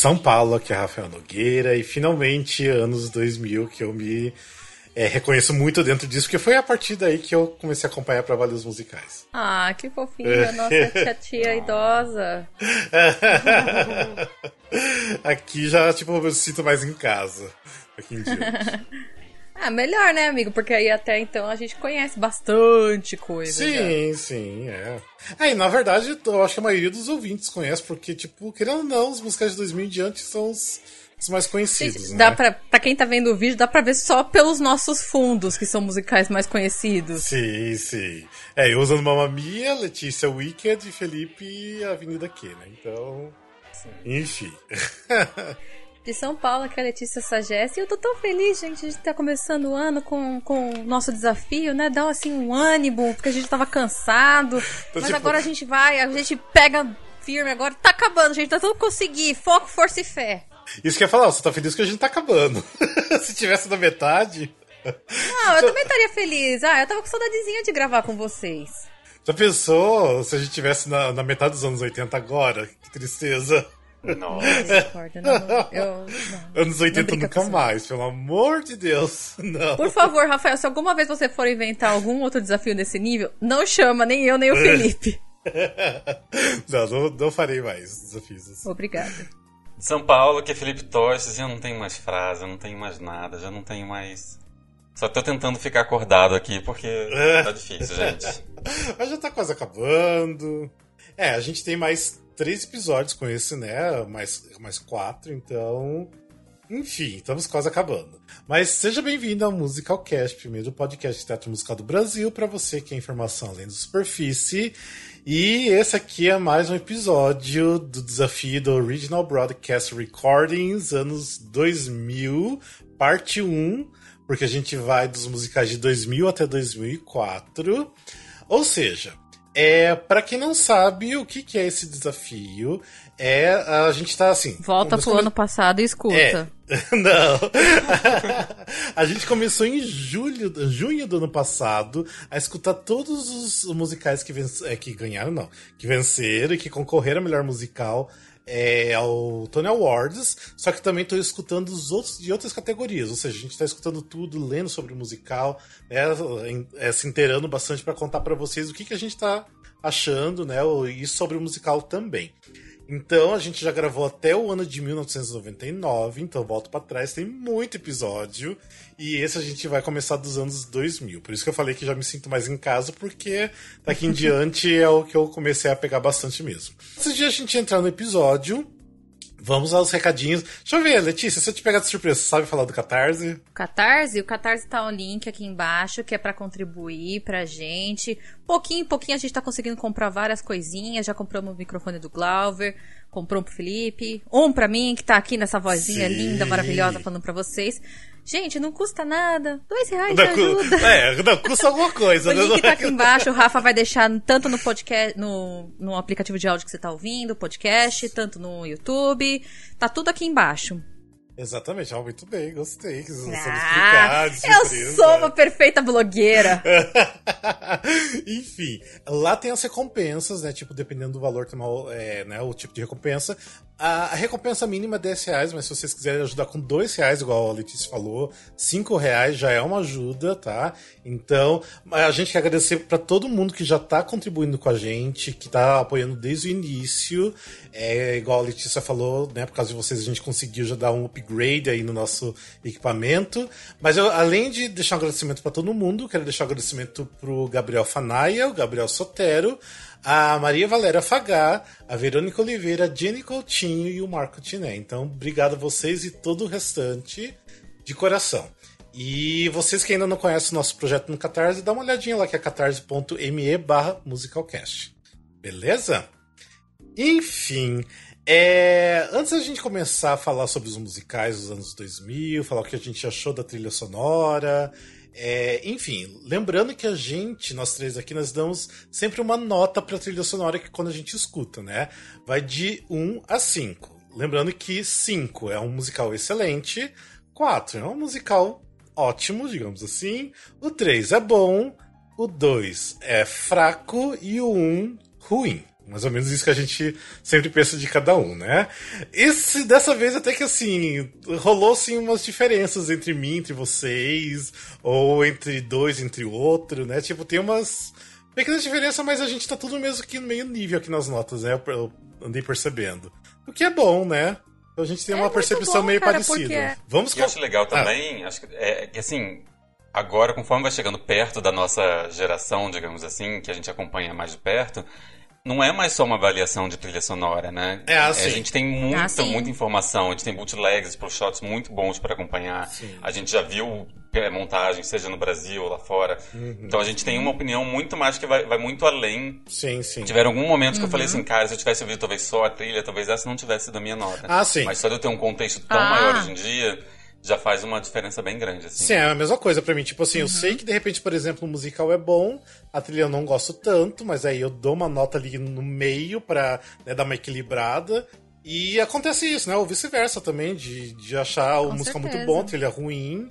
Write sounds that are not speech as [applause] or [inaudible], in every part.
São Paulo, aqui é Rafael Nogueira, e finalmente anos 2000 que eu me é, reconheço muito dentro disso, porque foi a partir daí que eu comecei a acompanhar Trabalhos Musicais. Ah, que fofinha, [laughs] nossa tia, tia idosa. [laughs] Aqui já, tipo, eu me sinto mais em casa. Aqui em diante. [laughs] Ah, melhor, né, amigo? Porque aí até então a gente conhece bastante coisa. Sim, já. sim, é. Aí, na verdade, eu acho que a maioria dos ouvintes conhece, porque, tipo, querendo ou não, os musicais de 2000 em diante são os, os mais conhecidos. Né? dá pra, pra quem tá vendo o vídeo, dá pra ver só pelos nossos fundos, que são musicais mais conhecidos. Sim, sim. É, eu usando Mamma Mia, Letícia Wicked e Felipe Avenida Q, né? Então. Sim. Enfim. [laughs] de São Paulo, que é a Letícia Sagesse. E eu tô tão feliz, gente, de estar tá começando o ano com, com o nosso desafio, né? Dá assim um ânimo, porque a gente tava cansado. [laughs] Mas tipo... agora a gente vai, a gente pega firme agora. Tá acabando, gente. Tá tudo conseguir. Foco, força e fé. Isso que eu ia falar, você tá feliz que a gente tá acabando. [laughs] Se tivesse na metade. Não, eu também estaria feliz. Ah, eu tava com saudadezinha de gravar com vocês. Já pensou se a gente tivesse na, na metade dos anos 80 agora? Que tristeza. Nossa, não, eu, não, Anos 80 nunca mais, pelo amor de Deus. Não. Por favor, Rafael, se alguma vez você for inventar algum outro desafio nesse nível, não chama nem eu nem o Felipe. [laughs] não, não, não farei mais desafios. Assim. Obrigada. São Paulo, que é Felipe Torres, já não tenho mais frase, eu não tenho mais nada, já não tenho mais. Só tô tentando ficar acordado aqui porque tá difícil, gente. [laughs] Mas já tá quase acabando. É, a gente tem mais três episódios com esse, né? Mais, mais quatro, então. Enfim, estamos quase acabando. Mas seja bem-vindo ao Musical Cast, primeiro podcast de teatro musical do Brasil, para você que é informação além da superfície. E esse aqui é mais um episódio do desafio do Original Broadcast Recordings, anos 2000, parte 1, porque a gente vai dos musicais de 2000 até 2004. Ou seja, é, para quem não sabe o que, que é esse desafio, é a gente tá assim. Volta pro come... ano passado e escuta. É, [laughs] não. [laughs] a gente começou em julho, junho do ano passado a escutar todos os musicais que, venc... É, que ganharam, não, que venceram e que concorreram a melhor musical é, ao Tony Awards, só que também estou escutando os outros de outras categorias, ou seja, a gente está escutando tudo, lendo sobre o musical, né, é, se inteirando bastante para contar para vocês o que, que a gente está achando, né, e sobre o musical também. Então a gente já gravou até o ano de 1999, então volto para trás, tem muito episódio. E esse a gente vai começar dos anos 2000. Por isso que eu falei que já me sinto mais em casa, porque daqui em [laughs] diante é o que eu comecei a pegar bastante mesmo. Antes de a gente entrar no episódio, Vamos aos recadinhos. Deixa eu ver, Letícia, se eu te pegar de surpresa, sabe falar do Catarse? Catarse? O Catarse tá o link aqui embaixo, que é para contribuir pra gente. Pouquinho em pouquinho a gente tá conseguindo comprar várias coisinhas. Já compramos o microfone do Glauber, comprou um pro Felipe, um pra mim, que tá aqui nessa vozinha Sim. linda, maravilhosa, falando pra vocês. Gente, não custa nada. Dois reais não, ajuda. [laughs] É, não, custa alguma coisa. o né? link tá aqui [laughs] embaixo, o Rafa vai deixar tanto no podcast, no, no aplicativo de áudio que você tá ouvindo, podcast, tanto no YouTube. Tá tudo aqui embaixo. Exatamente, ah, muito bem, gostei. Que ah, eu sou uma perfeita blogueira. [laughs] Enfim, lá tem as recompensas, né? Tipo, dependendo do valor, tem uma, é, né, o tipo de recompensa. A, recompensa mínima é 10 reais, mas se vocês quiserem ajudar com 2 reais, igual a Letícia falou, 5 reais já é uma ajuda, tá? Então, a gente quer agradecer para todo mundo que já tá contribuindo com a gente, que tá apoiando desde o início. É igual a Letícia falou, né? Por causa de vocês, a gente conseguiu já dar um upgrade aí no nosso equipamento. Mas eu, além de deixar um agradecimento para todo mundo, quero deixar um agradecimento pro Gabriel Fanaia, o Gabriel Sotero, a Maria Valéria Fagá, a Verônica Oliveira, a Jenny Coutinho e o Marco Tiné. Então, obrigado a vocês e todo o restante de coração. E vocês que ainda não conhecem o nosso projeto no Catarse, dá uma olhadinha lá que é catarse.me barra musicalcast. Beleza? Enfim, é... antes da gente começar a falar sobre os musicais dos anos 2000, falar o que a gente achou da trilha sonora, é, enfim, lembrando que a gente, nós três aqui, nós damos sempre uma nota para a trilha sonora que quando a gente escuta, né? Vai de 1 a 5. Lembrando que 5 é um musical excelente, 4 é um musical ótimo, digamos assim, o 3 é bom, o 2 é fraco e o 1 ruim. Mais ou menos isso que a gente sempre pensa de cada um, né? Esse, dessa vez até que assim, rolou sim umas diferenças entre mim, entre vocês, ou entre dois, entre o outro, né? Tipo, tem umas pequenas diferenças, mas a gente tá tudo mesmo que no meio nível aqui nas notas, né? Eu andei percebendo. O que é bom, né? Então a gente tem É uma percepção bom, meio cara, parecida. porque- Vamos E eu acho legal Ah. também, acho que, é, que assim, agora conforme vai chegando perto da nossa geração, digamos assim, que a gente acompanha mais de perto, não é mais só uma avaliação de trilha sonora, né? É, assim. A gente tem muita, Ah, sim. muita informação, a gente tem bootlegs, pro shots muito bons para acompanhar. A gente já viu é, montagem, seja no Brasil ou lá fora. Uhum. Então a gente tem uma opinião muito mais que vai, vai muito além. Sim, sim. Tiveram algum momento que eu Uhum. falei assim, cara, se eu tivesse ouvido talvez só a trilha, talvez essa não tivesse sido a minha nota. Ah, sim. Mas só de eu ter um contexto tão Ah. maior hoje em dia, já faz uma diferença bem grande, assim. Sim, é a mesma coisa pra mim. Tipo assim, eu sei que de repente, por exemplo, o musical é bom, a trilha eu não gosto tanto, mas aí eu dou uma nota ali no meio pra né, dar uma equilibrada. E acontece isso, né? Ou vice-versa também, de, de achar o Com musical muito certeza. bom, a trilha ruim.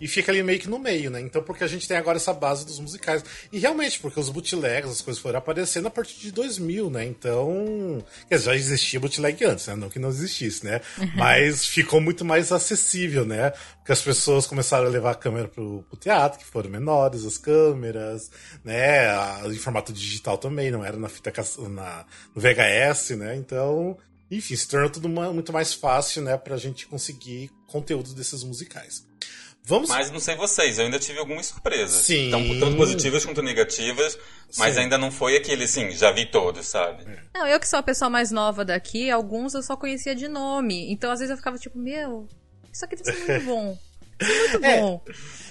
E fica ali meio que no meio, né? Então, porque a gente tem agora essa base dos musicais. E realmente, porque os bootlegs, as coisas foram aparecendo a partir de 2000, né? Então. Quer dizer, já existia bootleg antes, né? Não que não existisse, né? Mas ficou muito mais acessível, né? Porque as pessoas começaram a levar a câmera pro, pro teatro, que foram menores, as câmeras, né? A, em formato digital também, não era na fita na, no VHS, né? Então. Enfim, se tornou tudo uma- muito mais fácil, né, pra gente conseguir conteúdo desses musicais. Vamos Mas não sei vocês, eu ainda tive algumas surpresas. Sim. Então, tanto positivas quanto negativas, mas Sim. ainda não foi aquele, assim, já vi todos, sabe? Não, eu que sou a pessoa mais nova daqui, alguns eu só conhecia de nome. Então, às vezes, eu ficava tipo, meu, isso aqui deve ser muito bom. Muito [laughs] É. bom.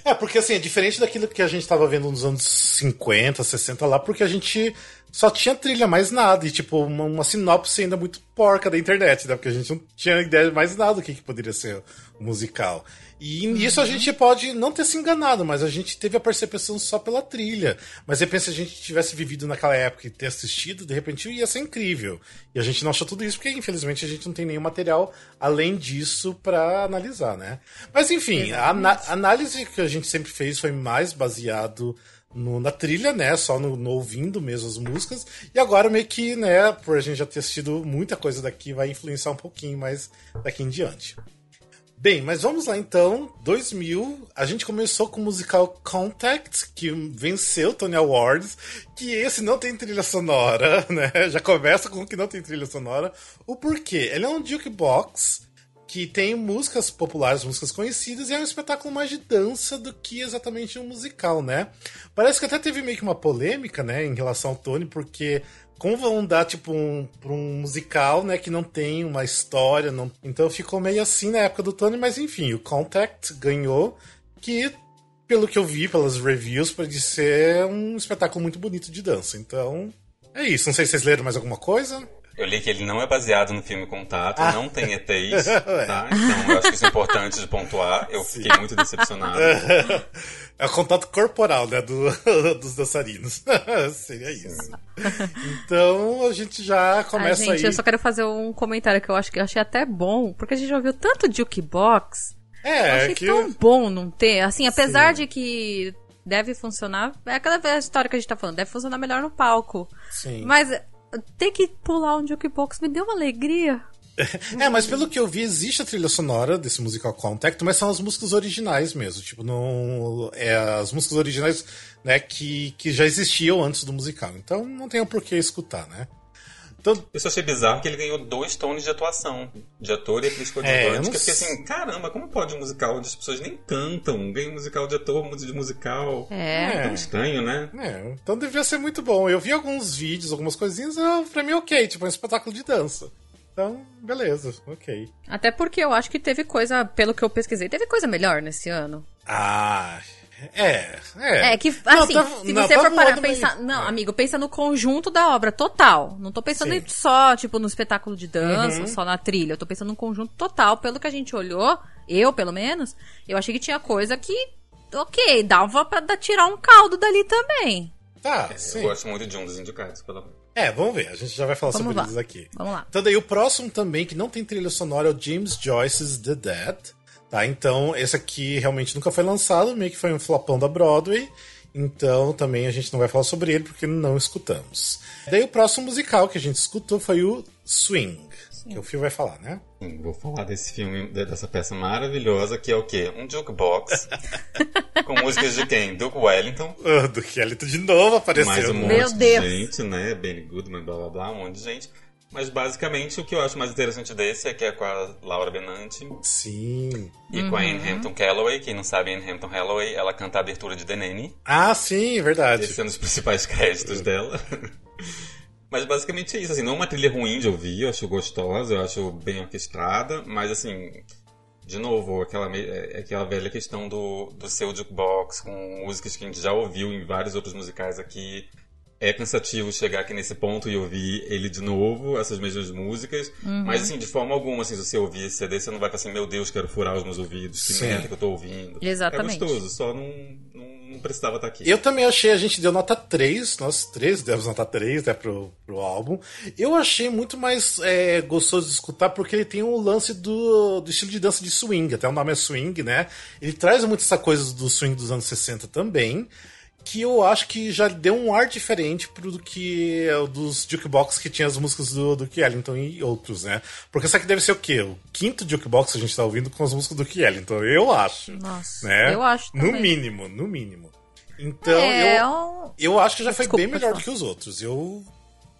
É, porque assim, é diferente daquilo que a gente tava vendo nos anos 50, 60 lá, porque a gente só tinha trilha, mais nada. E, tipo, uma, uma sinopse ainda muito porca da internet, né? Porque a gente não tinha ideia de mais nada do que, que poderia ser o musical. E nisso a gente pode não ter se enganado, mas a gente teve a percepção só pela trilha. Mas de repente, se a gente tivesse vivido naquela época e ter assistido, de repente ia ser incrível. E a gente não achou tudo isso, porque infelizmente a gente não tem nenhum material além disso pra analisar, né? Mas enfim, a ana- análise que a gente sempre fez foi mais baseado no- na trilha, né? Só no, no ouvindo mesmo as músicas. E agora meio que, né, por a gente já ter assistido muita coisa daqui, vai influenciar um pouquinho mais daqui em diante. Bem, mas vamos lá então. 2000, a gente começou com o musical Contact, que venceu o Tony Awards, que esse não tem trilha sonora, [laughs] né? Já começa com que não tem trilha sonora. O porquê? Ele é um jukebox que tem músicas populares, músicas conhecidas, e é um espetáculo mais de dança do que exatamente um musical, né? Parece que até teve meio que uma polêmica, né, em relação ao Tony, porque como vão dar, tipo, um, pra um musical, né, que não tem uma história, não... então ficou meio assim na época do Tony, mas enfim, o Contact ganhou, que, pelo que eu vi pelas reviews, pode ser um espetáculo muito bonito de dança, então... É isso, não sei se vocês leram mais alguma coisa. Eu li que ele não é baseado no filme Contato, Ah. não tem [laughs] ETs, tá? Então eu acho que isso é importante de pontuar. Eu fiquei muito decepcionado. [laughs] É o contato corporal, né, do- [laughs] dos dançarinos. Seria isso. Então a gente já começa gente, aí. eu só quero fazer um comentário que eu acho que eu achei até bom, porque a gente já ouviu tanto jukebox. eu É, achei que. tão bom não ter. Assim, apesar Sim. de que deve funcionar. É aquela história que a gente tá falando, deve funcionar melhor no palco. Sim. Mas ter que pular um jukebox me deu uma alegria. [laughs] É, mas pelo que eu vi, existe a trilha sonora desse musical Contact, mas são as músicas originais mesmo. Tipo, não. É as músicas originais, né, que, que já existiam antes do musical. Então não tem o porquê escutar, né? Então, Eu só achei bizarro que ele ganhou dois tones de atuação, de ator e atriz É, eu coadjuvante. não que eu fiquei assim, caramba, como pode um musical onde as pessoas nem cantam, ganha um musical de ator, de musical? É. Tão estranho, né? é, então devia ser muito bom. Eu vi alguns vídeos, algumas coisinhas, ah, pra mim ok, tipo, é um espetáculo de dança. Então, beleza, ok. Até porque eu acho que teve coisa, pelo que eu pesquisei, teve coisa melhor nesse ano. Ah, é, é. É que, Não, assim, tá- se não, você tá for parar pra pensar. meio- Não, é. amigo, pensa no conjunto da obra total. Não tô pensando Sim. em só, tipo, no espetáculo de dança, Uhum. só na trilha. Eu tô pensando no conjunto total. Pelo que a gente olhou, eu, pelo menos, eu achei que tinha coisa que, ok, dava pra tirar um caldo dali também. Tá, Eu sim. gosto muito de um dos indicados, pelo menos. É, vamos ver, a gente já vai falar Vamos sobre lá. eles aqui. Vamos lá. Então daí o próximo também, que não tem trilha sonora, é o James Joyce's The Dead. Tá, então esse aqui realmente nunca foi lançado, meio que foi um flopão da Broadway. Então também a gente não vai falar sobre ele porque não escutamos. Daí o próximo musical que a gente escutou foi o Swing, Sim. que o Phil vai falar, né? Sim, vou falar desse filme, dessa peça maravilhosa que é o quê? Um jukebox [laughs] com músicas de quem? Duke Wellington. Oh, Duke Wellington de novo apareceu. Mais um monte Meu de Deus. gente, né? Benny Goodman, blá blá blá, um monte de gente. Mas basicamente o que eu acho mais interessante desse é que é com a Laura Benanti. Sim. E uhum. com a Anne uhum. Hampton Calloway. Quem não sabe, Anne Hampton Calloway, ela canta a abertura de The Nanny. Ah, sim, verdade. Esse é um dos principais [laughs] créditos dela. Mas basicamente é isso, assim, não é uma trilha ruim de ouvir, eu acho gostosa, eu acho bem orquestrada, mas assim, de novo, aquela, é, é aquela velha questão do, do seu jukebox com músicas que a gente já ouviu em vários outros musicais aqui, é cansativo chegar aqui nesse ponto e ouvir ele de novo, essas mesmas músicas. Uhum. Mas, assim, de forma alguma, assim, se você ouvir esse CD, você não vai pensar assim, meu Deus, quero furar os meus ouvidos, que merda que eu tô ouvindo. Exatamente. É gostoso, só não, não, não, precisava estar aqui. Eu também achei, a gente deu nota 3, nós três demos nota 3, né, pro, pro álbum. Eu achei muito mais é, gostoso de escutar porque ele tem o um lance do, do estilo de dança de swing, até o nome é swing, né? Ele traz muito essa coisa do swing dos anos 60 também que eu acho que já deu um ar diferente pro do que é o dos jukebox que tinha as músicas do Duke Ellington e outros, né? Porque isso aqui deve ser o quê? O quinto jukebox que a gente tá ouvindo com as músicas do Duke Ellington, eu acho. Nossa, né? eu acho também. No mínimo, no mínimo. Então, é, eu, eu acho que já foi Desculpa, bem melhor do que os outros. Eu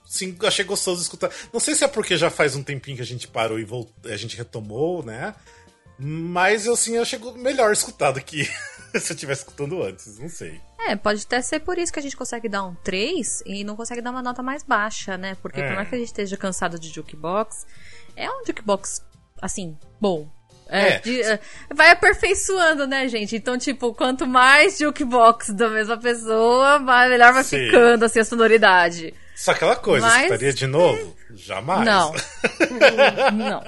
sim, achei gostoso escutar. Não sei se é porque já faz um tempinho que a gente parou e voltou, a gente retomou, né? Mas eu sim achei melhor escutado que [laughs] se eu estivesse escutando antes, não sei. É, pode até ser por isso que a gente consegue dar um 3 e não consegue dar uma nota mais baixa, né? Porque é. por mais que a gente esteja cansado de jukebox, é um jukebox, assim, bom. É, é. De, é, vai aperfeiçoando, né, gente? Então, tipo, quanto mais jukebox da mesma pessoa, mais, melhor vai Sim. ficando, assim, a sonoridade. Só aquela coisa, Mas... estaria de novo? Jamais. Não. [laughs] não.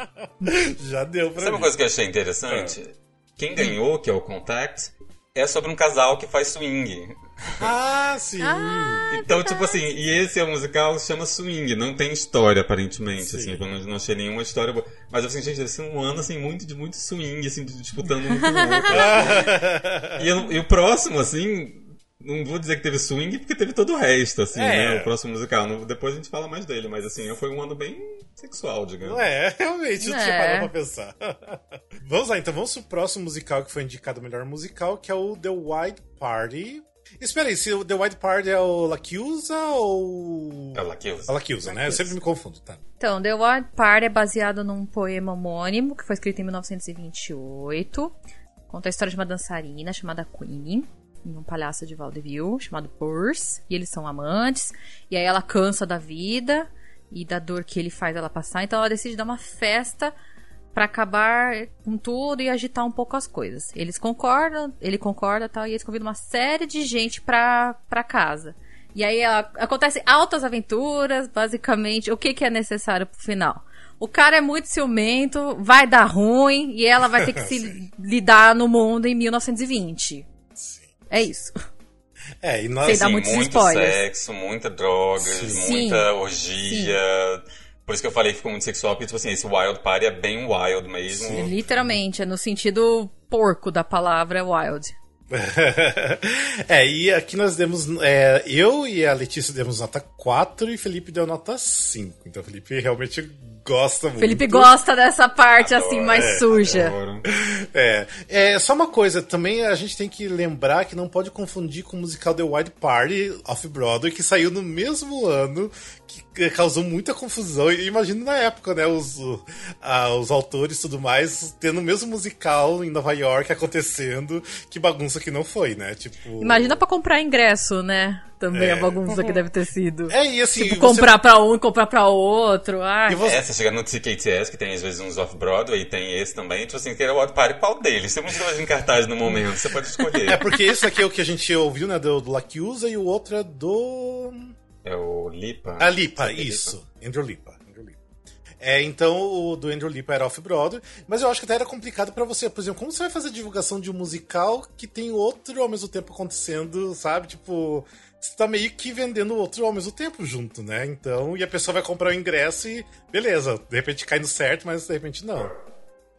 Já deu pra Sabe mim. uma coisa que eu achei interessante? É. Quem ganhou, que é o Contact, é sobre um casal que faz swing. Ah, sim. Ah, então, tipo assim, e esse é um musical chama Swing, não tem história, aparentemente, sim. assim, não, não achei nenhuma história boa. Mas assim, gente, assim, um ano assim, muito de muito swing, assim, disputando um com o outro. e, e o próximo, assim, não vou dizer que teve swing, porque teve todo o resto, assim, é. né? O próximo musical. depois a gente fala mais dele, mas assim, foi um ano bem sexual, digamos. É, realmente, não é. tinha parado pra pensar. [laughs] vamos lá, então vamos pro próximo musical que foi indicado o melhor musical, que é o The White Party. Espera aí, se o The White Party é o Lacusa ou. É o Lacusa. É o Lacusa, né? Eu sempre me confundo, tá? Então, The White Party é baseado num poema homônimo que foi escrito em 1928. Conta a história de uma dançarina chamada Queenie em um palhaço de vaudeville chamado Purse, e eles são amantes, e aí ela cansa da vida e da dor que ele faz ela passar, então ela decide dar uma festa para acabar com tudo e agitar um pouco as coisas. Eles concordam, ele concorda tal, e eles convidam uma série de gente pra, pra casa. E aí acontecem altas aventuras, basicamente, o que, que é necessário pro final? O cara é muito ciumento, vai dar ruim e ela vai ter que [laughs] se lidar no mundo em 1920. É isso. É, e nós, Sem dar assim, muitos muito spoilers. sexo, muita drogas, Sim. muita orgia. Sim. Por isso que eu falei que ficou muito sexual, porque, tipo assim, esse wild party é bem wild mesmo. Sim, literalmente, é no sentido porco da palavra wild. [laughs] é, e aqui nós demos. É, eu e a Letícia demos nota 4 e Felipe deu nota 5. Então, Felipe realmente gosta muito. Felipe gosta dessa parte adoro, assim mais é, suja. É, é, só uma coisa, também a gente tem que lembrar que não pode confundir com o musical The White Party Off-Broadway, que saiu no mesmo ano, que causou muita confusão. E imagina na época, né, os, os autores e tudo mais, tendo o mesmo musical em Nova York acontecendo, que bagunça que não foi, né? Tipo... Imagina para comprar ingresso, né? Também é. a bagunça que deve ter sido. É, e assim. Tipo, comprar pra um e comprar pra outro. Ai. E você... É, você chega no TKTS, que tem às vezes uns off-Broadway, e tem esse também, tipo assim, que era o Wild Party, qual deles? Tem muitos dois em cartaz no momento, você pode escolher. É, porque esse aqui é o que a gente ouviu, né, do, do Lacusa, e o outro é do. É o Lipa. A Lipa, isso. Lipa. Andrew Lipa. É, então o do Andrew Lipa era off-Broadway, mas eu acho que até era complicado para você. Por exemplo, como você vai fazer divulgação de um musical que tem outro ao mesmo tempo acontecendo, sabe? Tipo, você tá meio que vendendo outro ao mesmo tempo junto, né? Então, e a pessoa vai comprar o ingresso e beleza, de repente cai no certo, mas de repente não.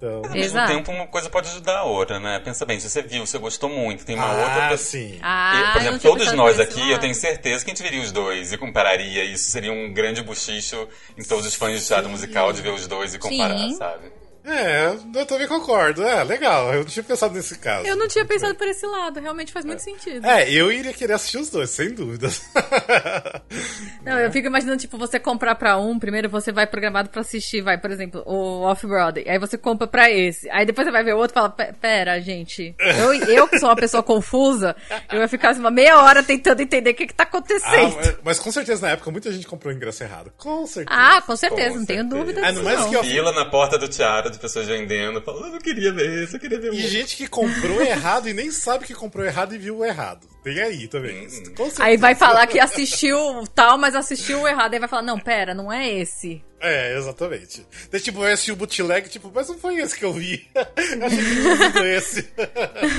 Então... Ao mesmo tempo, uma coisa pode ajudar a outra, né? Pensa bem, se você viu, você gostou muito, tem uma ah, outra pessoa. sim. Ah, E, por exemplo, todos nós aqui, eu tenho certeza que a gente veria os dois e compararia. Isso seria um grande buchicho em todos os fãs de teatro musical de ver os dois e comparar, Sim. sabe? É, eu também concordo. É, legal. Eu não tinha pensado nesse caso. Eu não tinha pensado por esse lado, realmente faz muito sentido. É, eu iria querer assistir os dois, sem dúvidas. [laughs] Não, eu fico imaginando, tipo, você comprar pra um, primeiro você vai programado pra assistir, vai, por exemplo, o Off-Broadway, aí você compra pra esse, aí depois você vai ver o outro e fala, "Pe- pera, gente, eu, eu que sou uma pessoa confusa, eu ia ficar assim, uma meia hora tentando entender o que que tá Ah, acontecendo. mas, mas com certeza na época muita gente comprou o ingresso errado. Com certeza. Ah, com certeza, Com não tenho certeza. dúvida Ah, disso, não, mas não. que eu- Fila na porta do teatro de pessoas vendendo, falando, eu não queria ver isso, eu queria ver o E outro." gente que comprou errado e nem sabe que comprou errado e viu o errado. Tem aí também. Hum. Aí vai falar que assistiu tal, mas assistiu o errado, aí vai falar, não, pera, não é esse. É, exatamente. Daí, tipo, vai assistir o bootleg, tipo, mas não foi esse que eu vi. [laughs] Achei que sido esse.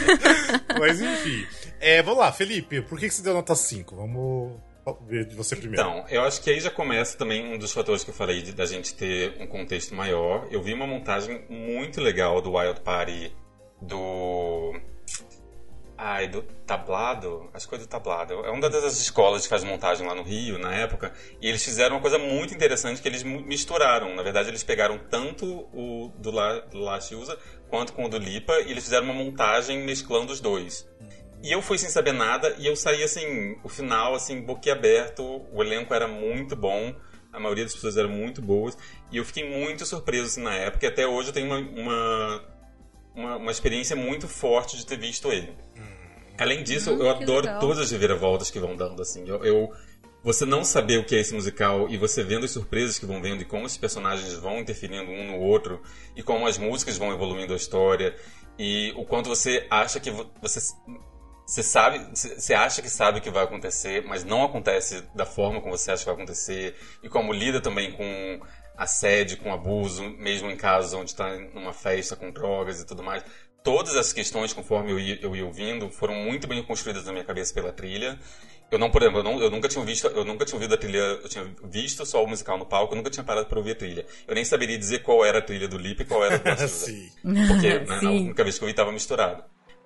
[laughs] mas enfim. É, vamos lá, Felipe, por que que você deu nota 5? Vamos de você primeiro. Então, eu acho que aí já começa também um dos fatores que eu falei de, da gente ter um contexto maior. Eu vi uma montagem muito legal do Wild Party do. Ai, do Tablado? Que foi do Tablado. É uma das escolas que faz montagem lá no Rio, na época. E eles fizeram uma coisa muito interessante que eles misturaram. Na verdade, eles pegaram tanto o do La, do La Chiusa quanto com o do Lipa e eles fizeram uma montagem mesclando os dois. E eu fui sem saber nada e eu saí assim, o final assim, boquiaberto, o elenco era muito bom, a maioria das pessoas eram muito boas e eu fiquei muito surpreso assim, na época e até hoje eu tenho uma, uma, uma, uma experiência muito forte de ter visto ele. Além disso, Hum, eu adoro legal. todas as reviravoltas que vão dando assim. Eu, eu- você não saber o que é esse musical e você vendo as surpresas que vão vendo e como os personagens vão interferindo um no outro e como as músicas vão evoluindo a história e o quanto você acha que vo- você você sabe, você acha que sabe o que vai acontecer, mas não acontece da forma como você acha que vai acontecer e como lida também com assédio, com abuso, mesmo em casos onde está numa festa com drogas e tudo mais. Todas essas questões, conforme eu ia, eu ia ouvindo, foram muito bem construídas na minha cabeça pela trilha. Eu não, por exemplo, eu, não- eu nunca tinha visto, eu nunca tinha ouvido a trilha, eu tinha visto só o musical no palco, eu nunca tinha parado para ouvir a trilha. Eu nem saberia dizer qual era a trilha do Lip e qual era a [laughs] do. Sim. Porque né, na única vez que eu vi estava misturado.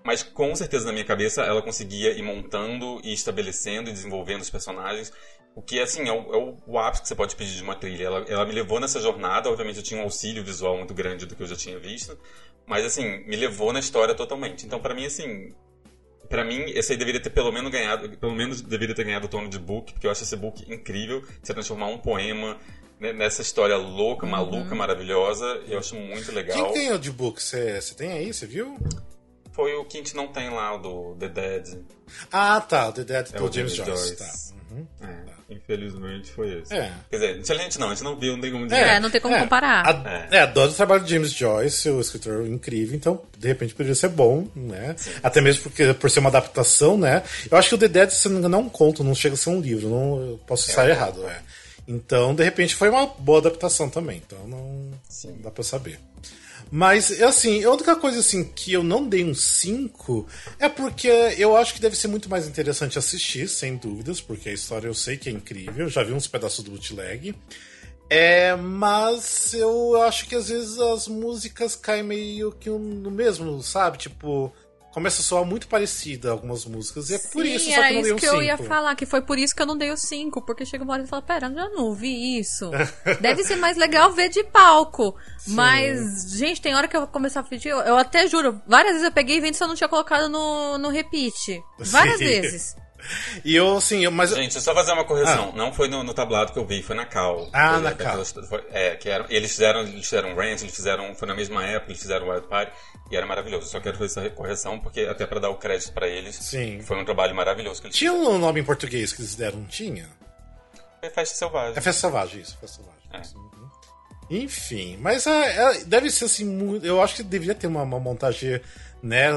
Mas com certeza na minha cabeça ela conseguia ir montando e estabelecendo e desenvolvendo os personagens. O que assim é o, é o- o ápice que você pode pedir de uma trilha. Ela, ela me levou nessa jornada, obviamente eu tinha um auxílio visual muito grande do que eu já tinha visto, mas assim, me levou na história totalmente. Então para mim assim, Pra mim, esse aí deveria ter pelo menos ganhado, pelo menos deveria ter ganhado o tono de book, porque eu acho esse book incrível, você transformar um poema né, nessa história louca, maluca, maravilhosa, eu acho muito legal. Quem ganhou de book? Você tem aí? Você viu? Foi o que a gente não tem lá, o do The Dead. Ah, tá. O The Dead É do o James James Joyce. Joyce. Tá. Uhum. É, infelizmente foi esse. É. Quer dizer, a gente não, a gente não viu, não tem como dizer. É, não tem como comparar. A, é, adoro o trabalho de James Joyce, o escritor incrível, então de repente poderia ser bom, né? Até mesmo porque por ser uma adaptação, né? Eu acho que o The Dead, se não me engano, é um conto, não chega a ser um livro, não eu posso estar errado, é. Então, de repente, foi uma boa adaptação também, então não, não dá pra saber. Mas, assim, a única coisa assim que eu não dei um 5 é porque eu acho que deve ser muito mais interessante assistir, sem dúvidas, porque a história eu sei que é incrível, já vi uns pedaços do bootleg. É, mas eu acho que às vezes as músicas caem meio que no mesmo, sabe? Tipo, começa a soar muito parecida algumas músicas, e é por Sim, isso só que eu não dei isso um que eu ia 5. falar, que foi por isso que eu não dei o 5, porque chega uma hora e fala, pera, eu já não ouvi isso. [laughs] Deve ser mais legal ver de palco. Mas, gente, tem hora que eu vou começar a pedir, eu, eu até juro, várias vezes eu peguei e vendo se eu não tinha colocado no, no repeat. Várias Sim. vezes. E eu, assim, eu- mas. Gente, só fazer uma correção. Não foi no, no tablado que eu vi, foi na Cal. Ah, Foi na Cal. é, que era, eles fizeram, eles fizeram Rant, eles fizeram, foi na mesma época, eles fizeram Wild Party e era maravilhoso. Só quero fazer essa correção porque até pra dar o crédito pra eles, Sim. foi um trabalho maravilhoso que eles Tinha um nome em português que eles deram, não tinha? Foi Festa Selvagem. É Festa Selvagem, isso, Festa Selvagem. É. Uhum. Enfim, mas é, é- deve ser assim, eu acho que deveria ter uma, uma montagem né,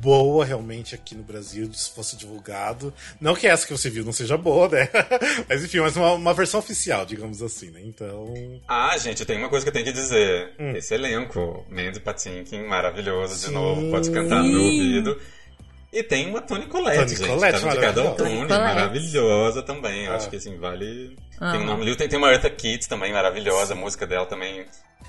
boa realmente aqui no Brasil, se fosse divulgado. Não que essa que você viu não seja boa, né? [laughs] Mas enfim, mas uma, uma versão oficial, digamos assim, né? Então. Ah, gente, tem uma coisa que eu tenho que dizer. Hum. Esse elenco, Mandy Patinkin, maravilhoso de novo, pode cantar no ouvido. E tem uma Toni Collette, Toni gente. Collette, tá no. Toni, maravilhosa também. Eu Ah. acho que assim, vale. Ah. Tem o nome Liu, tem, tem uma Eartha Kitt também, maravilhosa. A música dela também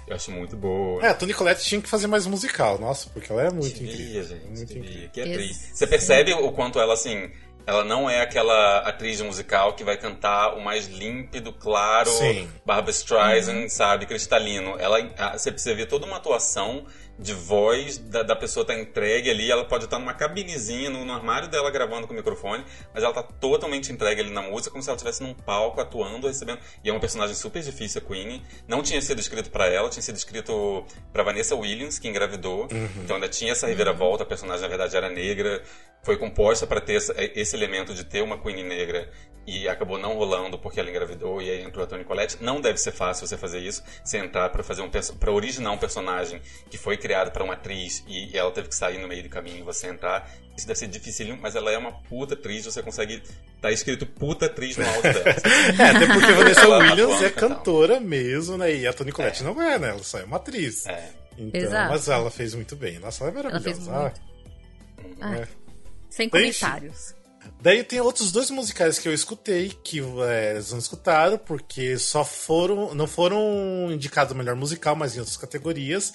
Eu acho muito boa. É, a Toni Collette tinha que fazer mais musical, nossa, porque ela é muito devia, incrível. gente, muito devia. incrível. Que atriz. Você percebe o quanto ela, assim, ela não é aquela atriz musical que vai cantar o mais límpido, claro, Sim. Barbara Streisand, sabe, cristalino. Ela, você você vê toda uma atuação de voz da, da pessoa tá entregue ali, ela pode estar numa cabinezinha, no, no armário dela gravando com o microfone, mas ela tá totalmente entregue ali na música, como se ela estivesse num palco atuando, recebendo. E é uma personagem super difícil, a Queenie. Não tinha sido escrito pra ela, tinha sido escrito pra Vanessa Williams, que engravidou. Então ainda tinha essa reviravolta, a personagem na verdade era negra. Foi composta pra ter essa- esse elemento de ter uma Queenie negra e acabou não rolando porque ela engravidou e aí entrou a Toni Collette. Não deve ser fácil você fazer isso, você entrar pra fazer um para originar um personagem que foi criado pra uma atriz e ela teve que sair no meio do caminho e você entrar. Isso deve ser dificílimo, mas ela é uma puta atriz, você consegue tá escrito puta atriz no áudio dela. [laughs] É, até porque a Vanessa [laughs] Ela Williams é cantora mesmo, né? E a Toni Collette não é, né? Ela só é uma atriz. É. Então, Exato. mas ela fez muito bem. Nossa, ela é Ela fez maravilhosa. muito. Ah, Ah, é. Sem comentários. Daí tem outros dois musicais que eu escutei, que é, eles não escutaram, porque só foram. não foram indicados o melhor musical, mas em outras categorias.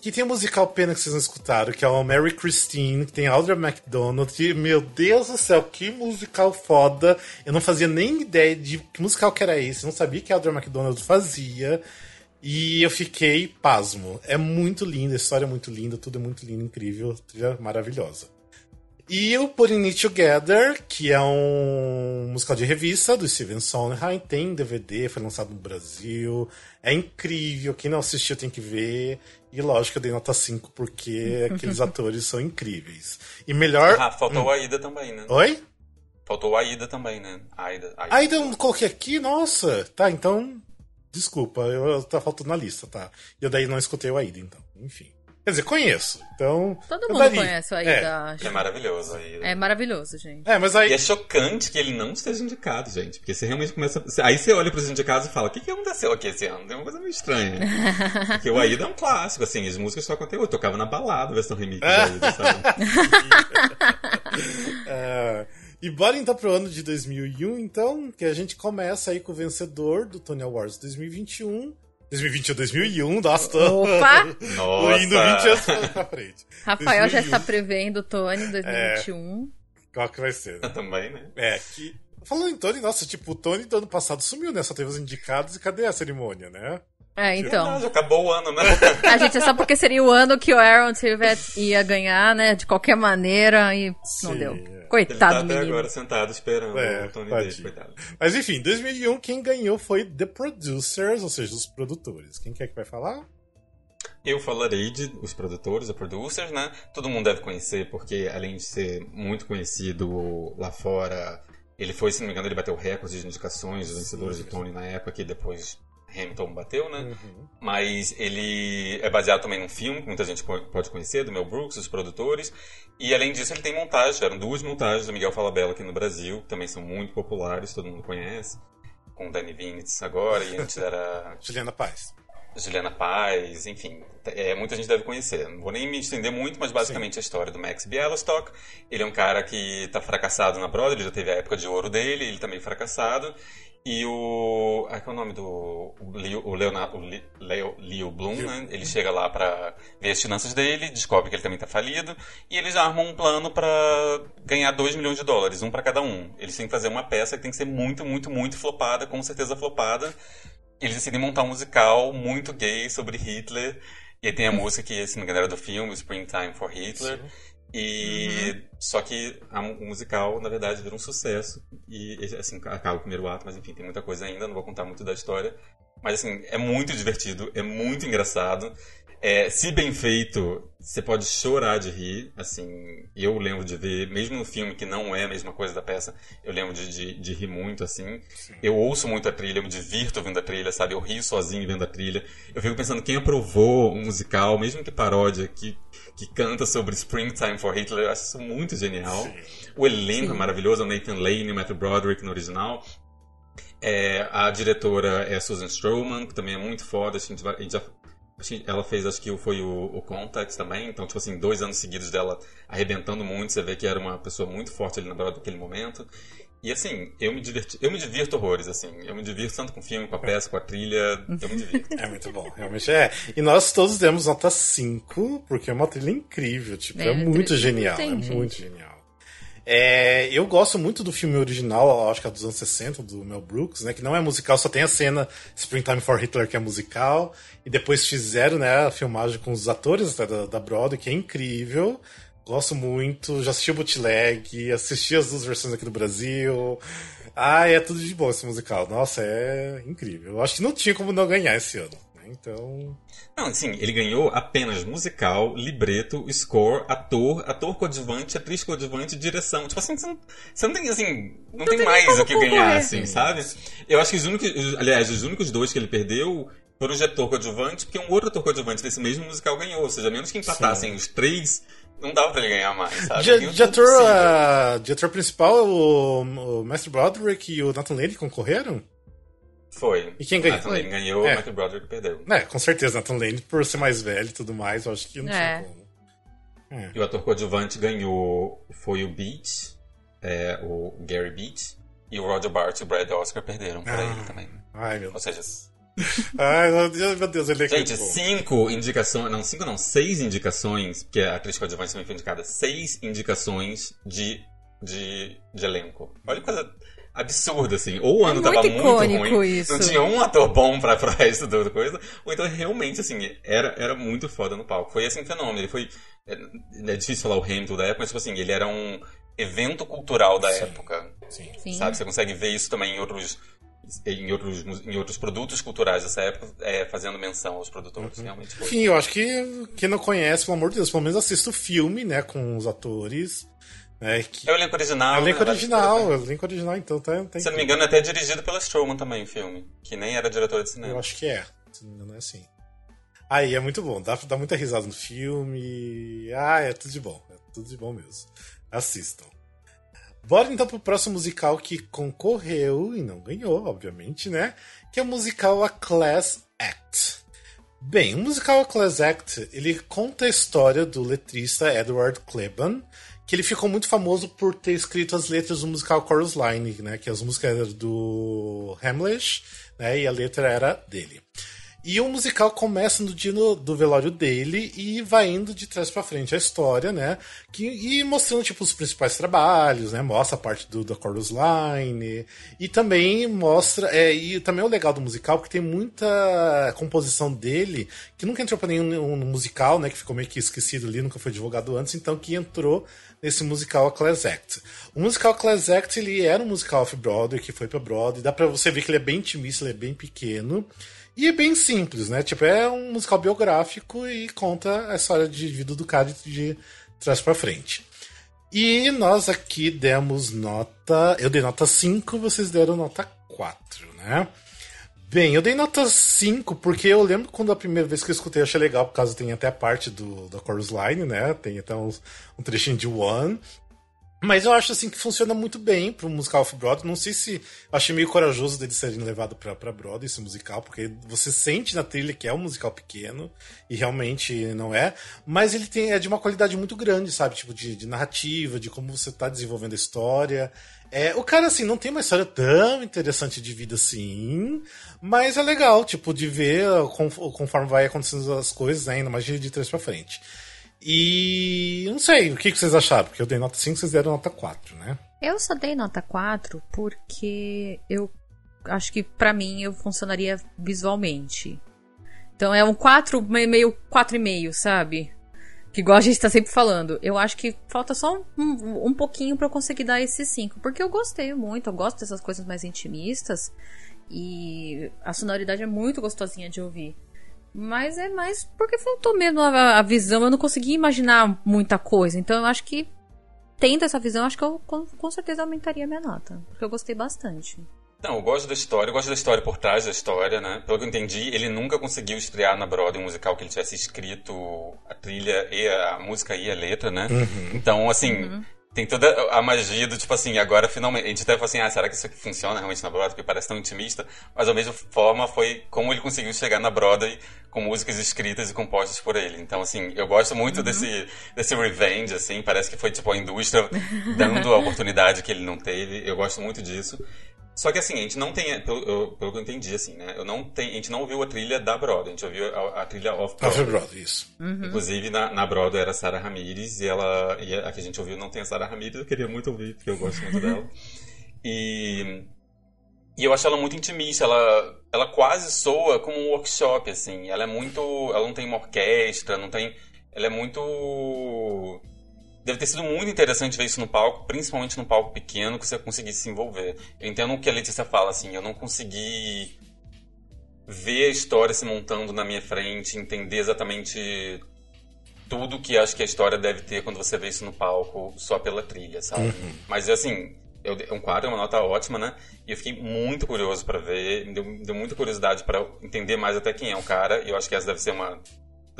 Que tem um musical pena que vocês não escutaram, que é o Mary Christine, que tem Audra McDonald. E, meu Deus do céu, que musical foda! Eu não fazia nem ideia de que musical que era esse, não sabia que a Audra McDonald fazia. E eu fiquei pasmo. É muito lindo, a história é muito linda, tudo é muito lindo, incrível, trilha maravilhosa. E o Putting It Together, que é um musical de revista do Steven Sondheim, tem DVD, foi lançado no Brasil. É incrível, quem não assistiu tem que ver. E lógico, eu dei nota 5 porque [laughs] aqueles atores são incríveis. E melhor. Ah, faltou a Aida também, né? Oi? Faltou a Aida também, né? Aida. Aida. Ainda não coloquei aqui? Nossa! Tá, então. Desculpa, eu, eu- tá faltando na lista, tá? E eu daí não escutei o Aida, então. Enfim. Quer dizer, conheço. Então. Todo eu mundo daria. conhece o É. Aida, acho. É maravilhoso Aida. É maravilhoso, gente. É, mas aí. E é chocante que ele não esteja indicado, gente. Porque você realmente começa. Aí você olha pros indicados e fala: o que, que aconteceu aqui esse ano? Tem uma coisa meio estranha. [laughs] Porque o Aida é um clássico, assim, as músicas só conteúdo. Tocava na balada a versão remix da Aida, [laughs] sabe? É, e bora então pro ano de 2001, então, que a gente começa aí com o vencedor do Tony Awards 2021. 2021, 2001, nossa, Opa! Nossa! indo 20 anos pra frente. Rafael já 2001. está prevendo o Tony 2021. Qual que vai ser? né? [laughs] Também, né? É, que. Falando em Tony, nossa, tipo, o Tony do ano passado sumiu, né? Só teve os indicados e cadê a cerimônia, né? É, então. Verdade, acabou o ano, né? A gente é só porque seria o ano que o Aaron Tveit ia ganhar, né? De qualquer maneira, e não Sim, deu. é. Ele tá Coitado, até menino. agora sentado esperando É, o Tony dele, coitado. Mas enfim, 2001, quem ganhou foi The Producers, ou seja, os produtores. Quem quer que vai falar? Eu falarei de os produtores, os producers, né? Todo mundo deve conhecer, porque além de ser muito conhecido lá fora, ele foi, se não me engano, ele bateu recorde de indicações dos vencedores de Tony na época, que depois Hamilton bateu, né? Uhum. Mas ele é baseado também num filme que muita gente po- pode conhecer, do Mel Brooks, os produtores. E além disso, ele tem montagem. Eram duas montagens do Miguel Falabella aqui no Brasil, que também são muito populares, todo mundo conhece. Com o Danny Vinitz agora, e antes era [laughs] Juliana Paz. Juliana Paz, enfim, é, muita gente deve conhecer. Não vou nem me estender muito, mas basicamente a história do Max Bialystock. Ele é um cara que tá fracassado na Broadway, ele já teve a época de ouro dele, ele meio fracassado. E o. Ah, qual é o nome do. O Leo, o Leonardo, o Le- Leo, Leo Bloom, né? Ele chega lá pra ver as finanças dele, descobre que ele também tá falido, e eles armam um plano pra ganhar 2 milhões de dólares, um pra cada um. Eles têm que fazer uma peça que tem que ser muito, muito, muito flopada, com certeza flopada. Eles decidem montar um musical muito gay sobre Hitler. E aí tem a música que, se não me engano, era do filme, Springtime for Hitler. E só que a o musical, na verdade, vira um sucesso. E assim, acaba o primeiro ato, mas enfim, tem muita coisa ainda, não vou contar muito da história. Mas assim, é muito divertido, é muito engraçado. É, se bem feito, você pode chorar de rir, assim, eu lembro de ver, mesmo no filme que não é a mesma coisa da peça, eu lembro de, de, de rir muito, assim. Eu ouço muito a trilha, eu me divirto ouvindo a trilha, sabe? Eu rio sozinho vendo a trilha. Eu fico pensando, quem aprovou um musical, mesmo que paródia, que, que canta sobre Springtime for Hitler, eu acho isso muito genial. O elenco é maravilhoso, é o Nathan Lane, o Matthew Broderick no original. É, a diretora é a Susan Stroman, que também é muito foda. A gente, a gente já, a gente- ela fez, acho que foi o, o Contact também. Então, tipo assim, dois anos seguidos dela arrebentando muito. Você vê que era uma pessoa muito forte ali na Broadway naquele momento. E assim, eu me diverti, eu me divirto horrores, assim. Eu me divirto tanto com o filme, com a peça, com a trilha. Eu me divirto. [laughs] É muito bom, realmente é. E nós todos demos nota 5, porque é uma trilha incrível, tipo, é, é muito genial. Tem, é gente. muito genial. É, eu gosto muito do filme original, acho que é dos anos 60, do Mel Brooks, né? Que não é musical, só tem a cena Springtime for Hitler, que é musical. E depois fizeram, né, a filmagem com os atores da, da Broadway, que é incrível. Gosto muito, já assisti o bootleg, assisti as duas versões aqui do Brasil. Ah, é tudo de bom esse musical. Nossa, é incrível. Eu acho que não tinha como não ganhar esse ano. Né? Então. Não, assim, ele ganhou apenas musical, libreto, score, ator, ator coadjuvante, atriz coadjuvante, direção. Tipo assim, você não, você não tem assim. Não, não tem, tem mais o que ganhar, assim, sabe? Eu acho que os únicos. Aliás, os únicos dois que ele perdeu foram o ator coadjuvante, porque um outro ator coadjuvante desse mesmo musical ganhou. Ou seja, menos que empatassem Sim. os três não dava pra ele ganhar mais, sabe? De, de ator, uh, de ator principal, o, o Mestre Broderick e o Nathan Lane concorreram? Foi. E quem ganhou? Nathan Lane ganhou, é. o Matthew Broderick perdeu. É, com certeza. Nathan Lane, por ser mais velho e tudo mais, eu acho que não é. tinha como. É. E o ator coadjuvante ganhou foi o Beach, é, o Gary Beach, e o Roger Bart e o Brad Oscar perderam ah. ele também. Ai, meu Ou seja, [laughs] Ai, meu Deus, ele é Gente, cinco indicações. Não, cinco não, seis indicações, porque a atriz coadjuvante também foi indicada. Seis indicações de, de, de elenco. Olha que coisa absurda, assim. Ou o ano é tava muito ruim, isso. não tinha um ator bom pra, pra [laughs] resto da coisa, ou então realmente, assim, era, era muito foda no palco. Foi, assim, um fenômeno. Ele foi... É, é difícil falar o Hamilton da época, mas, tipo assim, ele era um evento cultural da Sim. época. Sim. Sim. Sabe? Você consegue ver isso também em outros em outros, em outros produtos culturais dessa época, é, fazendo menção aos produtores. Uhum. Realmente foi. Enfim, eu acho que quem não conhece, pelo amor de Deus, pelo menos assista o filme, né, com os atores. É, que... é o elenco original. É o elenco né, original, é o elenco original, então tá. Se não me engano, é até dirigido pela Strowman também, o filme. Que nem era diretor de cinema. Eu acho que é. Se não me engano, é assim. Aí é muito bom, dá dar muita risada no filme. Ah, é tudo de bom. É tudo de bom mesmo. Assistam. Bora então pro próximo musical que concorreu e não ganhou, obviamente, né? Que é o musical A Class Act. Bem, o musical A Class Act, ele conta a história do letrista Edward Kleban, que ele ficou muito famoso por ter escrito as letras do musical Chorus Line, né? Que as músicas eram do Hamlet, né? E a letra era dele. E o musical começa no dia no, do velório dele e vai indo de trás para frente a história, né? Que, e mostrando, tipo, os principais trabalhos, né? Mostra a parte do, da Chorus Line. E também mostra. É, e também é o legal do musical, porque tem muita composição dele que nunca entrou pra nenhum musical, né? Que ficou meio que esquecido ali, nunca foi divulgado antes, então que entrou nesse musical A Class Act. O musical Class Act, ele era um musical off-Broadway, que foi pra Broadway. Dá pra você ver que ele é bem intimista, ele é bem pequeno. E é bem simples, né? Tipo, é um musical biográfico e conta a história de vida do cara de trás para frente. E nós aqui demos nota. Eu dei nota 5, vocês deram nota 4, né? Bem, eu dei nota 5 porque eu lembro quando a primeira vez que eu escutei eu achei legal, por causa tem até a parte do, da chorus line, né? Tem até um, um trechinho de One. Mas eu acho assim que funciona muito bem pro musical off-Broadway. Não sei se. Achei meio corajoso deles serem levado pra, pra Broadway esse musical, porque você sente na trilha que é um musical pequeno, e realmente não é. Mas ele tem, é de uma qualidade muito grande, sabe? Tipo, de, de narrativa, de como você tá desenvolvendo a história. É, o cara, assim, não tem uma história tão interessante de vida assim, mas é legal, tipo, de ver conforme vai acontecendo as coisas, né, ainda mais de, trás pra frente. E não sei, o que vocês acharam? Porque eu dei nota 5, vocês deram nota 4, né? Eu só dei nota 4 porque eu acho que para mim eu funcionaria visualmente. Então é um 4, meio 4,5, sabe? Que igual a gente tá sempre falando. Eu acho que falta só um, um pouquinho para eu conseguir dar esse 5. Porque eu gostei muito, eu gosto dessas coisas mais intimistas. E a sonoridade é muito gostosinha de ouvir. Mas é mais porque faltou mesmo a, a, visão. Eu não consegui imaginar muita coisa. Então eu acho que, tendo essa visão, acho que eu com, com certeza aumentaria a minha nota. Porque eu gostei bastante. Não, eu gosto da história, eu gosto da história por trás da história, né? Pelo que eu entendi, ele nunca conseguiu estrear na Broadway um musical que ele tivesse escrito a trilha e a música e a letra, né? Uhum. Então, assim, uhum. Tem toda a magia do tipo assim, agora finalmente. A gente até falou assim, ah, será que isso aqui funciona realmente na Broadway? Porque parece tão intimista. Mas da mesma forma foi como ele conseguiu chegar na Broadway com músicas escritas e compostas por ele. Então, assim, eu gosto muito uhum. desse, desse revenge, assim. Parece que foi tipo a indústria dando a oportunidade que ele não teve. Eu gosto muito disso. Só que assim, a gente não tem, pelo, pelo que eu entendi, assim, né? Eu não tem, a gente não ouviu a trilha da Broadway, a gente ouviu a, a trilha off-Broadway. Off-Broadway, isso. Uhum. Inclusive, na, na Broadway era Sarah Ramirez, e ela, e a que a gente ouviu não tem a Sarah Ramirez, eu queria muito ouvir, porque eu gosto muito dela. [laughs] E, e eu acho ela muito intimista, ela, ela quase soa como um workshop, assim. Ela é muito, ela não tem uma orquestra, não tem, ela é muito Deve ter sido muito interessante ver isso no palco, principalmente no palco pequeno, que você conseguisse se envolver. Eu entendo o que a Letícia fala, assim, eu não consegui ver a história se montando na minha frente, entender exatamente tudo que acho que a história deve ter quando você vê isso no palco só pela trilha, sabe? Uhum. Mas assim, eu, um quadro é uma nota ótima, né? E eu fiquei muito curioso para ver, me deu, me deu muita curiosidade para entender mais até quem é o cara. E eu acho que essa deve ser uma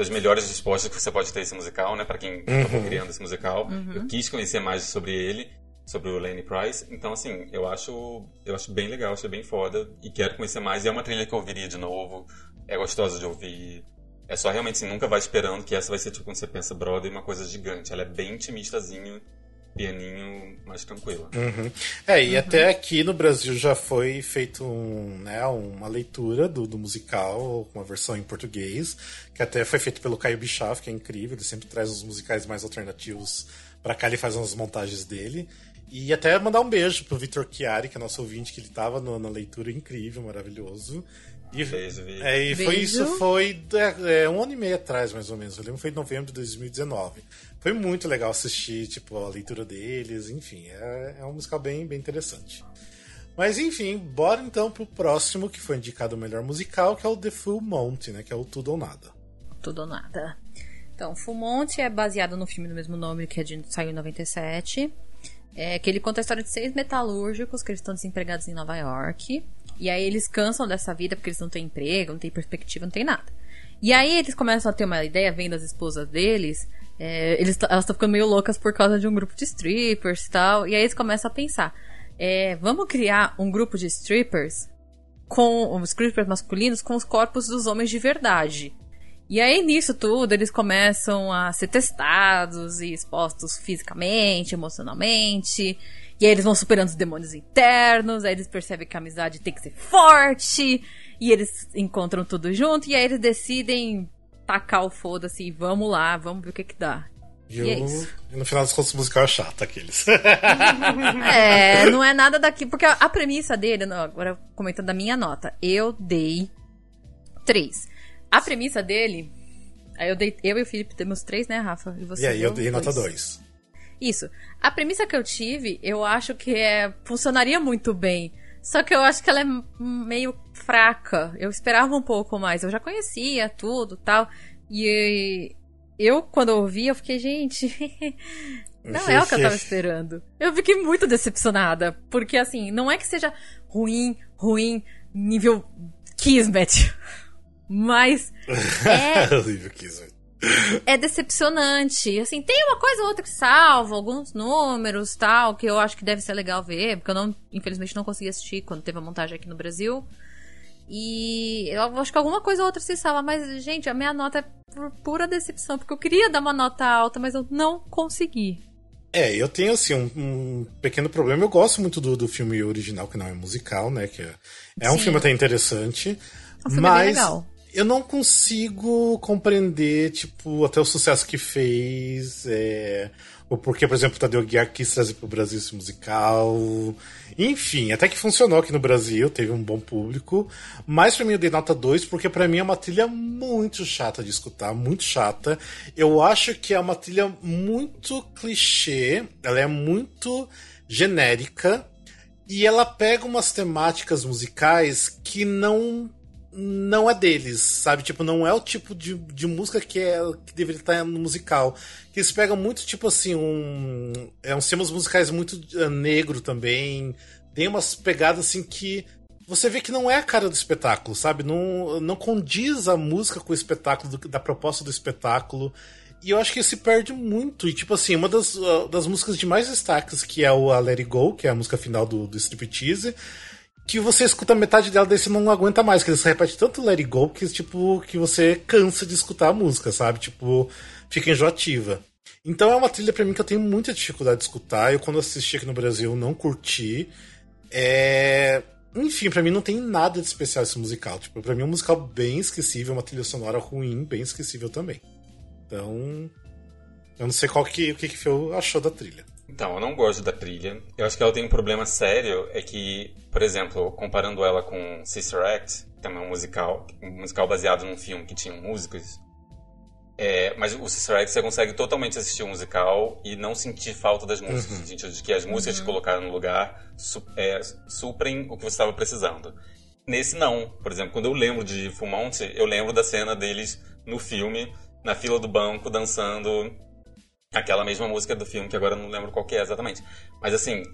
das melhores respostas que você pode ter esse musical, né? Para quem uhum. criando esse musical. Uhum. Eu quis conhecer mais sobre ele, sobre o Lenny Price. Então, assim, eu acho, eu acho bem legal, acho bem foda. E quero conhecer mais. E é uma trilha que eu ouviria de novo. É gostosa de ouvir. É só realmente, assim, nunca vai esperando que essa vai ser, tipo, quando você pensa Broadway, uma coisa gigante. Ela é bem intimistazinho pianinho mais tranquilo. Uhum. É, e uhum. até aqui no Brasil já foi feito um, né, uma leitura do, do musical, uma versão em português, que até foi feito pelo Caio Bichaf, que é incrível, ele sempre traz os musicais mais alternativos para cá, ele faz umas montagens dele. E até mandar um beijo pro Vitor Chiari, que é nosso ouvinte, que ele tava no, na leitura incrível, maravilhoso. E, Beijo, é, e foi isso, foi é, é, um ano e meio atrás, mais ou menos. Eu lembro que foi em novembro de 2019. Foi muito legal assistir, tipo, a leitura deles, enfim, é, é um musical bem, bem interessante. Mas enfim, bora então pro próximo que foi indicado o melhor musical, que é o The Full Monty, né? Que é o Tudo ou Nada. Tudo ou Nada. Então, Full Monty é baseado no filme do mesmo nome, que é de, saiu em 97. É, que ele conta a história de seis metalúrgicos que eles estão desempregados em Nova York. E aí eles cansam dessa vida porque eles não têm emprego, não têm perspectiva, não tem nada. E aí eles começam a ter uma ideia, vendo as esposas deles, é, eles, elas estão ficando meio loucas por causa de um grupo de strippers e tal. E aí eles começam a pensar: é, vamos criar um grupo de strippers com os strippers masculinos com os corpos dos homens de verdade. E aí, nisso tudo, eles começam a ser testados e expostos fisicamente, emocionalmente. E aí eles vão superando os demônios internos, aí eles percebem que a amizade tem que ser forte, e eles encontram tudo junto, e aí eles decidem tacar o foda-se e vamos lá, vamos ver o que que dá. E, e, é e no final das contas, o musical é chato, aqueles. [laughs] [laughs] é, não é nada daqui. Porque a, a premissa dele, não, agora comentando a minha nota, eu dei três. A premissa dele. Aí eu dei. Eu e o Felipe temos três, né, Rafa? E, você e aí eu dei nota dois. Isso. A premissa que eu tive, eu acho que é, funcionaria muito bem. Só que eu acho que ela é meio fraca. Eu esperava um pouco mais. Eu já conhecia tudo tal. E eu, quando eu ouvi, eu fiquei, gente. [laughs] não é o que eu tava esperando. Eu fiquei muito decepcionada. Porque, assim, não é que seja ruim, ruim, nível Kismet. [laughs] Mas. [laughs] É. nível Kismet é decepcionante. Assim, tem uma coisa ou outra que salva, alguns números tal, que eu acho que deve ser legal ver, porque eu não, infelizmente, não consegui assistir quando teve a montagem aqui no Brasil. E eu acho que alguma coisa ou outra se salva, mas, gente, a minha nota é por pura decepção, porque eu queria dar uma nota alta, mas eu não consegui. É, eu tenho, assim, um, um pequeno problema. Eu gosto muito do, do filme original, que não é musical, né? Que é, é um filme até interessante. É um filme mas bem legal eu não consigo compreender, tipo, até o sucesso que fez. É, o porquê, por exemplo, o Tadeu Guiar quis trazer pro Brasil esse musical. Enfim, até que funcionou aqui no Brasil, teve um bom público. Mas pra mim eu dei nota 2, porque para mim é uma trilha muito chata de escutar, muito chata. Eu acho que é uma trilha muito clichê, ela é muito genérica. E ela pega umas temáticas musicais que não não é deles, sabe? Tipo, não é o tipo de, de música que, é, que deveria estar no musical. Que eles pegam muito, tipo assim, um. É uns temas musicais muito uh, negro também. Tem umas pegadas assim que. Você vê que não é a cara do espetáculo, sabe? Não, não condiz a música com o espetáculo, do, da proposta do espetáculo. E eu acho que se perde muito. E, tipo assim, uma das, uh, das músicas de mais destaques, que é o A Let It Go, que é a música final do, do Striptease, que você escuta metade dela, daí você não aguenta mais, que eles repetem tanto Let It Go que, tipo, que você cansa de escutar a música, sabe? Tipo, fica enjoativa. Então é uma trilha para mim que eu tenho muita dificuldade de escutar. Eu, quando assisti aqui no Brasil, não curti. É... Enfim, para mim não tem nada de especial esse musical. Tipo, pra mim é um musical bem esquecível, uma trilha sonora ruim, bem esquecível também. Então, eu não sei qual que, o que, que Phil achou da trilha. Então, eu não gosto da trilha. Eu acho que ela tem um problema sério, é que, por exemplo, comparando ela com Sister Act, que também é um musical, um musical baseado num filme que tinha músicas, é, mas o Sister Act você consegue totalmente assistir o um musical e não sentir falta das músicas, uhum. no sentido de que as músicas uhum. que colocaram no lugar su é, suprem o que você estava precisando. Nesse não. Por exemplo, quando eu lembro de Full Monty, eu lembro da cena deles no filme na fila do banco dançando aquela mesma música do filme, que agora não lembro qual que é exatamente. Mas assim,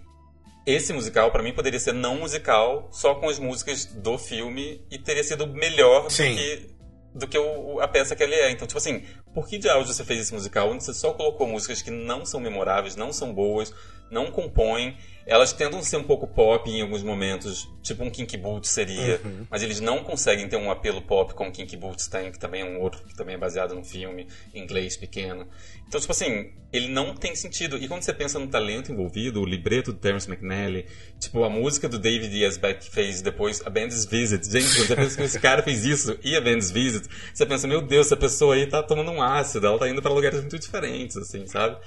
esse musical para mim poderia ser não musical, só com as músicas do filme e teria sido melhor Sim. do que do que o, a peça que ele é. Então, tipo assim, por que de áudio você fez esse musical onde você só colocou músicas que não são memoráveis, não são boas, não compõem elas tentam ser um pouco pop em alguns momentos, tipo um Kinky Boots seria, uhum. mas eles não conseguem ter um apelo pop como Kinky Boots tem, que também é um outro, que também é baseado num filme inglês pequeno. Então, tipo assim, ele não tem sentido. E quando você pensa no talento envolvido, o libreto do Terence McNally, tipo, a música do David Yazbek que fez depois a Band's Visit. Gente, quando você pensa que esse cara fez isso e a Band's Visit, você pensa, meu Deus, essa pessoa aí tá tomando um ácido, ela tá indo para lugares muito diferentes, assim, sabe?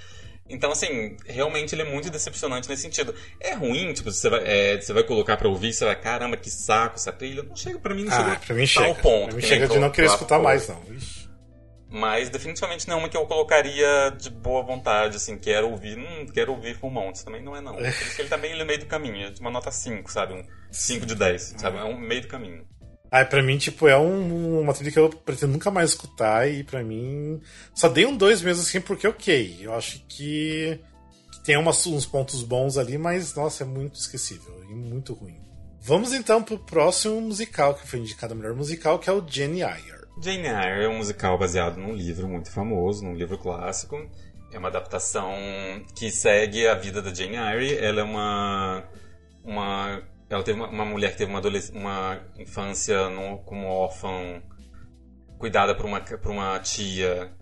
Então, assim, realmente ele é muito decepcionante nesse sentido. É ruim, tipo, você vai, é, você vai colocar pra ouvir, você vai, caramba, que saco essa trilha. Não chega pra mim, não ah, chega pra mim chega. ao ponto. Pra mim chega de não querer escutar mais, não. Ixi. Mas definitivamente não é uma que eu colocaria de boa vontade, assim, quero ouvir, hum, quero ouvir Full Montes, também não é não. [laughs] Por isso que ele tá bem no meio do caminho, é uma nota 5, sabe? Um 5 de 10, sabe? É um meio do caminho. Aí pra mim, tipo, é um, uma trilha que eu pretendo nunca mais escutar e pra mim. Só dei um 2 mesmo assim, porque ok. Eu acho que tem umas, uns pontos bons ali, mas nossa, é muito esquecível e muito ruim. Vamos então pro próximo musical que foi indicado a melhor musical, que é o Jane Eyre. Jane Eyre é um musical baseado num livro muito famoso, num livro clássico. É uma adaptação que segue a vida da Jane Eyre. Ela é uma uma ela teve uma, uma mulher que teve uma, uma infância no, como órfã, cuidada por uma, por uma tia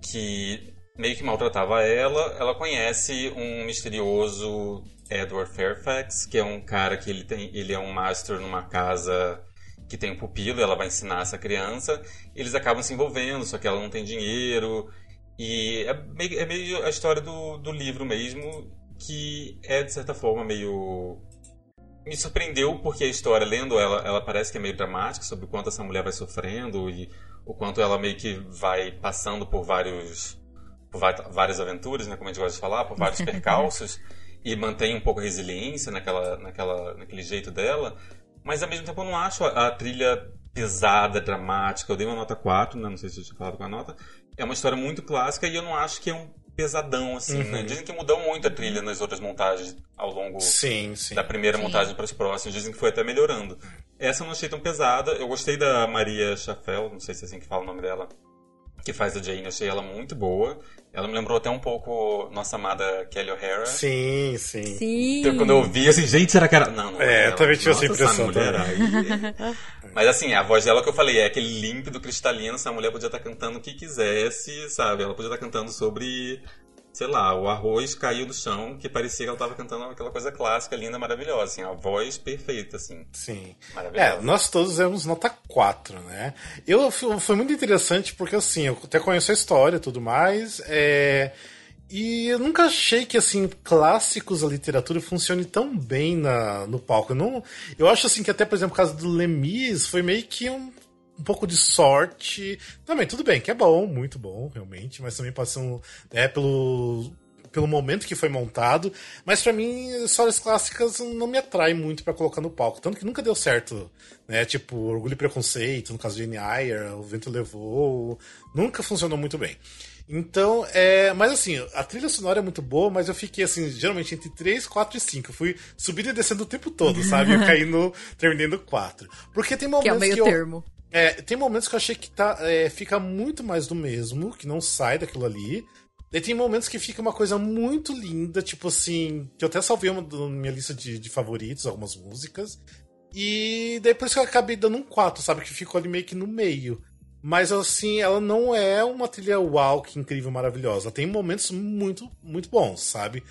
que meio que maltratava ela. Ela conhece um misterioso Edward Fairfax, que é um cara que ele tem, ele é um master numa casa que tem um pupilo, ela vai ensinar essa criança. Eles acabam se envolvendo, só que ela não tem dinheiro. E é meio, é meio a história do, do livro mesmo, que é de certa forma meio me surpreendeu porque a história, lendo ela, ela parece que é meio dramática sobre o quanto essa mulher vai sofrendo e o quanto ela meio que vai passando por vários por várias aventuras, né, como a gente gosta de falar, por vários [laughs] percalços, e mantém um pouco a resiliência naquela, naquela, naquele jeito dela, mas ao mesmo tempo eu não acho a, a trilha pesada, dramática. Eu dei uma nota 4, né, não sei se eu tinha falado com a nota. É uma história muito clássica e eu não acho que é um pesadão, assim, né? uhum. né? Dizem que mudou muito a trilha nas outras montagens ao longo sim, sim. da primeira sim. montagem para as próximas. Dizem que foi até melhorando. Essa eu não achei tão pesada. Eu gostei da Maria Chaffel, não sei se é assim que fala o nome dela, que faz a Jane. Achei ela muito boa. Ela me lembrou até um pouco nossa amada Kelly O'Hara. Sim, sim. Sim. Então, quando eu ouvi, assim, gente, será que era. Não, não é. Eu também tive essa impressão. Mulher aí. [laughs] Mas assim, a voz dela que eu falei, é aquele límpido cristalino, essa mulher podia estar cantando o que quisesse, sabe? Ela podia estar cantando sobre sei lá, o arroz caiu do chão, que parecia que ela estava cantando aquela coisa clássica, linda, maravilhosa, assim, a voz perfeita, assim. Sim. É, nós todos demos nota 4, né? Eu, foi muito interessante porque, assim, eu até conheço a história e tudo mais, é... E eu nunca achei que, assim, clássicos da literatura funcione tão bem na, no palco. Eu, não, eu acho, assim, que até, por exemplo, o caso do Lemis foi meio que um um pouco de sorte. Também, tudo bem, que é bom, muito bom, realmente, mas também pode ser um. É, pelo, pelo momento que foi montado. Mas para mim, histórias clássicas não me atraem muito para colocar no palco. Tanto que nunca deu certo, né? Tipo, Orgulho e Preconceito, no caso de Eyre, O Vento Levou. Nunca funcionou muito bem. Então, é. Mas assim, a trilha sonora é muito boa, mas eu fiquei assim, geralmente entre 3, 4 e 5. Eu fui subindo e descendo o tempo todo, sabe? Eu caí no. terminei no 4. Porque tem momentos. Que é o meio que eu, termo. É, tem momentos que eu achei que tá, é, fica muito mais do mesmo, que não sai daquilo ali. E tem momentos que fica uma coisa muito linda, tipo assim, que eu até salvei uma na minha lista de, de favoritos, algumas músicas. E depois que eu acabei dando um 4, sabe? Que ficou ali meio que no meio. Mas assim, ela não é uma trilha uau, que incrível, maravilhosa. Tem momentos muito, muito bons, sabe?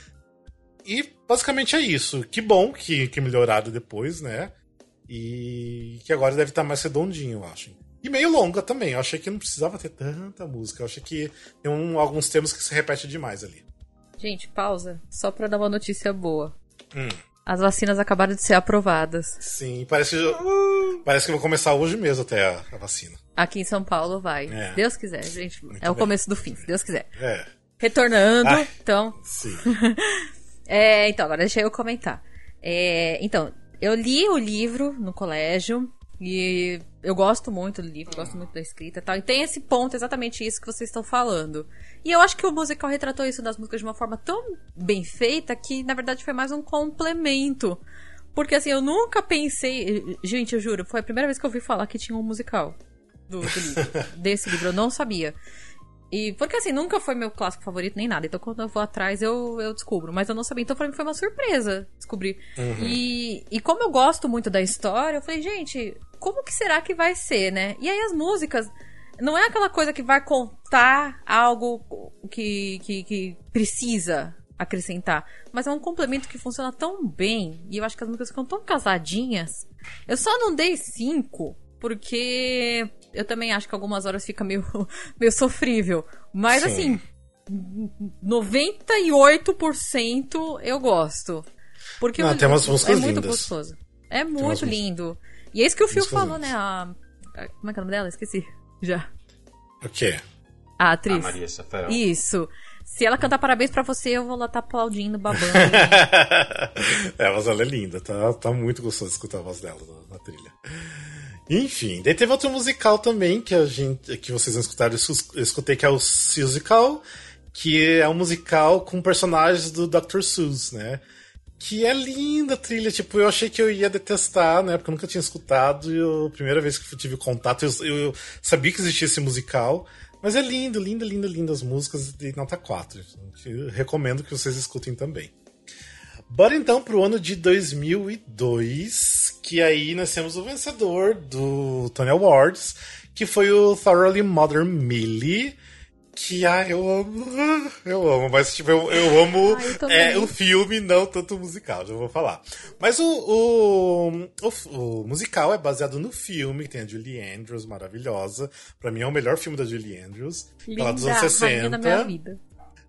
E basicamente é isso. Que bom que, que melhoraram depois, né? E que agora deve estar mais redondinho, eu acho. E meio longa também. Eu achei que não precisava ter tanta música. Eu achei que tem um, alguns temas que se repetem demais ali. Gente, pausa. Só pra dar uma notícia boa. Hum. As vacinas acabaram de ser aprovadas. Sim, parece que, parece que vai começar hoje mesmo até a, a vacina. Aqui em São Paulo vai. É. Deus quiser, gente. Muito é o bem. começo do fim, se Deus quiser. É, Retornando, Ai. então. sim. [laughs] É, então, agora deixa eu comentar. É, então, eu li o livro no colégio e eu gosto muito do livro, gosto muito da escrita e tal. E tem esse ponto, exatamente isso que vocês estão falando. E eu acho que o musical retratou isso das músicas de uma forma tão bem feita que, na verdade, foi mais um complemento. Porque, assim, eu nunca pensei. Gente, eu juro, foi a primeira vez que eu ouvi falar que tinha um musical do, do livro. [laughs] desse livro, eu não sabia. E porque assim, nunca foi meu clássico favorito nem nada. Então quando eu vou atrás eu, eu descubro. Mas eu não sabia. Então pra mim foi uma surpresa descobrir. E, e como eu gosto muito da história, eu falei, gente, como que será que vai ser, né? E aí as músicas. Não é aquela coisa que vai contar algo que, que, que precisa acrescentar. Mas é um complemento que funciona tão bem. E eu acho que as músicas ficam tão casadinhas. Eu só não dei cinco. Porque eu também acho que algumas horas fica meio, [laughs] meio sofrível. Mas Sim. assim, 98% eu gosto. Porque Não, o- tem umas músicas é muito lindas. gostoso. É muito lindo. E é isso que o Phil músicas falou, lindas. né? A, a- como é que é o nome dela? Esqueci. Já. O quê? A A atriz. Maria Chafarel. Isso. Se ela cantar parabéns pra você, eu vou lá estar aplaudindo, babando. [laughs] é, mas ela é linda, tá, tá muito gostoso escutar a voz dela na, na trilha. Enfim, daí teve outro musical também que a gente, que vocês não escutaram, eu escutei que é o Musical, que é um musical com personagens do Dr. Seuss, né? Que é linda a trilha, tipo, eu achei que eu ia detestar, né? Porque eu nunca tinha escutado, e a primeira vez que tive contato, eu, eu sabia que existia esse musical. Mas é lindo, lindo, lindo, lindo as músicas de nota 4. Eu recomendo que vocês escutem também. Bora então pro ano de 2002, que aí nós temos o vencedor do Tony Awards, que foi o Thoroughly Modern Millie, que ah, eu amo, [laughs] eu amo, mas tipo, eu, eu amo é, o filme, não tanto o musical, já vou falar. Mas o, o, o, o musical é baseado no filme, que tem a Julie Andrews, maravilhosa. Pra mim é o melhor filme da Julie Andrews. lá dos Linda, anos rainha da 60. minha vida.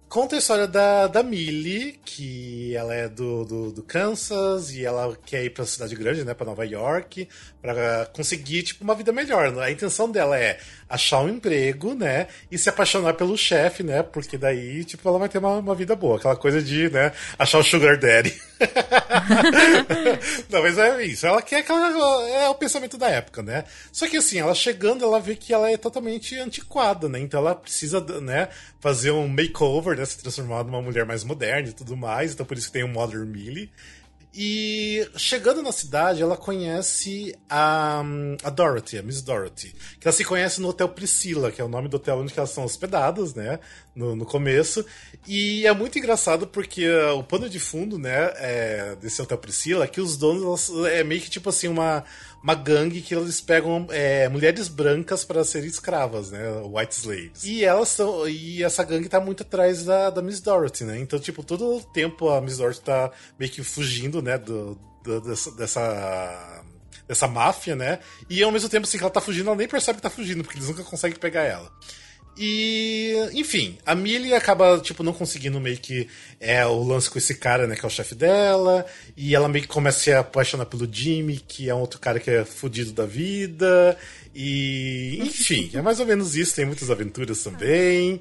Conta a história da, da Millie, que ela é do, do, do Kansas e ela quer ir pra cidade grande, né, pra Nova York, pra conseguir, tipo, uma vida melhor. A intenção dela é achar um emprego, né, e se apaixonar pelo chefe, né, porque daí, tipo, ela vai ter uma, uma vida boa. Aquela coisa de, né, achar o sugar daddy. [laughs] Não, mas é isso. Ela quer aquela. É o pensamento da época, né? Só que assim, ela chegando, ela vê que ela é totalmente antiquada, né? Então ela precisa, né, fazer um makeover, né? Se transformar numa mulher mais moderna e tudo mais. Então por isso que tem o Modern Millie. E chegando na cidade, ela conhece a, a Dorothy, a Miss Dorothy. Que ela se conhece no Hotel Priscila, que é o nome do hotel onde elas são hospedadas, né? No, no começo. E é muito engraçado porque uh, o pano de fundo, né, é, desse Hotel Priscila, é que os donos elas- é meio que tipo assim, uma, uma gangue que eles pegam é, mulheres brancas para serem escravas, né? White slaves. E elas são. E essa gangue tá muito atrás da, da Miss Dorothy, né? Então, tipo, todo o tempo a Miss Dorothy tá meio que fugindo, né? Do, do- dessa. dessa máfia, né? E ao mesmo tempo assim que ela tá fugindo, ela nem percebe que tá fugindo, porque eles nunca conseguem pegar ela. E, enfim, a Millie acaba, tipo, não conseguindo meio que é o lance com esse cara, né, que é o chefe dela, e ela meio que começa a se apaixonar pelo Jimmy, que é um outro cara que é fudido da vida, e, enfim, é mais ou menos isso, tem muitas aventuras também. Lindo,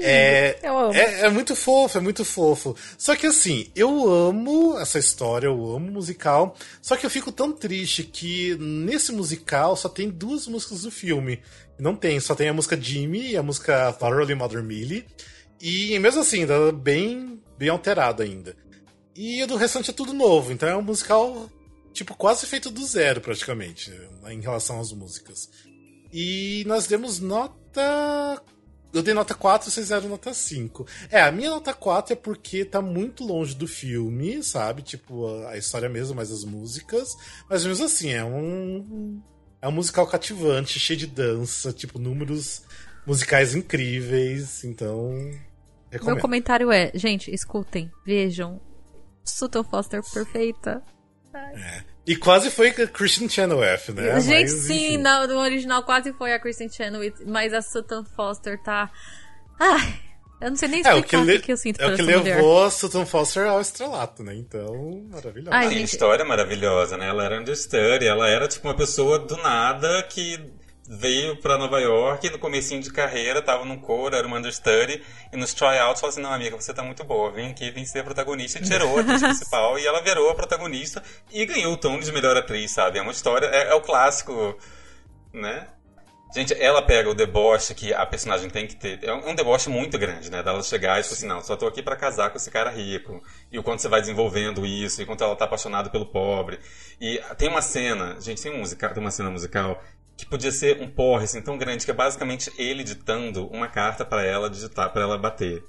É, eu amo. é, é muito fofo, é muito fofo. Só que assim, eu amo essa história, eu amo o musical. Só que eu fico tão triste que nesse musical só tem duas músicas do filme. Não tem, só tem a música Jimmy e a música Thoroughly Mother Millie. E mesmo assim, tá bem, bem alterado ainda. E o do restante é tudo novo, então é um musical, tipo, quase feito do zero, praticamente, em relação às músicas. E nós demos nota. Eu dei nota 4, vocês deram nota 5. É, a minha nota 4 é porque tá muito longe do filme, sabe? Tipo, a história mesmo, mas as músicas. Mas mesmo assim, é um. É um musical cativante, cheio de dança, tipo, números musicais incríveis, então. Recomendo. Meu comentário é, gente, escutem, vejam. Sutton Foster perfeita. É. E quase foi a Christian Chenoweth, né? Gente, Mas, sim, enfim. no, original quase foi a Kristen Chenoweth, mas a Sutton Foster tá... Ai, eu não sei nem É, explicar o que, o le- que eu sinto é por o que mulher. levou a Sutton Foster ao estrelato, né? Então, maravilhoso. Ai, gente. história é maravilhosa, né? Ela era understudy, ela era tipo uma pessoa do nada que veio pra Nova York no comecinho de carreira, tava num coro, era uma understudy, e nos tryouts falou assim, não amiga, você tá muito boa, vem aqui, vem ser a protagonista, e tirou a atriz [laughs] principal, e ela virou a protagonista, e ganhou o Tony de melhor atriz, sabe? É uma história, é, é o clássico, né? Gente, ela pega o deboche que a personagem tem que ter. É um, é deboche muito grande, né? Dela chegar e falar assim, não, só tô aqui pra casar com esse cara rico. E o quanto você vai desenvolvendo isso, e quanto ela tá apaixonada pelo pobre. E tem uma cena, gente, tem, musical, tem uma cena musical que podia ser um porre assim, tão grande que é basicamente ele ditando uma carta pra ela digitar, pra ela bater.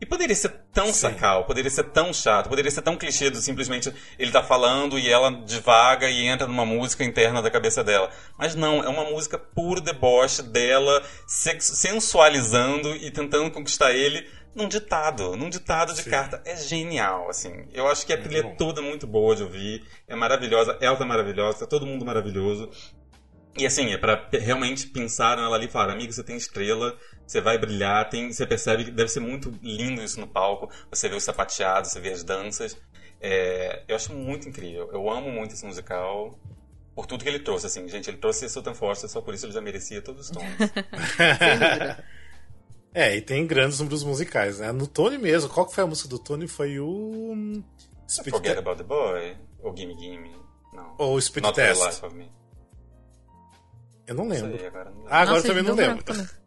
E poderia ser tão Sim. sacal, poderia ser tão chato, poderia ser tão clichê do simplesmente ele tá falando e ela devaga e entra numa música interna da cabeça dela. Mas não, é uma música puro deboche dela sensualizando e tentando conquistar ele num ditado, num ditado de Sim. carta. É genial, assim. Eu acho que a trilha é toda muito boa de ouvir, é maravilhosa, ela tá maravilhosa, tá todo mundo maravilhoso. E assim, é pra pe- realmente pensar nela ali e falar, amigo, você tem estrela, você vai brilhar, tem, você percebe que deve ser muito lindo isso no palco, você vê os sapateados, você vê as danças. É, eu acho muito incrível, eu amo muito esse musical por tudo que ele trouxe, assim, gente, ele trouxe Sultan Foster, só por isso ele já merecia todos os tons. [laughs] É, e tem grandes números musicais, né? No Tony mesmo, qual que foi a música do Tony? Foi o. hum, Speed Forget Te- About the Boy, ou Gimme Gimme, não. Ou Speed Not the Test. Life of Me. Eu não Não lembro. sei, agora não Ah, agora Nossa, também não lembro.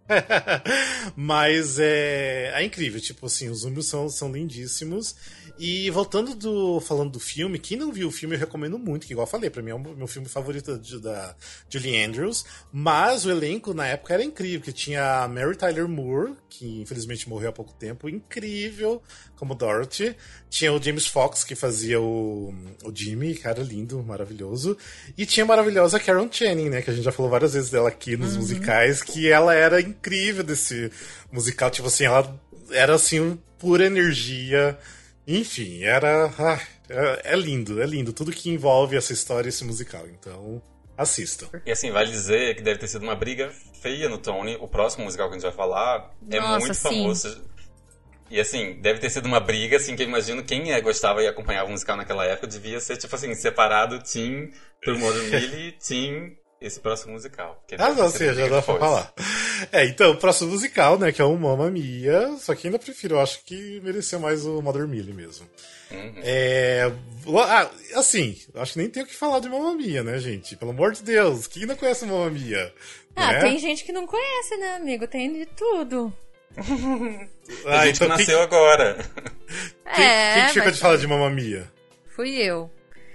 [laughs] Mas é, é incrível, tipo assim, os números são, são lindíssimos. E voltando do. falando do filme, quem não viu o filme eu recomendo muito, que igual eu falei, pra mim é o meu filme favorito de- da Julie Andrews. Mas o elenco na época era incrível, que tinha a Mary Tyler Moore, que infelizmente morreu há pouco tempo, incrível como Dorothy. Tinha o James Fox, que fazia o, o Jimmy, cara lindo, maravilhoso. E tinha a maravilhosa Karen Channing, né? Que a gente já falou várias vezes dela aqui nos musicais, que ela era incrível desse musical. Tipo assim, ela era assim, um pura energia. Enfim, era. ah, é, é lindo, é lindo. Tudo que envolve essa história, esse musical. Então, assistam. E assim, vale dizer que deve ter sido uma briga feia no Tony. O próximo musical que a gente vai falar é Nossa, muito sim. famoso. E assim, deve ter sido uma briga, assim, que eu imagino quem é, gostava e acompanhava o musical naquela época devia ser, tipo assim, separado Team True Modern Millie [laughs] e Team esse próximo musical. que Ah, não, sim, já dá pra falar. É, então, o próximo musical, né, que é o Mamma Mia, só que ainda prefiro, eu acho que mereceu mais o Mother Millie mesmo. Uhum. É. ah, assim, acho que nem tem o que falar de Mamma Mia, né, gente? Pelo amor de Deus, quem não conhece Mamma Mia? Ah, né? tem gente que não conhece, né, amigo? Tem de tudo. Ah, gente que então nasceu quem, agora. [laughs] quem, é, quem que mas de falar de Mamma Mia? fui eu.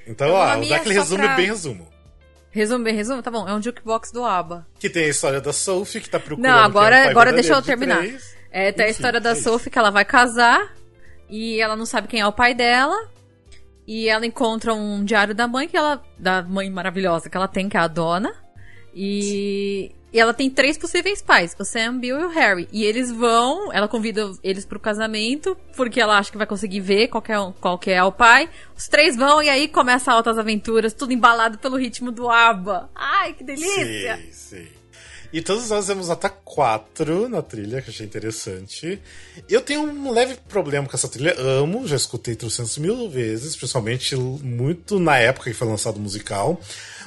Então, Mamma ó, aquele só resumo pra- bem resumo. Resumo bem, resumo? Tá bom, é um jukebox do ABBA. Que tem a história da Sophie, que tá procurando. Não, agora, é pai agora deixa eu terminar. três. É, tem a Enfim, história da é. Sophie que ela vai casar e ela não sabe quem é o pai dela. E ela encontra um diário da mãe, que ela. Da mãe maravilhosa que ela tem, que é a dona. E, e ela tem três possíveis pais: o Sam, Bill e o Harry. E eles vão, ela convida eles pro casamento, porque ela acha que vai conseguir ver qual é, qual é o pai. Os três vão e aí começa altas aventuras, tudo embalado pelo ritmo do ABBA. Ai, que delícia! Sim, sim. E todos nós demos nota 4 na trilha, que achei interessante. Eu tenho um leve problema com essa trilha, amo, já escutei 300 mil vezes, principalmente muito na época que foi lançado o musical.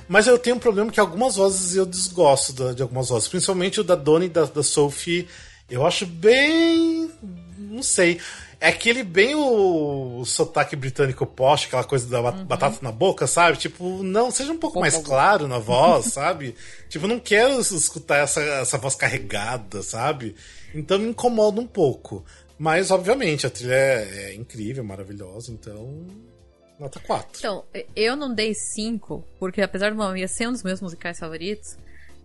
Mas eu tenho um problema que algumas vozes eu desgosto da- de algumas vozes, principalmente o da Dona e da, da Sophie. Eu acho bem. não sei. É aquele bem o, o sotaque britânico poste, aquela coisa da ba- batata na boca, sabe? Tipo, não, seja um pouco mais claro na voz, [laughs] sabe? Tipo, não quero escutar essa, essa voz carregada, sabe? Então me incomoda um pouco. Mas, obviamente, a trilha é, é incrível, maravilhosa, então. Nota 4. Então, eu não dei 5, porque apesar do Mamma Mia ser um dos meus musicais favoritos,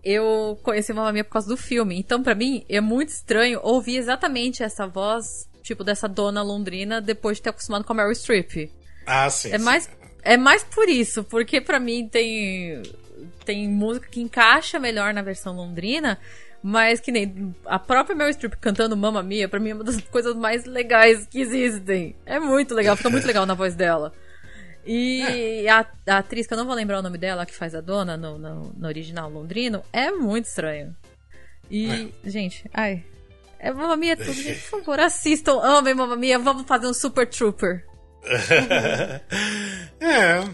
eu conheci Mamma Mia por causa do filme. Então, para mim, é muito estranho ouvir exatamente essa voz, tipo, dessa dona londrina, depois de ter acostumado com a Meryl Streep. Ah, sim. É sim. mais, é mais por isso, porque para mim tem, tem música que encaixa melhor na versão londrina, mas que nem a própria Meryl Streep cantando Mamma Mia, pra mim é uma das [laughs] coisas mais legais que existem. É muito legal, fica muito legal na voz dela. E a, a atriz, que eu não vou lembrar o nome dela, que faz a dona no, no, no original londrino, é muito estranho. E, gente, ai. É Mamma Mia é tudo, gente, por [laughs] favor, assistam, amem Mamma Mia, vamos fazer um Super Trooper. [laughs] é.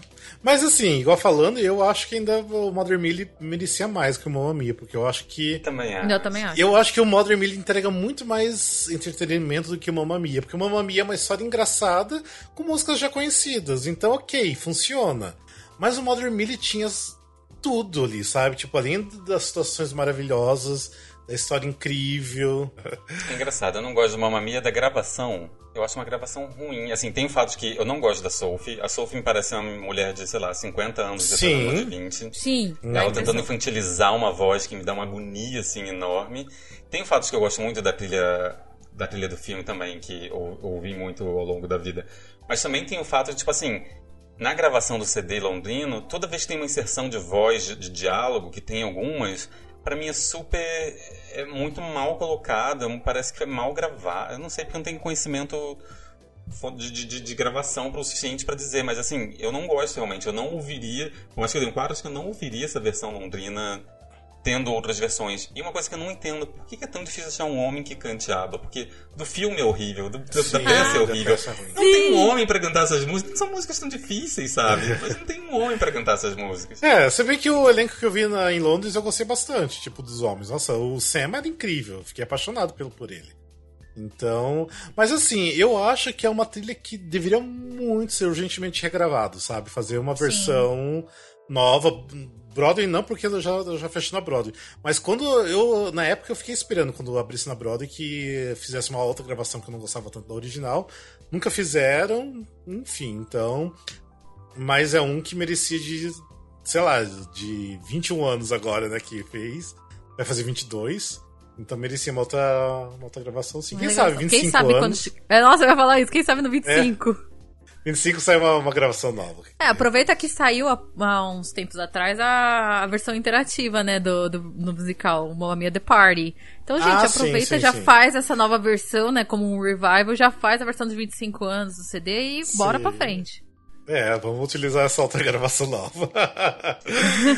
Mas assim, igual falando, eu acho que ainda o Mother Millie merecia mais que o Mamma porque eu acho que. Também acho. Eu também acho. Eu acho que o Mother Millie entrega muito mais entretenimento do que o Mamma Mia, porque o Mamma Mia é uma história engraçada com músicas já conhecidas. Então, ok, funciona. Mas o Mother Millie tinha tudo ali, sabe? Tipo, além das situações maravilhosas, da história incrível. É engraçado, eu não gosto do Mamma Mia da gravação. Eu acho uma gravação ruim. Assim, tem fatos que eu não gosto da Sophie. A Sophie me parece uma mulher de, sei lá, 50 anos, já Sim. de 20. Sim. Ela dá tentando infantilizar uma voz que me dá uma agonia, assim, enorme. Tem fatos que eu gosto muito da trilha da trilha do filme também, que eu, eu ouvi muito ao longo da vida. Mas também tem o fato de, tipo assim, na gravação do CD londrino, toda vez que tem uma inserção de voz, de, de diálogo, que tem algumas, pra mim é super. é muito mal colocada, parece que é mal gravada. Eu não sei porque eu não tenho conhecimento de, de, de gravação para o suficiente para dizer, mas assim, eu não gosto realmente, eu não ouviria, por mais que eu tenha claro, acho que eu não ouviria essa versão londrina tendo outras versões. E uma coisa que eu não entendo, por que é tão difícil achar um homem que cante ABBA? Porque do filme é horrível, do, do, Sim, da peça é horrível. peça é não tem um homem pra cantar essas músicas, são músicas tão difíceis, sabe? [laughs] Mas não tem um homem pra cantar essas músicas. É, você vê que o elenco que eu vi na- em Londres eu gostei bastante, tipo, dos homens. Nossa, o Sam era incrível, fiquei apaixonado pelo, por ele. Então, mas assim, eu acho que é uma trilha que deveria muito ser urgentemente regravado, sabe? Fazer uma versão nova. Broadway não, porque eu já, eu já fechei na Broadway. Mas quando eu, na época, eu fiquei esperando quando abrisse na Broadway que fizesse uma outra gravação que eu não gostava tanto da original. Nunca fizeram, enfim, então. Mas é um que merecia de, sei lá, de 21 anos agora, né, que fez. Vai fazer 22. Então merecia uma outra, uma outra gravação, sim. Quem sabe, 25 Quem sabe anos. quando. É, Nossa, eu ia falar isso. Quem sabe no 25. 25 sai uma, uma gravação nova. É, aproveita que saiu há, há uns tempos atrás a, a versão interativa, né, do, do, do musical, o Mamma Mia The Party. Então, gente, Ah, sim, aproveita, sim, já sim. faz essa nova versão, né, como um revival, já faz a versão dos 25 anos do CD e bora Sim. pra frente. É, vamos utilizar essa outra [laughs] gravação nova.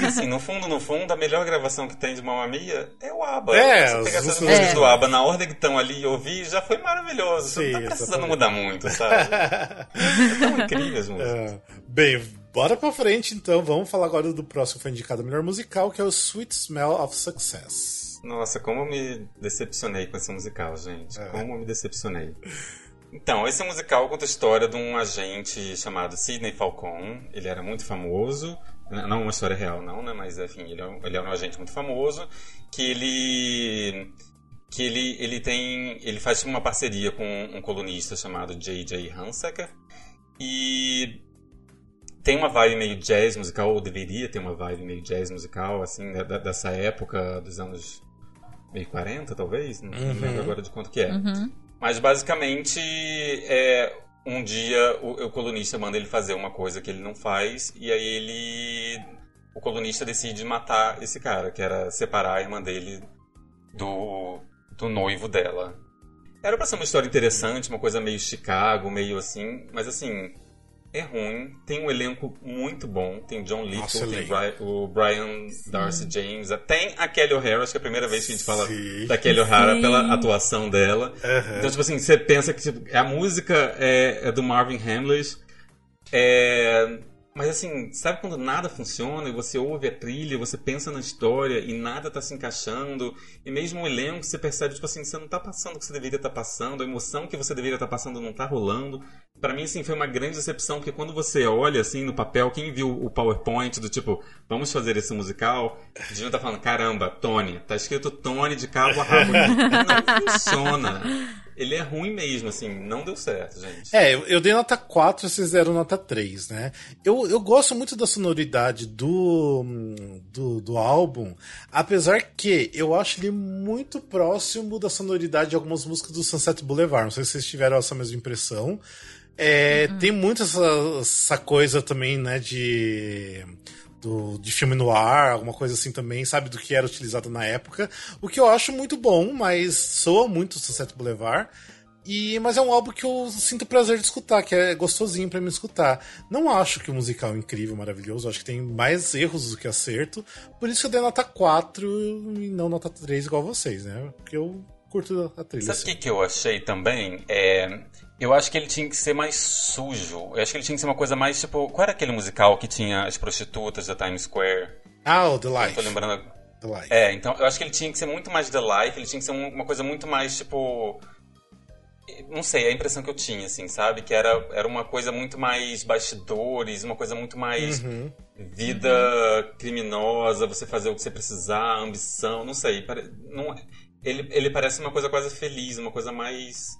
Assim, no fundo, no fundo, a melhor gravação que tem de Mamma Mia é o ABBA. É, Você pegar essas músicas- É. do ABBA na ordem que estão ali e ouvir, já foi maravilhoso. Sim, não tá precisando exatamente. mudar muito, sabe? [laughs] é tão incrível as músicas. É, Bem, bora pra frente então. Vamos falar agora do próximo que foi indicado melhor musical, que é o Sweet Smell of Success. Nossa, como eu me decepcionei com esse musical, gente. É. Como eu me decepcionei. Então, esse musical conta a história de um agente chamado Sidney Falcon. Ele era muito famoso. Não uma história real, não, né? Mas, enfim, ele é um, ele é um agente muito famoso. Que ele... Que ele, ele tem... Ele faz uma parceria com um colunista chamado J.J. Hansaker. E... Tem uma vibe meio jazz musical, ou deveria ter uma vibe meio jazz musical, assim, né, dessa época dos anos meio 40, talvez? Não, não lembro agora de quanto que é. Uhum. Mas basicamente, é, um dia o, o colunista manda ele fazer uma coisa que ele não faz, e aí ele. O colunista decide matar esse cara, que era separar a irmã dele do, do noivo dela. Era pra ser uma história interessante, uma coisa meio Chicago, meio assim, mas assim. É ruim, tem um elenco muito bom. Tem John Nossa, Lithgow, tem elenco. Bri- o Brian Darcy James, tem a Kelly O'Hara, acho que é a primeira vez que a gente fala Sim. da Kelly O'Hara Sim. pela atuação dela. Aham. Então, tipo assim, você pensa que tipo, a música é, é do Marvin Hamlish, é... mas assim, sabe quando nada funciona e você ouve a trilha, você pensa na história e nada tá se encaixando, e mesmo o elenco você percebe, tipo assim, você não tá passando o que você deveria estar passando, a emoção que você deveria estar passando não tá rolando. Pra mim, assim, foi uma grande decepção, porque quando você olha, assim, no papel, quem viu o PowerPoint do tipo, vamos fazer esse musical, a gente tá falando, caramba, Tony, tá escrito Tony de cabo a rabo. [laughs] não funciona. ele é ruim mesmo, assim, não deu certo, gente. É, eu, eu dei nota 4, vocês deram nota 3, né? Eu, eu gosto muito da sonoridade do, do, do álbum, apesar que eu acho ele muito próximo da sonoridade de algumas músicas do Sunset Boulevard. Não sei se vocês tiveram essa mesma impressão. É, uhum. Tem muito essa, essa coisa também, né, de do, de filme no ar, alguma coisa assim também, sabe, do que era utilizado na época. O que eu acho muito bom, mas soa muito Sunset Boulevard. E, mas é um álbum que eu sinto prazer de escutar, que é gostosinho para me escutar. Não acho que o musical é incrível, maravilhoso, acho que tem mais erros do que acerto. Por isso eu dei nota 4 e não nota 3 igual vocês, né? Porque eu curto a trilha. Sabe o assim. que, que eu achei também? É, eu acho que ele tinha que ser mais sujo. Eu acho que ele tinha que ser uma coisa mais tipo. Qual era aquele musical que tinha as prostitutas da Times Square? Ah, o The Life. Eu tô lembrando. The Life. É, então eu acho que ele tinha que ser muito mais The Life, ele tinha que ser uma coisa muito mais tipo. Não sei, é a impressão que eu tinha, assim, sabe? Que era, era uma coisa muito mais bastidores, uma coisa muito mais uhum. vida uhum. criminosa, você fazer o que você precisar, ambição, não sei. Não, ele, ele parece uma coisa quase feliz, uma coisa mais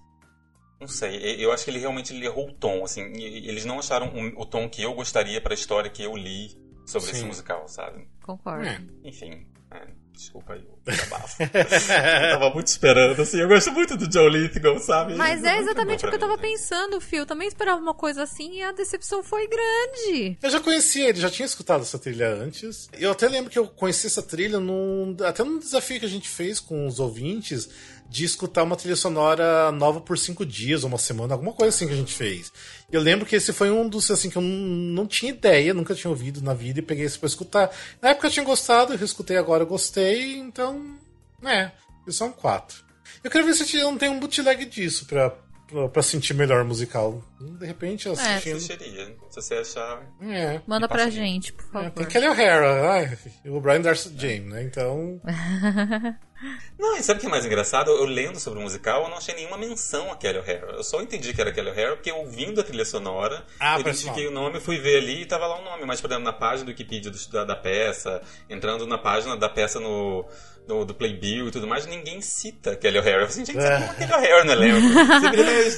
não sei, eu acho que ele realmente ele errou o tom, assim, eles não acharam o tom que eu gostaria para a história que eu li sobre Sim. esse musical, sabe? Concordo. É. Enfim, é, desculpa aí o [laughs] desabafo. eu tava muito esperando, assim, eu gosto muito do Joe Lithgow, sabe? Mas é exatamente o que eu tava pensando, Phil, eu também esperava uma coisa assim e a decepção foi grande. Eu já conhecia ele, já tinha escutado essa trilha antes. Eu até lembro que eu conheci essa trilha num, até num desafio que a gente fez com os ouvintes, de escutar uma trilha sonora nova por cinco dias, uma semana, alguma coisa assim que a gente fez. Eu lembro que esse foi um dos assim que eu não tinha ideia, nunca tinha ouvido na vida e peguei esse pra escutar. Na época eu tinha gostado, eu escutei agora, eu gostei, então, é, são quatro. Eu quero ver se não tem um bootleg disso pra, pra, sentir melhor musical. De repente, assistindo... É. Seria, se você achar... É. Manda pra gente, por favor. É, tem Kelly O'Hara, o Brian Darcy James, né? Então... [laughs] Não, e sabe o que é mais engraçado? Eu lendo sobre o musical, eu não achei nenhuma menção a Kelly O'Hara. Eu só entendi que era Kelly O'Hara porque ouvindo a trilha sonora, ah, eu identifiquei o nome, fui ver ali e tava lá o nome. Mas, por exemplo, na página do Wikipedia do, da, da peça, entrando na página da peça no, no, do Playbill e tudo mais, ninguém cita Kelly O'Hara. Eu falei assim, gente, você é. Kelly O'Hara no elenco. Você deveria,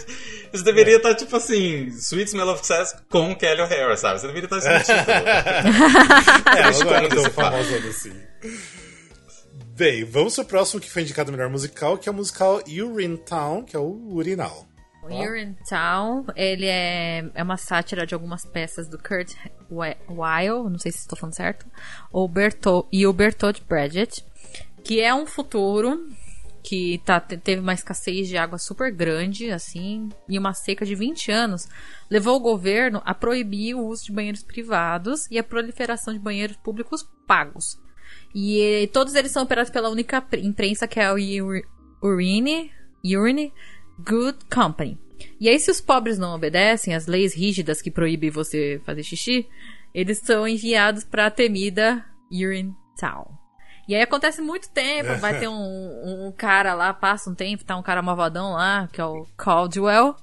você deveria estar, tipo assim, Sweet Smell of Success com Kelly O'Hara, sabe? Você deveria estar assim no título. [laughs] é, agora tão famoso assim. Bem, vamos pro próximo que foi indicado melhor musical, que é o musical Urinetown, que é o Urinal. O Urinetown, ele é, é uma sátira de algumas peças do Kurt Weill, não sei se estou falando certo, o Berto, e o Bertolt Brecht, que é um futuro que tá, teve uma escassez de água super grande, assim, e uma seca de 20 anos, levou o governo a proibir o uso de banheiros privados e a proliferação de banheiros públicos pagos. E todos eles são operados pela única imprensa que é o Urine, Urine Good Company. E aí, se os pobres não obedecem às leis rígidas que proíbem você fazer xixi, eles são enviados para a temida Urine Town. E aí acontece muito tempo, vai ter um, um cara lá, passa um tempo, tá um cara malvadão lá, que é o Caldwell.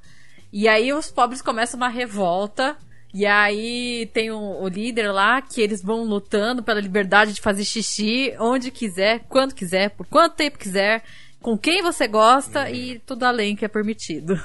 E aí os pobres começam uma revolta e aí tem o, o, líder lá que eles vão lutando pela liberdade de fazer xixi onde quiser, quando quiser, por quanto tempo quiser, com quem você gosta uhum. e tudo além que é permitido.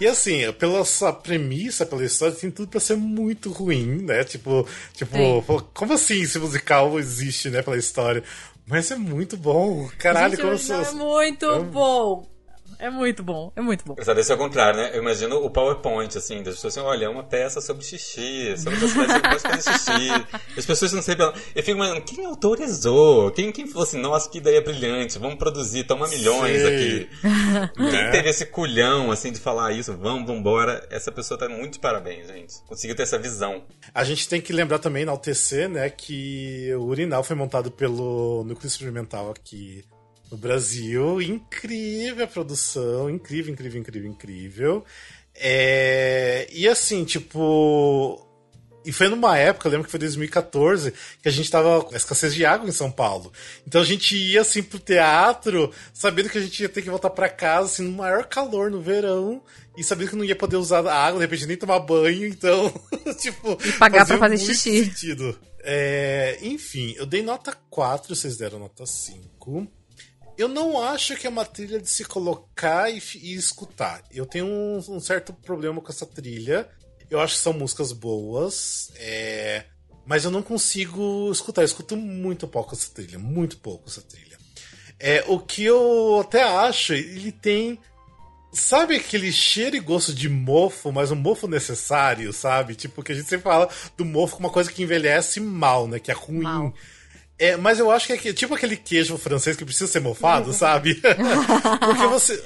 E assim, pela sua premissa, pela história, tem tudo pra ser muito ruim, né? Tipo, tipo, como assim esse musical existe, né, pela história? Mas é muito bom. Caralho, Gente, como É muito é... bom. É muito bom, é muito bom. Apesar desse ao contrário, né? Eu imagino o PowerPoint, assim, das pessoas assim, olha, é uma peça sobre xixi, sobre a cidade que fazer xixi. As pessoas não sabem. Eu fico imaginando, quem autorizou? Quem, quem falou assim, nossa, que ideia brilhante, vamos produzir, toma milhões Sim. aqui. [laughs] Quem é. teve esse culhão, assim, de falar isso, vamos, vambora, essa pessoa tá muito de parabéns, gente. Conseguiu ter essa visão. A gente tem que lembrar também na UTC, né, que o urinal foi montado pelo Núcleo Experimental aqui no Brasil. Incrível a produção, incrível, incrível, incrível, incrível. É... E assim, tipo. E foi numa época, eu lembro que foi 2014, que a gente tava com escassez de água em São Paulo. Então a gente ia assim pro teatro, sabendo que a gente ia ter que voltar para casa, assim, no maior calor no verão, e sabendo que não ia poder usar água, de repente nem tomar banho, então, [laughs] tipo. E pagar pra fazer xixi. Sentido. É... Enfim, eu dei nota 4, vocês deram nota 5. Eu não acho que é uma trilha de se colocar e, e escutar. Eu tenho um, um, certo problema com essa trilha. Eu acho que são músicas boas, é... mas eu não consigo escutar. Eu escuto muito pouco essa trilha, muito pouco essa trilha. É, o que eu até acho, ele tem Sabe aquele cheiro e gosto de mofo, mas um mofo necessário, sabe? Tipo, que a gente sempre fala do mofo como uma coisa que envelhece mal, né? Que é ruim. Mal. É, mas eu acho que é tipo aquele queijo francês que precisa ser mofado, [laughs] sabe? [laughs] Porque você,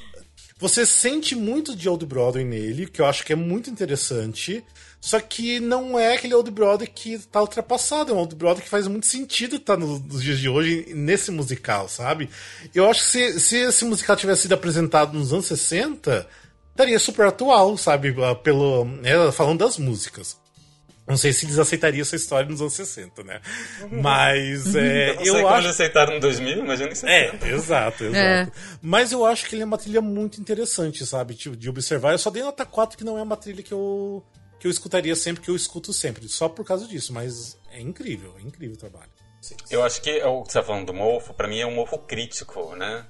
você sente muito de Old Broadway nele, que eu acho que é muito interessante. Só que não é aquele Old Broadway que tá ultrapassado, é um Old Broadway que faz muito sentido estar tá nos dias de hoje nesse musical, sabe? Eu acho que se, se esse musical tivesse sido apresentado nos anos 60, estaria super atual, sabe? Ah, pelo, é, falando das músicas. Não sei se eles aceitariam essa história nos anos 60, né? Mas [laughs] é, eu, eu acho. eles aceitaram em 2000, imagina em 60. É, exato, exato. É. Mas eu acho que ele é uma trilha muito interessante, sabe? De, de observar. Eu só dei nota 4 que não é uma trilha que eu que eu escutaria sempre, que eu escuto sempre, só por causa disso, mas é incrível, é incrível o trabalho. Sim. Eu acho que o que você tá falando do mofo, para mim é um mofo crítico, né?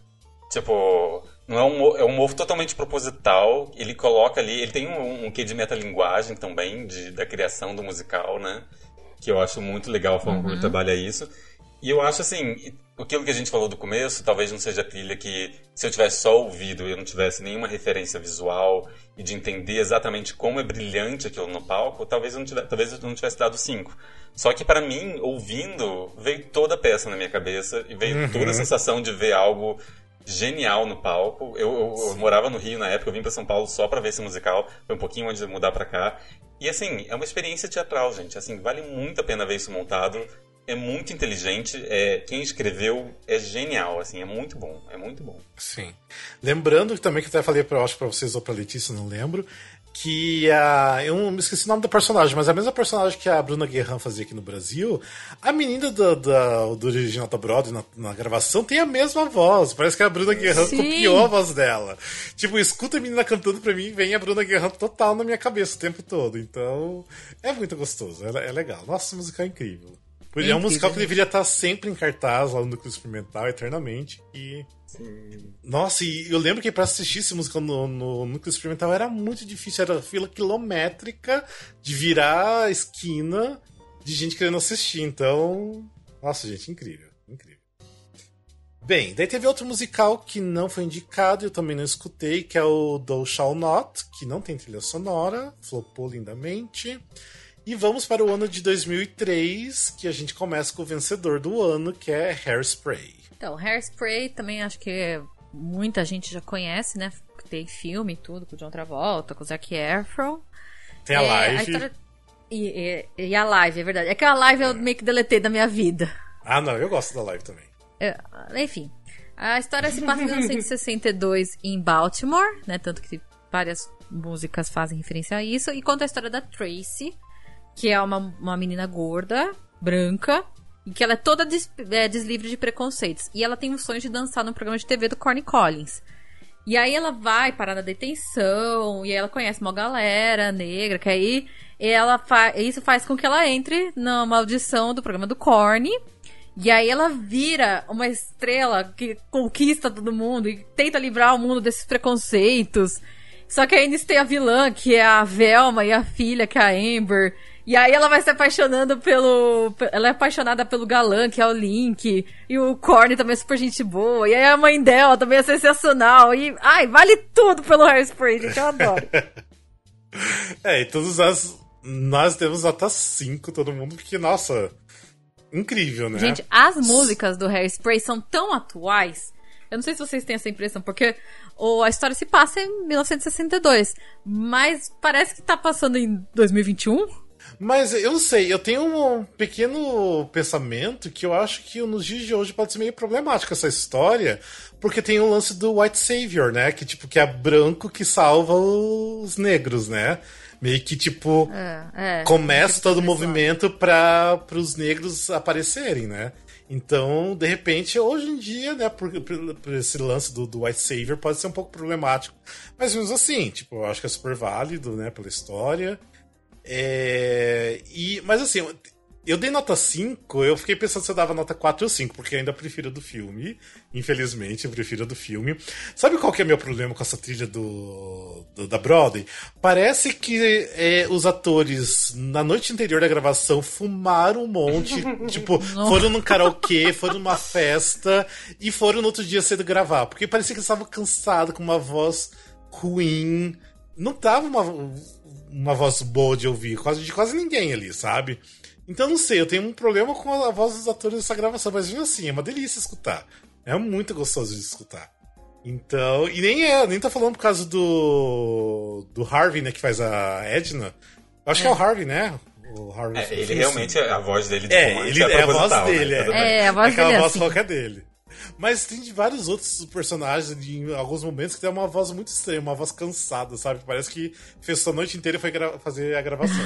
Tipo, não é um, é um totalmente proposital, ele coloca ali, ele tem um, um quê de metalinguagem também, de, da criação do musical, né? Que eu acho muito legal a forma uhum. como ele uhum. trabalha isso. E eu acho assim, aquilo que a gente falou do começo, talvez não seja a trilha que, se eu tivesse só ouvido e eu não tivesse nenhuma referência visual e de entender exatamente como é brilhante aquilo no palco, talvez eu não tivesse, talvez eu não tivesse dado cinco. Só que para mim, ouvindo, veio toda a peça na minha cabeça e veio uhum. toda a sensação de ver algo genial no palco. Eu, eu, eu, morava no Rio na época, eu vim para São Paulo só para ver esse musical, foi um pouquinho antes de mudar para cá. E assim, é uma experiência teatral, gente. Assim, vale muito a pena ver isso montado é muito inteligente. É, quem escreveu é genial, assim, é muito bom, é muito bom. Sim. Lembrando também que até falei para acho para vocês ou para Letícia, não lembro, que a eu me esqueci o nome da personagem, mas a mesma personagem que a Bruna Guerran fazia aqui no Brasil, a menina do, do, do original da Broadway na, na, gravação tem a mesma voz. Parece que a Bruna Guerran Sim. copiou a voz dela. Tipo, escuta a menina cantando pra mim e vem a Bruna Guerran total na minha cabeça o tempo todo. Então, é muito gostoso, é, é legal. Nossa, música é incrível. É, é um musical que deveria estar sempre em cartaz lá no Núcleo Experimental, eternamente. E. Nossa, e eu lembro que para assistir esse musical no, no, Núcleo Experimental era muito difícil, era fila quilométrica de virar a esquina de gente querendo assistir. Então. Nossa, gente, incrível. Incrível. Bem, daí teve outro musical que não foi indicado, eu também não escutei, que é o Do Shall Not, que não tem trilha sonora, flopou lindamente. E vamos para o ano de 2003, que a gente começa com o vencedor do ano, que é Hairspray. Então, Hairspray também acho que muita gente já conhece, né? Tem filme e tudo, com o John Travolta, com o Zac Efron. Tem a é, live. A história... e, e, e, a live, é verdade. É que a live é. eu meio que deletei da minha vida. Ah, não, eu gosto da live também. É, enfim, a história se passa em 1962 em Baltimore, né? Tanto que várias músicas fazem referência a isso. E conta a história da Tracy, que é uma, uma menina gorda, branca, e que ela é toda des, é, deslivre de preconceitos. E ela tem o sonho de dançar no programa de TV do Corny Collins. E aí ela vai parar na detenção, e aí ela conhece uma galera negra, que aí ela fa isso faz com que ela entre numa audição do programa do Corny. E aí ela vira uma estrela que conquista todo mundo e tenta livrar o mundo desses preconceitos. Só que ainda tem a vilã, que é a Velma, e a filha, que é a Amber. E aí ela vai se apaixonando pelo. Ela é apaixonada pelo galã, que é o Link. E o Corny também é super gente boa. E aí a mãe dela também é sensacional. E. Ai, vale tudo pelo Hairspray, gente. Eu adoro. [laughs] é, e todos nós. Nós temos nota 5, todo mundo, porque, nossa. Incrível, né? Gente, as músicas do Hairspray são tão atuais. Eu não sei se vocês têm essa impressão, porque a história se passa em 1962. Mas parece que tá passando em 2021. Mas eu não sei, eu tenho um pequeno pensamento que eu acho que nos dias de hoje pode ser meio problemático essa história, porque tem o lance do White Savior, né? Que tipo, que é branco que salva os negros, né? Meio que tipo, é, é, começa todo o movimento para os negros aparecerem, né? Então, de repente, hoje em dia, né, por, por, por esse lance do, do, White Savior pode ser um pouco problemático. Mas mesmo assim, tipo, eu acho que é super válido, né, pela história. É, e, mas assim, eu dei nota 5, eu fiquei pensando se eu dava nota 4 ou 5, porque eu ainda prefiro do filme. Infelizmente, eu prefiro do filme. Sabe qual que é meu problema com essa trilha do, do da Broadway? Parece que é, os atores, na noite anterior da gravação, fumaram um monte. [laughs] tipo, foram num karaokê, foram numa festa e foram no outro dia cedo gravar. Porque parecia que eles estavam cansados, com uma voz ruim. Não tava uma, uma voz boa de ouvir, quase de quase ninguém ali, sabe? Então não sei, eu tenho um problema com a voz dos atores dessa gravação, mas mesmo assim, é uma delícia escutar. É muito gostoso de escutar. Então, e nem é, nem tá falando por causa do do Harvey, né, que faz a Edna. Eu acho é. que é o Harvey, né? O Harvey é, ele realmente, a voz dele de é, ele, é, é a voz né? dele, né? é. é. a voz Aquela dele é voz assim. rouca dele. Mas tem vários outros personagens em alguns momentos que tem uma voz muito estranha, uma voz cansada, sabe? Parece que fez a noite inteira e foi fazer a gravação.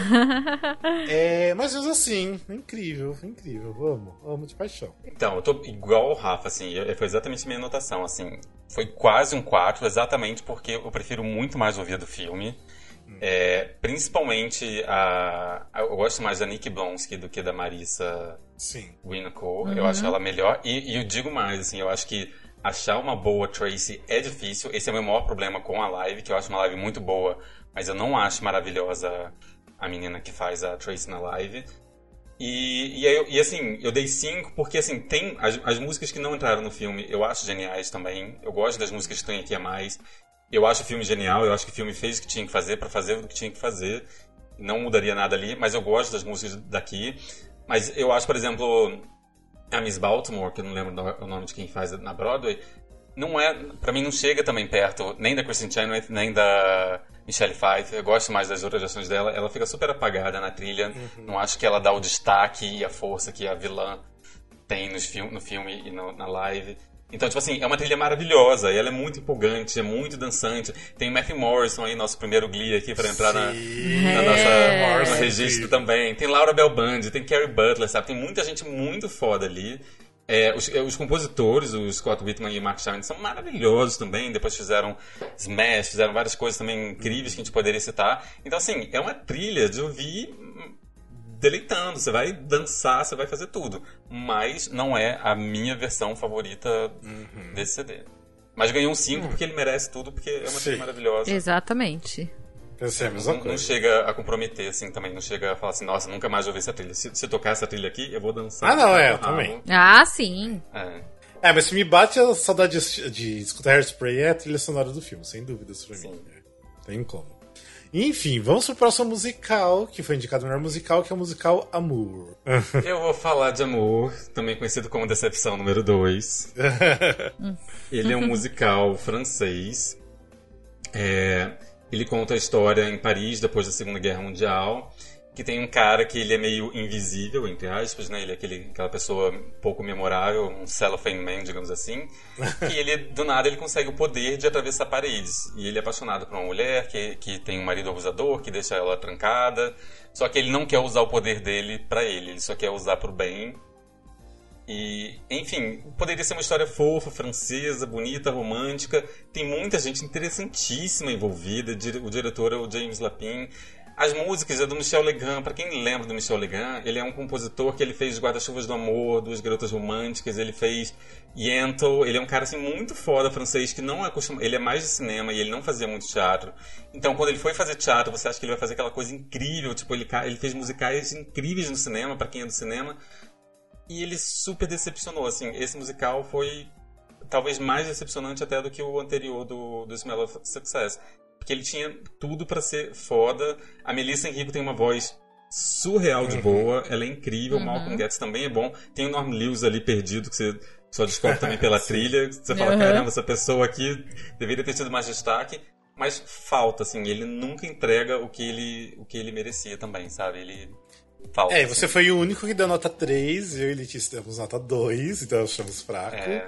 [laughs] é, mas mesmo assim, incrível, incrível. Amo, amo de paixão. Então, eu tô igual o Rafa, assim, foi exatamente a minha anotação, assim. Foi quase um 4, exatamente porque eu prefiro muito mais ouvir do filme. É, principalmente a, a, Eu gosto mais da Nick Blonsky do que da Marissa Sim. Uhum. Eu acho ela melhor. E, e, eu digo mais, assim, eu acho que achar uma boa Tracy é difícil. Esse é o meu maior problema com a live, que eu acho uma live muito boa, mas eu não acho maravilhosa a menina que faz a Tracy na live. E, e, eu, e assim, eu dei 5 porque assim, tem as, as músicas que não entraram no filme, eu acho geniais também. Eu gosto das músicas que estão aqui a mais. Eu acho o filme genial, eu acho que o filme fez o que tinha que fazer para fazer o que tinha que fazer. Não mudaria nada ali, mas eu gosto das músicas daqui. Mas eu acho, por exemplo, a Miss Baltimore, que eu não lembro o nome de quem faz na Broadway, não é, para mim não chega também perto nem da Kristen Chenoweth, nem da Michelle Pfeiffer. Eu gosto mais das outras ações dela. Ela fica super apagada na trilha. Uhum. Não acho que ela dá o destaque e a força que a vilã tem nos film, no filme e no, na live. Então, tipo assim, é uma trilha maravilhosa e ela é muito empolgante, é muito dançante. Tem Matthew Morrison aí, nosso primeiro Glee aqui para entrar na, na, nossa é. no registro também. Tem Laura Bell Band, tem Carrie Butler, sabe? Tem muita gente muito foda ali. É, os, é, os, compositores, o Scott Whitman e o Mark Sharman, são maravilhosos também. Depois fizeram Smash, fizeram várias coisas também incríveis que a gente poderia citar. Então, assim, é uma trilha de ouvir deleitando, você vai dançar, você vai fazer tudo. Mas não é a minha versão favorita uhum. desse CD. Mas ganhou um 5 uhum. porque ele merece tudo, porque é uma trilha maravilhosa. Exatamente. Pensei a mesma não, coisa. Não chega a comprometer, assim, também. Não chega a falar assim, nossa, nunca mais ouvi essa trilha. Se, se tocar essa trilha aqui, eu vou dançar. Ah, não, é, eu também. Ah, sim. É. É, mas se me bate a saudade de, de escutar Hairspray é a trilha sonora do filme, sem dúvidas pra Sim. mim. Tem como. Enfim, vamos pro próximo musical, que foi indicado o melhor musical, que é o musical Amour. [laughs] Eu vou falar de Amour, também conhecido como Decepção número 2. [laughs] ele é um musical francês. É, ele conta a história em Paris depois da Segunda Guerra Mundial que tem um cara que ele é meio invisível, entre aspas, né? Ele é aquele, aquela pessoa pouco memorável, um cellophane man, digamos assim. [laughs] e ele, do nada, ele consegue o poder de atravessar paredes. E ele é apaixonado por uma mulher que, que tem um marido abusador, que deixa ela trancada. Só que ele não quer usar o poder dele para ele, ele só quer usar pro bem. E, enfim, poderia ser uma história fofa, francesa, bonita, romântica. Tem muita gente interessantíssima envolvida. O diretor é o James Lapin. As músicas é do Michel Legrand. Para quem lembra do Michel Legrand, ele é um compositor que ele fez Guarda-chuvas do Amor, Duas Garotas Românticas, ele fez Yentl. Ele é um cara assim muito foda francês que não é acostumado, ele é mais de cinema e ele não fazia muito teatro. Então, quando ele foi fazer teatro, você acha que ele vai fazer aquela coisa incrível, tipo, ele, ele fez musicais incríveis no cinema, para quem é do cinema. E ele super decepcionou, assim. Esse musical foi talvez mais decepcionante até do que o anterior do, do Smell of Success porque ele tinha tudo para ser foda. A Melissa Henrique tem uma voz surreal de uhum. boa, ela é incrível, uhum. Malcolm Guedes também é bom. Tem o Norm Lewis ali perdido, que você só descobre também pela [laughs] trilha. Você fala, uhum. caramba, essa pessoa aqui deveria ter tido mais destaque. Mas falta, assim, ele nunca entrega o que ele, o que ele merecia também, sabe? Ele falta. É, assim. você foi o único que deu nota 3, eu e Letícia demos nota 2, então achamos fraco. É...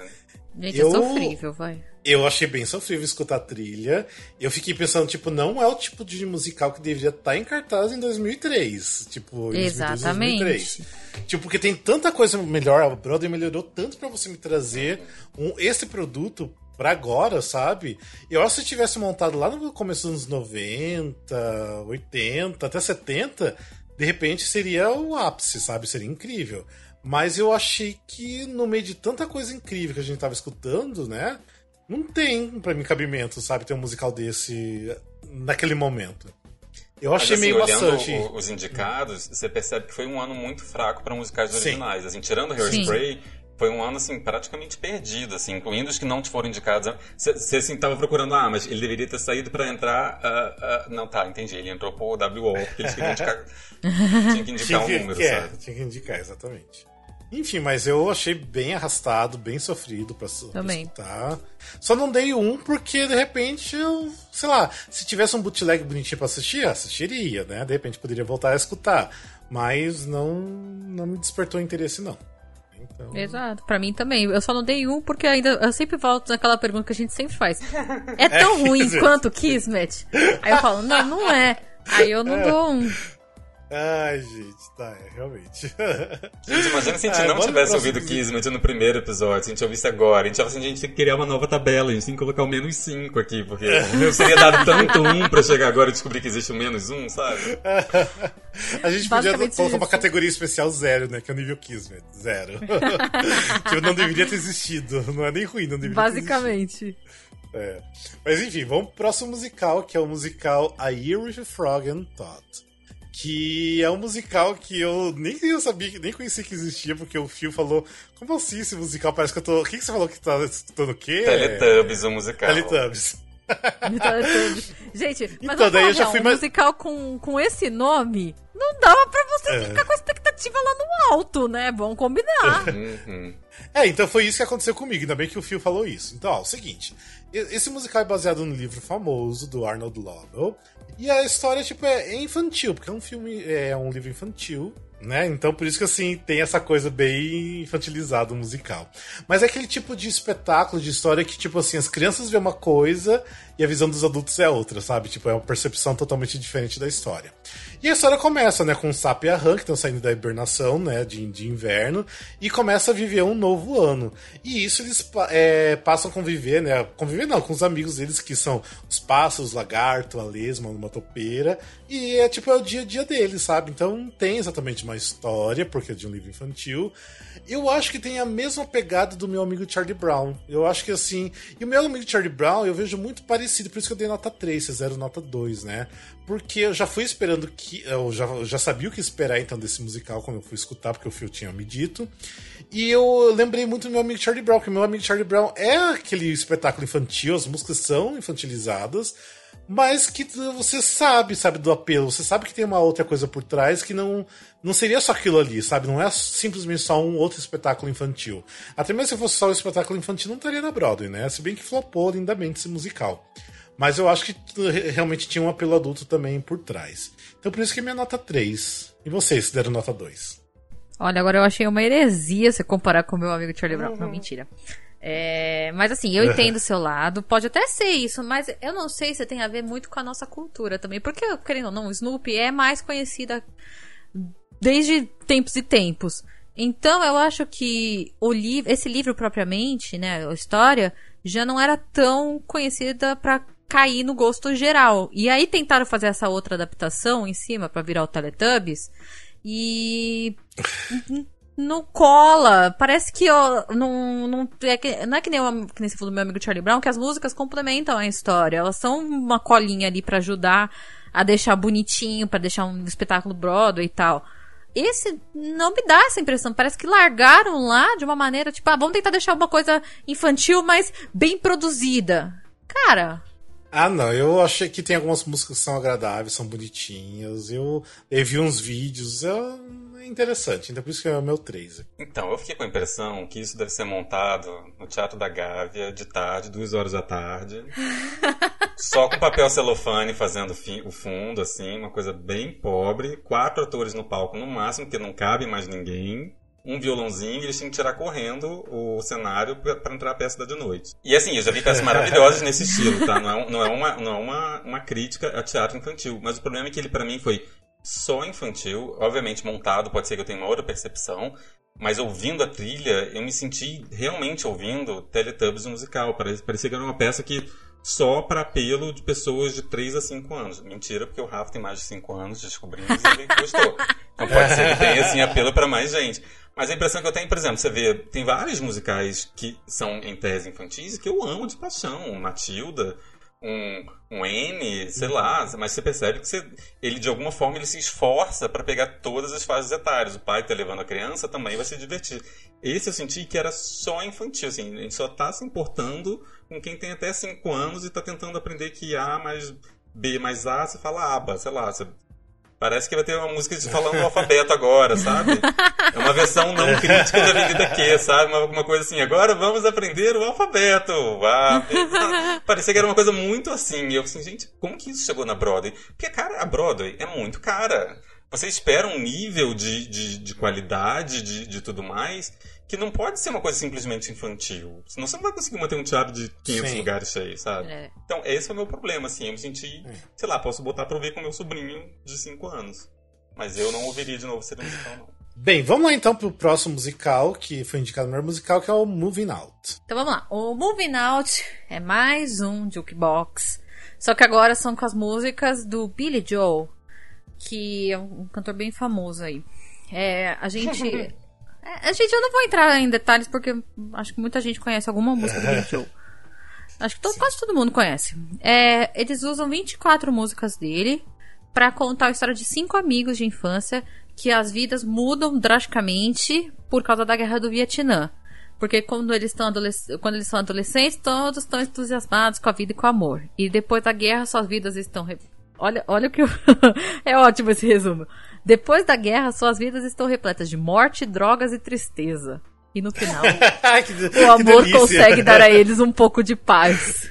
Gente, é eu... é sofrível, vai. Eu achei bem sofrível escutar a trilha. Eu fiquei pensando, tipo, não é o tipo de musical que deveria estar tá em cartaz em 2003. Tipo, em Exatamente. 2003. Tipo, porque tem tanta coisa melhor. A Broadway melhorou tanto para você me trazer um, esse produto pra agora, sabe? Eu acho que se tivesse montado lá no começo dos anos 90, 80, até 70, de repente seria o ápice, sabe? Seria incrível. Mas eu achei que no meio de tanta coisa incrível que a gente tava escutando, né? Não tem para mim cabimento, sabe? Ter um musical desse naquele momento. Eu achei Mas, assim, meio maçante. o- os indicados, você percebe que foi um ano muito fraco para musicais Sim. originais. Assim, tirando Hairspray, foi um ano assim praticamente perdido, assim, incluindo os que não foram indicados. Você assim tava procurando, ah, mas ele deveria ter saído para entrar. ah, ah, não, tá, entendi. Ele entrou pro WO, porque eles queriam indicar. [laughs] tinha que indicar um número, que é, sabe? tinha que indicar, exatamente. Enfim, mas eu achei bem arrastado, bem sofrido pra, pra Também. escutar. Só não dei um porque, de repente, eu, sei lá, se tivesse um bootleg bonitinho pra assistir, assistiria, né? De repente poderia voltar a escutar. Mas não, não me despertou interesse, não. Então, Exato, pra mim também. Eu só não dei um porque ainda eu sempre volto naquela pergunta que a gente sempre faz. [laughs] É tão ruim Kismet. [laughs] quanto Kismet? Aí eu falo, não, não é. Aí eu não dou um. Ai, gente, tá, é, realmente. [laughs] Gente, imagina se a gente Ah, não bora tivesse ouvido Kismet no primeiro episódio, se a gente ouvisse agora. A gente tava assim, a gente tem que criar uma nova tabela, a gente tem que colocar o menos 5 aqui, porque eu seria dado [laughs] tanto um pra chegar agora e descobrir que existe o menos um, sabe? [laughs] A gente podia colocar uma categoria especial zero, né? Que é o nível Kismet. Zero. que não deveria ter existido. Não é nem ruim, não deveria ter existido. Basicamente. É. Mas enfim, vamos pro próximo musical, que é o musical A Year with a Frog and Todd. Que é um musical que eu nem eu sabia, nem conhecia que existia, porque o Phil falou: Como assim esse musical? Parece que eu tô. O que, que você falou que tá escutando o quê? Teletubbies, o musical. Teletubbies. Teletubbies. Gente, mas Então, eu daí eu já fui um mais- musical com, com esse nome, não dava pra você É. ficar com a expectativa lá no alto, né? Vamos combinar. Uhum. [laughs] É, então foi isso que aconteceu comigo, ainda bem que o Phil falou isso. Então, ó, o seguinte: esse musical é baseado no livro famoso do Arnold Lovell. E a história, tipo, é é infantil, porque é um filme, é um livro infantil, né? Então por isso que assim tem essa coisa bem infantilizada musical. Mas é aquele tipo de espetáculo, de história que, tipo assim, as crianças vê uma coisa e a visão dos adultos é outra, sabe? Tipo, é uma percepção totalmente diferente da história. E a história começa, né, com o Sap e a Han, que estão saindo da hibernação, né, de, de inverno, e começa a viver um novo ano. E isso eles é, passam a conviver, né, conviver não, com os amigos deles, que são os pássaros, lagarto, a lesma, uma topeira, e é tipo, é o dia a dia deles, sabe? Então não tem exatamente uma história, porque é de um livro infantil. Eu acho que tem a mesma pegada do meu amigo Charlie Brown. Eu acho que assim. E o meu amigo Charlie Brown eu vejo muito parecido, por isso que eu dei nota 3, vocês deram nota 2, né? Porque eu já fui esperando que. Eu já, eu já sabia o que esperar então desse musical quando eu fui escutar, porque o Phil tinha me dito. E eu lembrei muito do meu amigo Charlie Brown, que meu amigo Charlie Brown é aquele espetáculo infantil, as músicas são infantilizadas mas que você sabe, sabe, do apelo, você sabe que tem uma outra coisa por trás que não, não seria só aquilo ali, sabe? Não é simplesmente só um outro espetáculo infantil. Até mesmo se fosse só um espetáculo infantil, não estaria na Broadway, né? Se bem que flopou lindamente esse musical. Mas eu acho que re- realmente tinha um apelo adulto também por trás. Então por isso que é minha nota 3. E vocês deram nota 2? Olha, agora eu achei uma heresia você comparar com o meu amigo Charlie Brown. Não, mentira. É, mas assim, eu [laughs] entendo o seu lado, pode até ser isso, mas eu não sei se tem a ver muito com a nossa cultura também. Porque, querendo ou não, Snoopy é mais conhecida desde tempos e tempos. Então eu acho que o livro, esse livro propriamente, né, a história, já não era tão conhecida pra cair no gosto geral. E aí tentaram fazer essa outra adaptação em cima pra virar o Teletubbies e não cola. Parece que ó, não, não, é que, não é que nem, o, que nem você falou do meu amigo Charlie Brown, que as músicas complementam a história. Elas são uma colinha ali pra ajudar a deixar bonitinho, pra deixar um espetáculo Broadway e tal. Esse não me dá essa impressão. Parece que largaram lá de uma maneira, tipo, ah, vamos tentar deixar uma coisa infantil, mas bem produzida. Cara, Ah, não, eu achei que tem algumas músicas que são agradáveis, são bonitinhas. Eu, eu vi uns vídeos, é interessante, então por isso que é o meu 3. Então, eu fiquei com a impressão que isso deve ser montado no Teatro da Gávea, de tarde, duas horas da tarde. [laughs] só com papel celofane fazendo o fundo, assim, uma coisa bem pobre. Quatro atores no palco no máximo, porque não cabe mais ninguém. Um violãozinho e eles tinham que tirar correndo o cenário pra pra entrar a peça da de noite. E assim, eu já vi peças [laughs] maravilhosas nesse estilo, tá? Não é, um- não é, uma, não é uma, uma crítica a teatro infantil. Mas o problema é que ele, pra mim, foi só infantil, obviamente montado, pode ser que eu tenha uma outra percepção, mas ouvindo a trilha, eu me senti realmente ouvindo Teletubbies musical. Parecia, que era uma peça que só para apelo de pessoas de 3 a 5 anos. Mentira, porque o Rafa tem mais de 5 anos, descobrimos e ele gostou. Então pode ser que tenha assim apelo para mais gente. Mas a impressão que eu tenho, por exemplo, você vê, tem vários musicais que são em tese infantis que eu amo de paixão. Matilda, um, um N, sei lá, mas você percebe que você, ele de alguma forma ele se esforça para pegar todas as fases etárias. O pai tá levando a criança também vai se divertir. Esse eu senti que era só infantil, assim, a gente só tá se importando com quem tem até 5 anos e tá tentando aprender que A mais B mais A, você fala aba, sei lá, você Parece que vai ter uma música de falando o alfabeto agora, sabe? É uma versão não crítica da Avenida Q, sabe? Uma, uma coisa assim, agora vamos aprender o alfabeto. Ah, parecia que era uma coisa muito assim. E eu assim, gente, como que isso chegou na Broadway? Porque, cara, a Broadway é muito cara. Você espera um nível de, de, de qualidade, de, de tudo mais, que não pode ser uma coisa simplesmente infantil. Senão você não vai conseguir manter um teatro de 500 Sim. lugares cheios, sabe? É. Então, esse é o meu problema, assim. Eu me senti, é. sei lá, posso botar pra ouvir com meu sobrinho de 5 anos. Mas eu não ouviria de novo ser musical, não. Bem, vamos lá então pro próximo musical, que foi indicado no melhor musical, que é o Moving Out. Então vamos lá. O Moving Out é mais um jukebox. Só que agora são com as músicas do Billy Joel, que é um cantor bem famoso aí. É, a gente. [laughs] É, gente, eu não vou entrar em detalhes porque acho que muita gente conhece alguma música do Billy [laughs] Joel. Acho que todo, quase todo mundo conhece. É, eles usam 24 músicas dele para contar a história de cinco amigos de infância que as vidas mudam drasticamente por causa da guerra do Vietnã. Porque quando eles, estão quando eles são adolescentes, todos estão entusiasmados com a vida e com o amor. E depois da guerra, suas vidas estão. Olha, olha o que eu... [laughs] é ótimo esse resumo. Depois da guerra, suas vidas estão repletas de morte, drogas e tristeza. E no final, [laughs] que, o amor consegue dar a eles um pouco de paz.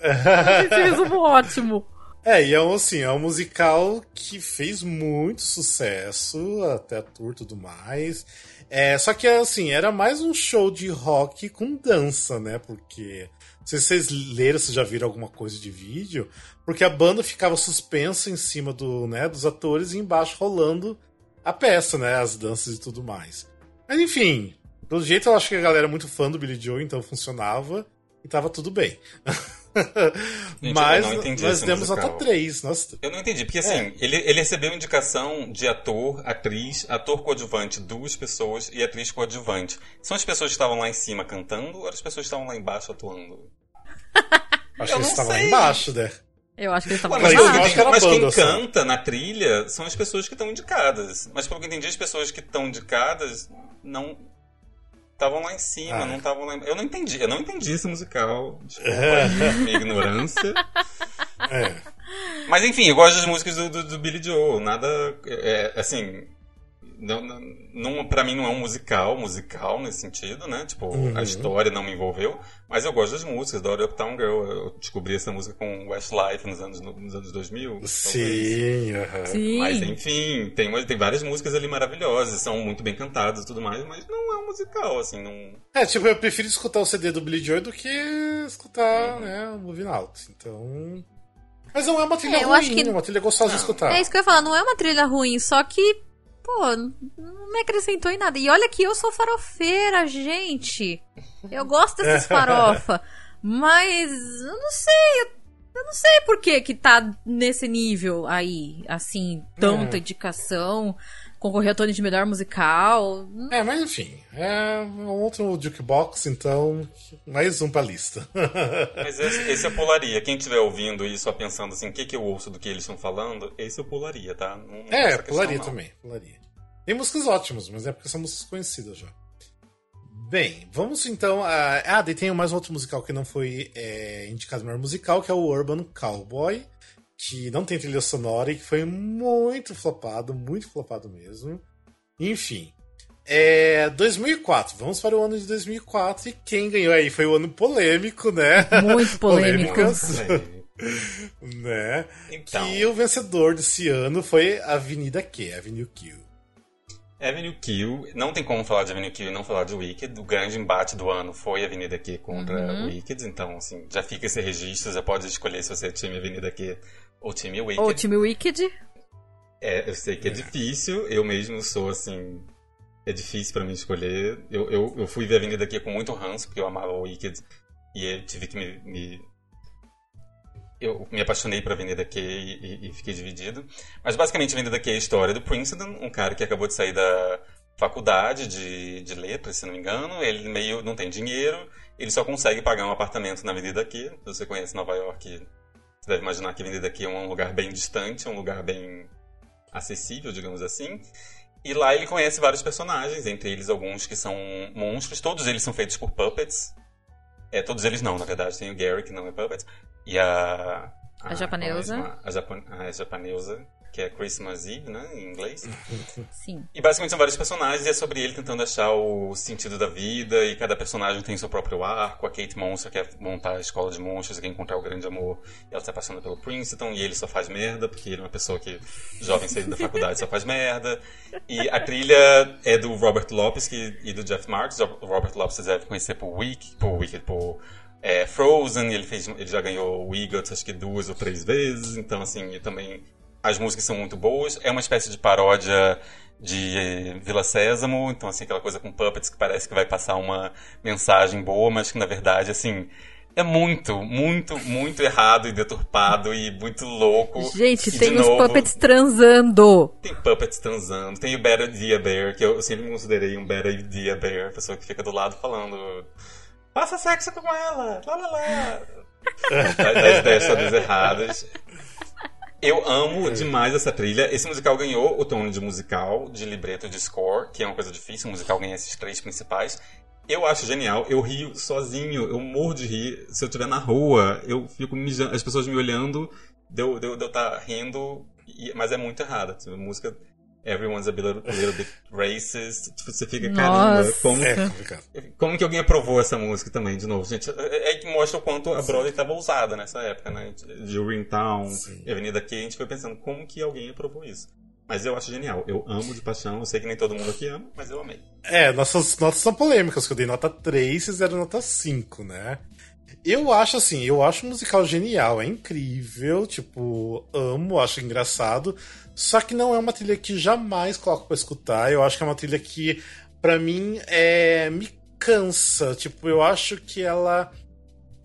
[laughs] Esse resumo ótimo. É, e é um, assim, é um musical que fez muito sucesso, até tour e tudo mais. É, só que, assim, era mais um show de rock com dança, né? Porque, sei se vocês leram, se já viram alguma coisa de vídeo, porque a banda ficava suspensa em cima do, né, dos atores e embaixo rolando a peça, né, as danças e tudo mais. Mas enfim, pelo jeito eu acho que a galera é muito fã do Billy Joe, então funcionava e tava tudo bem. [laughs] [laughs] Gente, Mas nós demos nota 3. Nós... Eu não entendi, porque assim, é. ele, ele recebeu indicação de ator, atriz, ator coadjuvante, duas pessoas e atriz coadjuvante. São as pessoas que estavam lá em cima cantando ou as pessoas que estavam lá embaixo atuando? [laughs] Acho que eles estavam lá embaixo, né? Eu acho que eles estavam mas, mas, quem, mas quem canta na trilha são as pessoas que estão indicadas. Mas pelo que eu entendi, as pessoas que estão indicadas não estavam lá em cima, ah. não estavam lá em... Eu não entendi, eu não entendi esse musical. Desculpa [laughs] aí, minha ignorância. É. Mas enfim, eu gosto das músicas do, do, do Billy Joel. Nada. É, assim não, não, pra mim não é um musical, musical nesse sentido, né? Tipo, uhum. a história não me envolveu, mas eu gosto das músicas, adoro Uptown Girl. Eu descobri essa música com Westlife nos anos, nos anos 2000. Sim, uhum. Sim. Mas enfim, tem, tem várias músicas ali maravilhosas, são muito bem cantadas e tudo mais, mas não é um musical, assim, não... É, tipo, eu prefiro escutar o CD do Billy Joy do que escutar, uhum. né, o Moving Out, então... Mas não é uma trilha é, ruim, que... é uma trilha gostosa não. de escutar. É isso que eu ia falar, não é uma trilha ruim, só que pô, não me acrescentou em nada. E olha que eu sou farofeira, gente. Eu gosto dessas [laughs] farofa. mas eu não sei, eu não sei por que que tá nesse nível aí, assim, tanta hum. indicação. Concorrer a Tony de melhor musical. É, mas enfim, é um outro jukebox, então, mais um pra lista. [laughs] mas esse, esse eu pularia. Quem estiver ouvindo e só pensando assim, o que, que eu ouço do que eles estão falando, esse eu pularia, tá? Não, não é, pularia questão, também, pularia. Tem músicas ótimas, mas é porque são músicas conhecidas já. Bem, vamos então a. Ah, daí tem mais um outro musical que não foi é, indicado melhor musical, que é o Urban Cowboy, que não tem trilha sonora e que foi muito flopado, muito flopado mesmo. Enfim. É 2004, vamos para o ano de 2004 e quem ganhou aí foi o ano polêmico, né? Muito [laughs] polêmico. [laughs] né? Então. Que o vencedor desse ano foi Avenida Q, Avenue Q. Avenue Q, não tem como falar de Avenue Q e não falar de Wicked. O grande embate do ano foi Avenida Q contra uhum. Wicked, então assim, já fica esse registro, já pode escolher se você é time Avenida Q ou time Wicked. Ou time Wicked. É, eu sei que é, é. difícil, eu mesmo sou assim, é difícil para mim escolher. Eu, eu, eu fui ver Avenida Q com muito ranço, porque eu amava o Wicked e eu tive que me, me eu me apaixonei por Avenida Q e, e, e, fiquei dividido. Mas basicamente Avenida Q é a história do Princeton, um cara que acabou de sair da faculdade de, de letras, se não me engano. Ele meio não tem dinheiro, ele só consegue pagar um apartamento na Avenida Q. Se você conhece Nova York, você deve imaginar que Avenida Q é um lugar bem distante, um lugar bem acessível, digamos assim. E lá ele conhece vários personagens, entre eles alguns que são monstros. Todos eles são feitos por puppets. É, todos eles não, na verdade. Tem o Gary, que não é puppet. E a... A, a japonesa. A, a, Japan, a japonesa que é Christmas Eve, né, em inglês. [laughs] Sim. E basicamente são vários personagens e é sobre ele tentando achar o sentido da vida e cada personagem tem seu próprio arco. A Kate Monster quer montar a escola de monstros, quer encontrar o grande amor e ela se apaixona pelo Princeton e ele só faz merda porque ele é uma pessoa que, jovem saído da faculdade, só faz merda. E a trilha é do Robert Lopes que, e do Jeff Marks. O Robert Lopes você deve conhecer por Wicked, por, Wicked, por é, Frozen, ele, fez, ele já ganhou o EGOT acho que duas ou três vezes, então assim, também as músicas são muito boas. É uma espécie de paródia de Vila Sésamo, então assim, aquela coisa com puppets que parece que vai passar uma mensagem boa, mas que na verdade, assim, é muito, muito, muito errado e deturpado e muito louco. Gente, e, tem os novo, puppets transando. Tem puppets transando. Tem o Better Idea Bear, que eu sempre me considerei um Better Idea Bear, pessoa que fica do lado falando faça sexo com ela, lá lá lá. [laughs] das ideias todas erradas. Eu amo demais essa trilha. Esse musical ganhou o tom de musical, de libreto de score, que é uma coisa difícil, o musical ganha esses três principais. Eu acho genial, eu rio sozinho, eu morro de rir. Se eu estiver na rua, eu fico mijando, as pessoas me olhando, deu de eu estar tá rindo, mas é muito errada. A música Everyone's a little, a little bit racist. Tipo, você fica, caramba, como, é como que alguém aprovou essa música também, de novo? Gente, é, é que mostra o quanto a Broadway estava usada nessa época, né? De Urinetown, Avenida Q, a gente foi pensando, como que alguém aprovou isso? Mas eu acho genial. Eu amo de paixão. Eu sei que nem todo mundo aqui ama, mas eu amei. É, nossas notas são polêmicas, que eu dei nota 3 e vocês deram nota 5, né? Eu acho assim, eu acho o musical genial, é incrível, tipo, amo, acho engraçado. Só que não é uma trilha que jamais coloco para escutar. Eu acho que é uma trilha que, para mim, é me cansa. Tipo, eu acho que ela.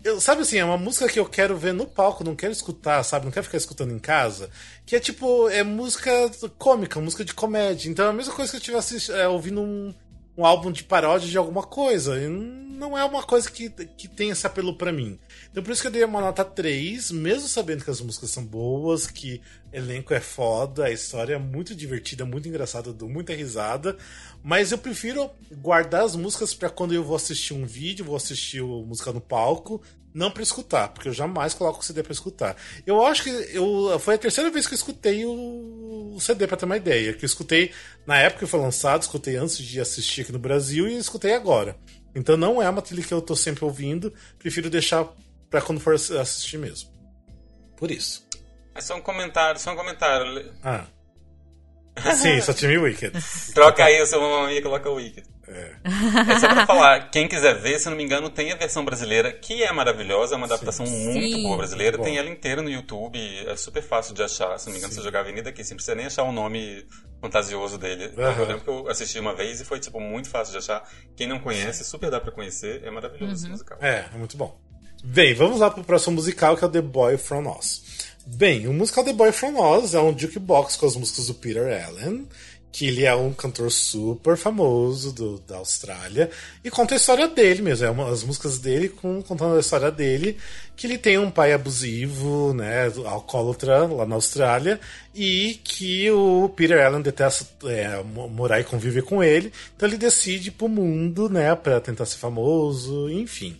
Eu, sabe assim, é uma música que eu quero ver no palco, não quero escutar, sabe? Não quero ficar escutando em casa. Que é tipo, é música cômica, música de comédia. Então é a mesma coisa que eu estivesse é, ouvindo um, um álbum de paródia de alguma coisa. Não é uma coisa que, que tem esse apelo para mim. Então por isso que eu dei uma nota 3, mesmo sabendo que as músicas são boas, que elenco é foda, a história é muito divertida, muito engraçada, dou muita risada. Mas eu prefiro guardar as músicas para quando eu vou assistir um vídeo, vou assistir música no palco, não para escutar, porque eu jamais coloco o CD para escutar. Eu acho que eu foi a terceira vez que eu escutei o, o CD para ter uma ideia, que eu escutei na época que foi lançado, escutei antes de assistir aqui no Brasil e escutei agora. Então não é uma trilha que eu tô sempre ouvindo, prefiro deixar para quando for assistir mesmo. Por isso. É só um comentário, só um comentário. Ah. Sim, só tinha Wicked. [laughs] Troca aí o seu mamãe e coloca o Wicked. É. é só pra falar, quem quiser ver, se não me engano, tem a versão brasileira, que é maravilhosa, é uma adaptação Sim. muito Sim. boa brasileira. Tem ela inteira no YouTube, é super fácil de achar. Se não me engano, Sim. você jogar Avenida aqui, você não precisa nem achar o nome fantasioso dele. Uhum. Eu lembro que eu assisti uma vez e foi, tipo, muito fácil de achar. Quem não conhece, super dá pra conhecer, é maravilhoso uhum. esse musical. É, é muito bom. Bem, vamos lá pro próximo musical, que é o The Boy From Oz. Bem, o musical The Boy From Oz é um jukebox com as músicas do Peter Allen, que ele é um cantor super famoso do, da Austrália e conta a história dele mesmo, é uma, as músicas dele com, contando a história dele, que ele tem um pai abusivo, né, alcoólatra lá na Austrália e que o Peter Allen detesta é, morar e conviver com ele, então ele decide ir pro mundo, né, para tentar ser famoso, enfim.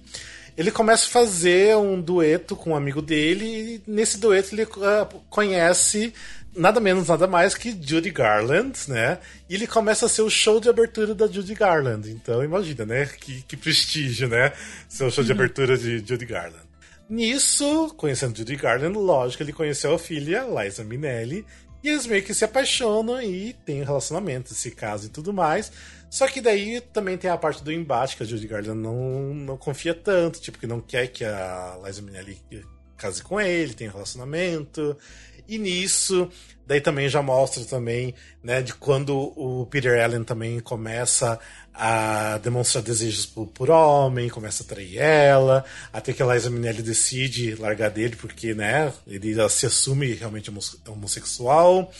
Ele começa a fazer um dueto com um amigo dele, e nesse dueto ele uh, conhece nada menos, nada mais que Judy Garland, né? E ele começa a ser o show de abertura da Judy Garland. Então, imagina, né? Que, que prestígio, né? Ser o show de uhum. abertura de Judy Garland. Nisso, conhecendo Judy Garland, lógico, ele conheceu a filha, Liza Minnelli, e eles meio que se apaixonam e têm um relacionamento, se casam e tudo mais. Só que daí também tem a parte do embate, que a Judy Garland não, não confia tanto, tipo, que não quer que a Liza Minnelli case com ele, tenha um relacionamento. E nisso, daí também já mostra também, né, de quando o Peter Allen também começa a demonstrar desejos por, por homem, começa a trair ela, até que a Liza Minnelli decide largar dele porque, né, ele se assume realmente homossexual.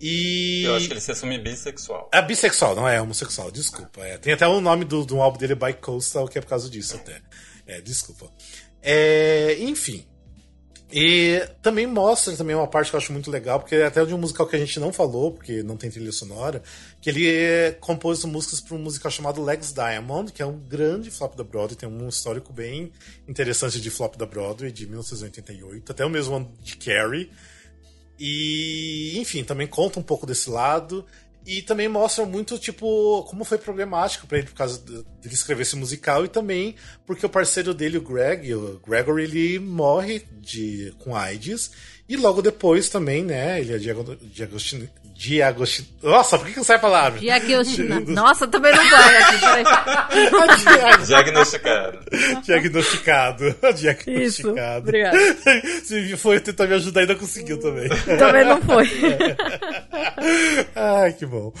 E... Eu acho que ele se assume bissexual. É bissexual, não é homossexual, desculpa. É, tem até o nome do, do álbum dele, Bicoastal, que é por causa disso até. É, desculpa. É, enfim. E também mostra também uma parte que eu acho muito legal, porque é até de um musical que a gente não falou, porque não tem trilha sonora, que ele compôs músicas para um musical chamado Legs Diamond, que é um grande flop da Broadway, tem um histórico bem interessante de flop da Broadway, de 1988, até o mesmo ano de Carrie. E, enfim, também conta um pouco desse lado. E também mostra muito, tipo, como foi problemático para ele por causa dele escrever esse musical e também porque o parceiro dele, o Greg, o Gregory, ele morre de, com AIDS. E logo depois também, né, ele é diagnosticado, Diagostin... Nossa, por que, que não sai a palavra? Diagostina. Nossa, também não vai aqui, peraí. [laughs] Diagnosticado. Diagnosticado. [laughs] Diagnosticado. Isso, obrigado. Se foi tentar me ajudar, ainda conseguiu também. Também não foi. [laughs] Ai, que bom.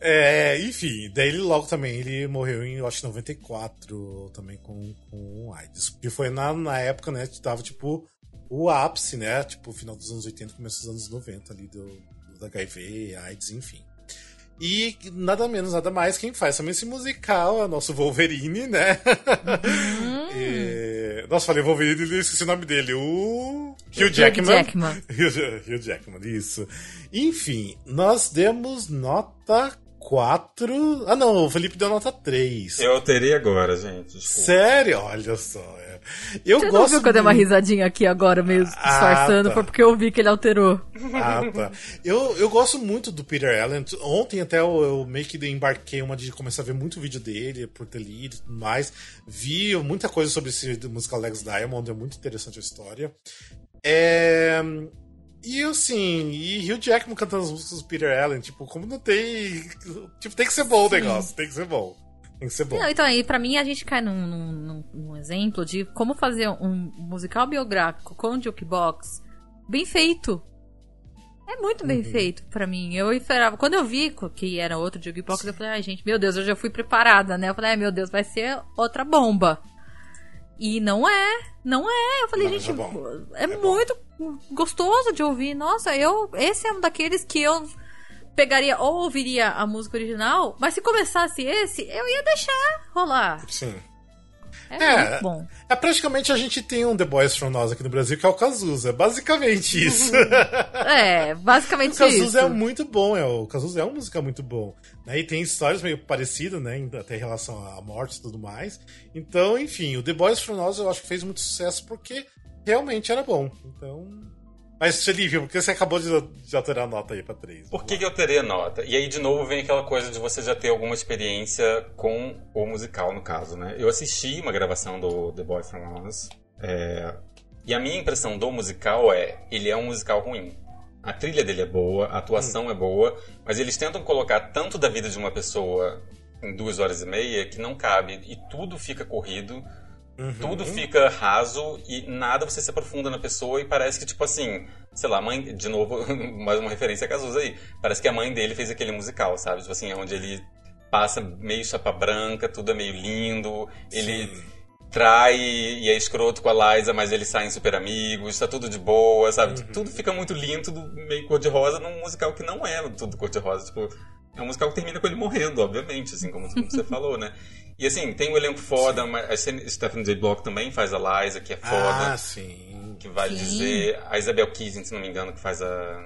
É, enfim, daí ele logo também, ele morreu em, eu acho, 94, também com, com AIDS. Que foi na, na época, né, que tava, tipo, o ápice, né, tipo, final dos anos 80, começo dos anos 90 ali, do do HIV, AIDS, enfim. E nada menos, nada mais, quem faz também esse musical é o nosso Wolverine, né? Uhum. e... [laughs] Nossa, falei Wolverine e esqueci o nome dele. O. Hugh Jackman. Jackman. [laughs] Hugh, Hugh Jackman, isso. Enfim, nós demos nota 4. Ah, não, o Felipe deu nota 3. Eu alterei agora, gente. Desculpa. Sério? Olha só. Eu Você gosto. Não viu que eu dei uma risadinha aqui agora, meio disfarçando, ah, tá. foi porque eu vi que ele alterou. Ah, tá. Eu, eu gosto muito do Peter Allen. Ontem até eu, eu meio que embarquei uma de começar a ver muito vídeo dele por ter lido e tudo mais. Vi muita coisa sobre esse musical Legs Diamond, é muito interessante a história. É. E assim, e Hugh Jackman cantando as músicas do Peter Allen, tipo, como não tem. Tipo, tem que ser bom o negócio, tem que ser bom. Tem que ser bom. Não, então, aí, pra mim, a gente cai num, num, num, exemplo de como fazer um musical biográfico com jukebox bem feito. É muito bem uhum. feito para mim. Eu esperava. Quando eu vi que era outro jukebox, eu falei, ai, gente, meu Deus, eu já fui preparada, né? Eu falei, ai, meu Deus, vai ser outra bomba. E não é, não é. Eu falei, não, gente, é, é, é muito gostoso de ouvir. Nossa, eu. Esse é um daqueles que eu pegaria ou ouviria a música original, mas se começasse esse, eu ia deixar rolar. Sim. É, é, muito bom. É praticamente a gente tem um The Boys From Nós aqui no Brasil, que é o Cazuza. É basicamente isso. [laughs] é, basicamente isso. O Cazuza é muito bom, é, o Cazuza é uma música muito bom. Né? E tem histórias meio parecidas, né? Até em relação à morte e tudo mais. Então, enfim, o The Boys From Nós eu acho que fez muito sucesso porque realmente era bom. Então. Mas, Felipe, por que você acabou de, de alterar a nota aí pra 3? Por que, que eu terei a nota? E aí, de novo, vem aquela coisa de você já ter alguma experiência com o musical, no caso, né? Eu assisti uma gravação do The Boy From Us, é... e a minha impressão do musical é, ele é um musical ruim. A trilha dele é boa, a atuação hum. é boa, mas eles tentam colocar tanto da vida de uma pessoa em duas horas e meia que não cabe, e tudo fica corrido Uhum. Tudo fica raso e nada você se aprofunda na pessoa e parece que, tipo assim, sei lá, mãe, de novo, [laughs] mais uma referência a Cazuza aí. Parece que a mãe dele fez aquele musical, sabe? Tipo assim, onde ele passa meio chapa branca, tudo é meio lindo, ele Sim. trai e é escroto com a Liza, mas eles saem super amigos, tá tudo de boa, sabe? Uhum. Tudo fica muito lindo, tudo meio cor-de-rosa num musical que não é tudo cor-de-rosa, tipo... É um musical que termina com ele morrendo, obviamente, assim, como você [laughs] falou, né? E assim, tem um elenco foda, sim. mas a Stephanie J. Block também faz a Liza, que é foda. Ah, sim. Que vai sim. dizer. A Isabel Keesin, se não me engano, que faz a.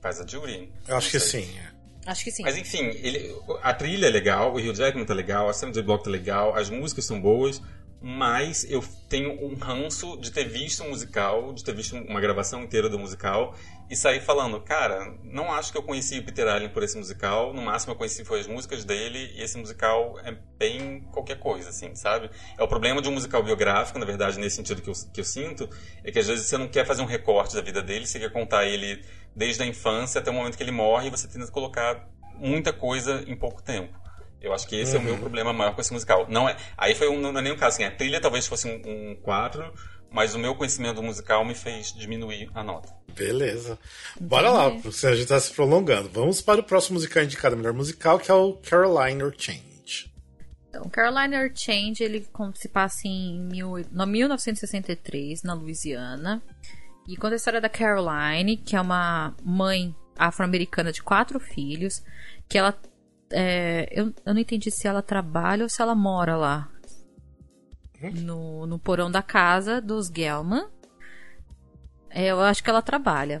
Faz a Judy. Eu acho que sim. É. Acho que sim. Mas enfim, ele, a trilha é legal, o Hugh Jackman tá legal, a Stephanie J. Block tá legal, as músicas são boas, mas eu tenho um ranço de ter visto um musical, de ter visto uma gravação inteira do musical e sair falando, cara, não acho que eu conheci o Peter Allen por esse musical, no máximo eu conheci foi as músicas dele e esse musical é bem qualquer coisa, assim, sabe? É o problema de um musical biográfico, na verdade, nesse sentido que eu, que eu sinto, é que às vezes você não quer fazer um recorte da vida dele, você quer contar ele desde a infância até o momento que ele morre e você tenta colocar muita coisa em pouco tempo. Eu acho que esse uhum. é o meu uhum. problema maior com esse musical. Não é, aí foi um, não é nem um caso assim, a trilha talvez fosse um 4, mas o meu conhecimento musical me fez diminuir a nota. Beleza. Bora lá, porque a gente tá se prolongando. Vamos para o próximo musical indicado melhor musical, que é o Caroline or Change. Então, Caroline or Change, ele se passa em mil, no 1963, na Louisiana. E conta a história da Caroline, que é uma mãe afro-americana de quatro filhos, que ela. É, eu, eu não entendi se ela trabalha ou se ela mora lá. Uhum. No, no porão da casa dos Gelman. É, eu acho que ela trabalha.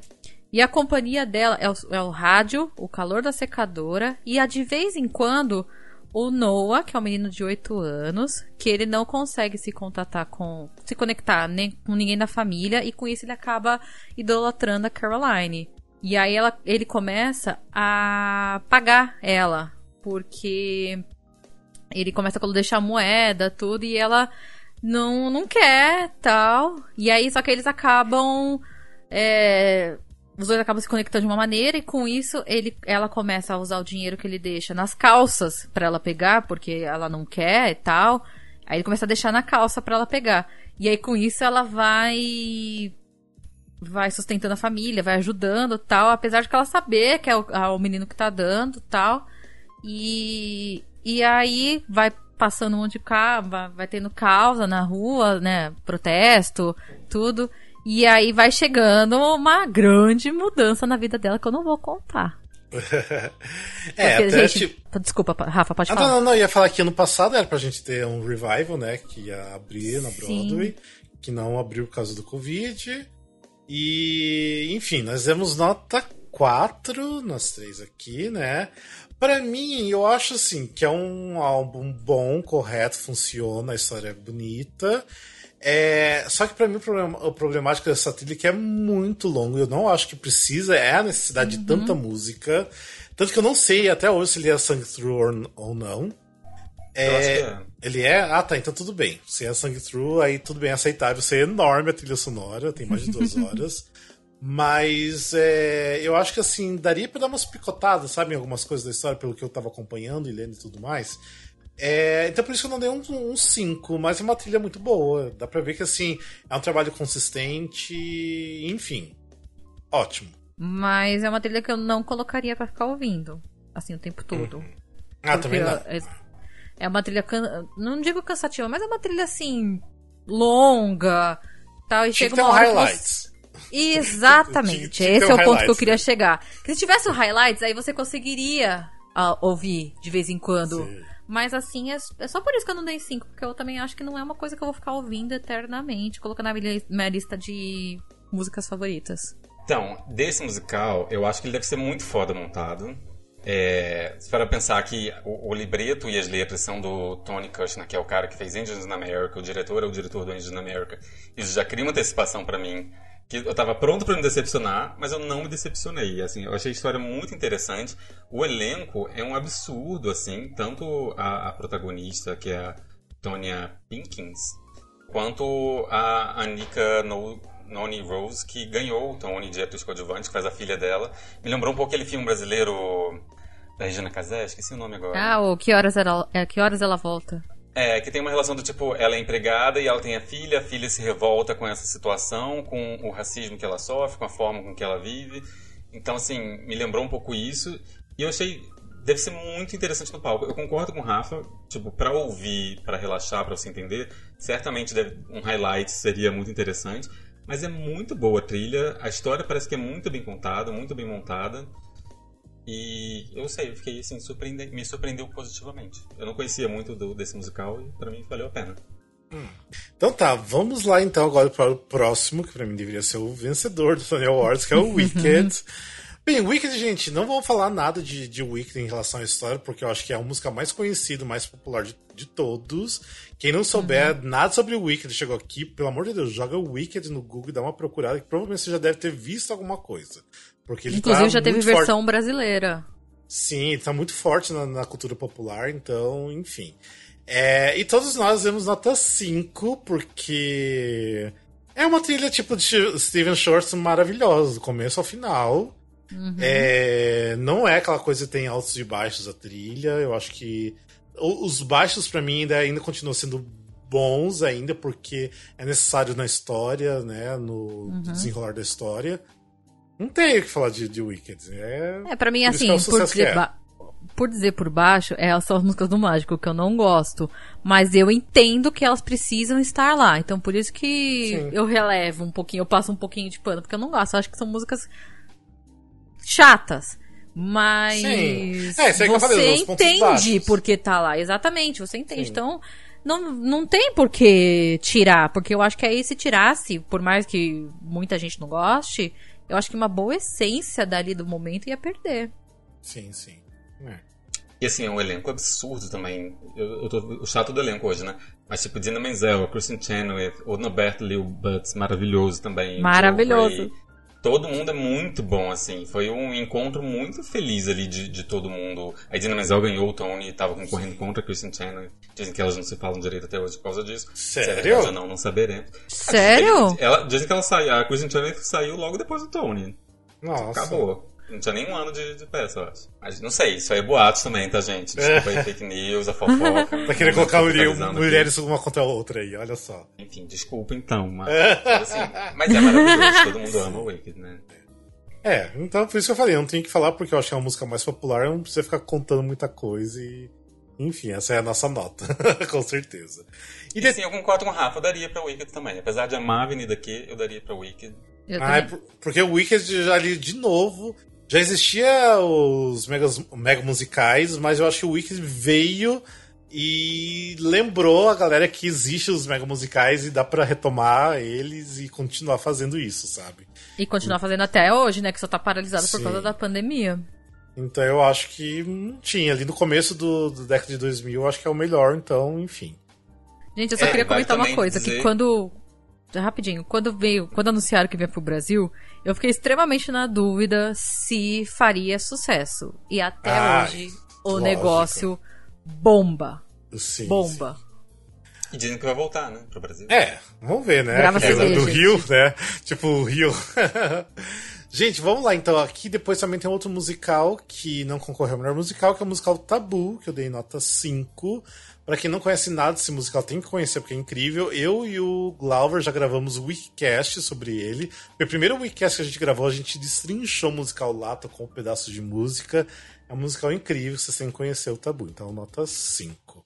E a companhia dela é o, é o rádio, o calor da secadora e a de vez em quando o Noah, que é um menino de 8 anos, que ele não consegue se contatar com. se conectar nem com ninguém da família, e com isso ele acaba idolatrando a Caroline. E aí ela, ele começa a pagar ela, porque ele começa a deixar moeda, tudo, e ela não, não quer, tal. E aí, só que eles acabam. É, os dois acabam se conectando de uma maneira e com isso ele, ela começa a usar o dinheiro que ele deixa nas calças para ela pegar, porque ela não quer e tal. Aí ele começa a deixar na calça para ela pegar. E aí com isso ela vai vai sustentando a família, vai ajudando tal, apesar de que ela saber que é o, o menino que tá dando tal. E, e aí vai passando um monte de carro, vai, vai tendo causa na rua, né? Protesto, tudo. E aí vai chegando uma grande mudança na vida dela que eu não vou contar. [laughs] é, Porque, até gente, tipo... Desculpa, Rafa, pode ah, falar. Não, não, não, ia falar que ano passado era pra gente ter um revival, né? Que ia abrir na Broadway, Sim. que não abriu por causa do Covid. E, enfim, nós demos nota 4, nós três aqui, né? Para mim, eu acho assim que é um álbum bom, correto, funciona, a história é bonita. É, só que para mim o, problema, o problemático dessa trilha é que é muito longo. Eu não acho que precisa, é a necessidade uhum. de tanta música. Tanto que eu não sei até hoje se ele é Sung Through ou, não. É, é, Ele é? Ah, tá, então tudo bem. Se é Sung Through, aí tudo bem, aceitável. Você é enorme a trilha sonora, tem mais de duas [laughs] horas. Mas é, eu acho que assim, daria pra dar umas picotadas, sabe, em algumas coisas da história, pelo que eu tava acompanhando e lendo e tudo mais. É, então por isso que eu não dei um 5, um mas é uma trilha muito boa. Dá pra ver que assim, é um trabalho consistente, enfim. Ótimo. Mas é uma trilha que eu não colocaria para ficar ouvindo, assim, o tempo todo. Uhum. Ah, também não. É, é uma trilha, can... não digo cansativa, mas é uma trilha assim, longa, tal, e Tinha chega uma um hora highlights. Você... Exatamente, [laughs] esse é o ponto que eu queria né? chegar. Que se tivesse o highlights, aí você conseguiria uh, ouvir de vez em quando. Sim. Mas assim, é, é, só por isso que eu não dei 5, porque eu também acho que não é uma coisa que eu vou ficar ouvindo eternamente, colocando na minha lista de músicas favoritas. Então, desse musical, eu acho que ele deve ser muito foda montado. É, para pensar que o, o, libreto e as letras são do Tony Kushner, que é o cara que fez Angels in America, o diretor é o diretor do Angels in America. Isso já cria uma antecipação para mim que eu tava pronto para me decepcionar, mas eu não me decepcionei. Assim, eu achei a história muito interessante. O elenco é um absurdo, assim, tanto a, a protagonista, que é a Tonya Pinkins, quanto a Anika no, Noni Rose, que ganhou o Tony de atriz coadjuvante, que faz a filha dela. Me lembrou um pouco aquele filme brasileiro da Regina Casé, esqueci o nome agora. Ah, o Que Horas Ela, é, que horas ela Volta. É, que tem uma relação do tipo, ela é empregada e ela tem a filha, a filha se revolta com essa situação, com o racismo que ela sofre, com a forma com que ela vive. Então, assim, me lembrou um pouco isso. E eu achei, deve ser muito interessante no palco. Eu concordo com o Rafa, tipo, para ouvir, para relaxar, para você entender, certamente deve, um highlight seria muito interessante. Mas é muito boa a trilha, a história parece que é muito bem contada, muito bem montada. E eu sei, eu fiquei assim, surpreende... me surpreendeu positivamente. Eu não conhecia muito do, desse musical e para mim valeu a pena. Hum. Então tá, vamos lá então agora para o próximo, que para mim deveria ser o vencedor do Tony Awards, que é o [laughs] Wicked. Bem, Wicked, gente, não vou falar nada de, de Wicked em relação à história, porque eu acho que é a música mais conhecida, mais popular de, de todos. Quem não souber uhum. nada sobre o Wicked chegou aqui, pelo amor de Deus, joga o Wicked no Google e dá uma procurada, que provavelmente você já deve ter visto alguma coisa. Porque ele Inclusive tá já teve versão forte. brasileira. Sim, ele tá muito forte na, na cultura popular, então, enfim. É, e todos nós demos nota 5, porque é uma trilha tipo de Steven Shorts maravilhosa, do começo ao final. Uhum. É, não é aquela coisa que tem altos e baixos a trilha. Eu acho que os baixos para mim ainda, ainda continuam sendo bons ainda, porque é necessário na história, né? No Uhum. desenrolar da história. Não tem o que falar de, de Wicked. É, É, pra mim, Por isso assim, é por dizer, é. por dizer por baixo, é só as músicas do Mágico, que eu não gosto. Mas eu entendo que elas precisam estar lá. Então, por isso que Sim. eu relevo um pouquinho, eu passo um pouquinho de pano, porque eu não gosto. Eu acho que são músicas chatas. Mas Sim. É, isso aí que eu você falei, entende porque tá lá. Exatamente, você entende. Sim. Então, não, não tem por que tirar. Porque eu acho que aí se tirasse, por mais que muita gente não goste, eu acho que uma boa essência dali do momento ia perder. Sim, sim. É. E assim, é um elenco absurdo também. Eu, eu tô o chato do elenco hoje, né? Mas tipo, Dina Menzel, Kristen Chenoweth, o Norbert Liu Butts, maravilhoso também. Maravilhoso. Todo mundo é muito bom, assim. Foi um encontro muito feliz ali de, de todo mundo. A Dina Menzel ganhou o Tony e tava concorrendo contra a Kristen Chenoweth. Dizem que elas não se falam direito até hoje por causa disso. Se é Sério? verdade ou não, não saberemos. Sério? Ela, dizem que ela saiu, a Kristen Chenoweth saiu logo depois do Tony. Nossa. Acabou. Não tinha nem um ano de, de peça, eu acho. Mas não sei, isso aí é boato também, tá, gente? Desculpa aí, fake news, a fofoca. [laughs] Tá querendo colocar mulheres uma contra a outra aí, olha só. aqui. Enfim, desculpa então, mas, mas, assim, mas é maravilhoso, todo mundo ama o Wicked, né? É, então por isso que eu falei, eu não tenho que falar porque eu acho que é uma música mais popular, não precisa ficar contando muita coisa e. Enfim, essa é a nossa nota, [laughs] com certeza. E E de... assim, eu concordo com o Rafa, eu daria pra Wicked também. Apesar de amar a Avenida aqui, eu daria pra Wicked. Eu Ah, é porque o Wicked já ali de novo. Já existia os megas, mega musicais, mas eu acho que o Wicked veio e lembrou a galera que existe os mega musicais e dá pra retomar eles e continuar fazendo isso, sabe? E continuar fazendo até hoje, né? Que só tá paralisado por Sim. causa da pandemia. Então eu acho que tinha. Ali no começo do, do década de 2000, eu acho que é o melhor, então, enfim. Gente, eu só É, queria comentar uma coisa, dizer- que quando. Rapidinho, quando veio, quando anunciaram que vinha pro Brasil, eu fiquei extremamente na dúvida se faria sucesso. E até Ah, hoje o lógico. negócio bomba. Sim, Bomba. E dizem que vai voltar, né, pro Brasil. É, vamos ver, né? Grava CD, do gente. Rio, né? Tipo, o Rio. [laughs] gente, vamos lá então. Aqui depois também tem outro musical que não concorreu ao melhor musical, que é o musical Tabu, que eu dei nota 5. Pra quem não conhece nada desse musical, tem que conhecer porque é incrível. Eu e o Glauber já gravamos o Wikicast sobre ele. Foi o primeiro Wikicast que a gente gravou, a gente destrinchou o musical lá, tocou um pedaço de música. É um musical incrível, vocês têm que conhecer o Tabu. Então, nota 5.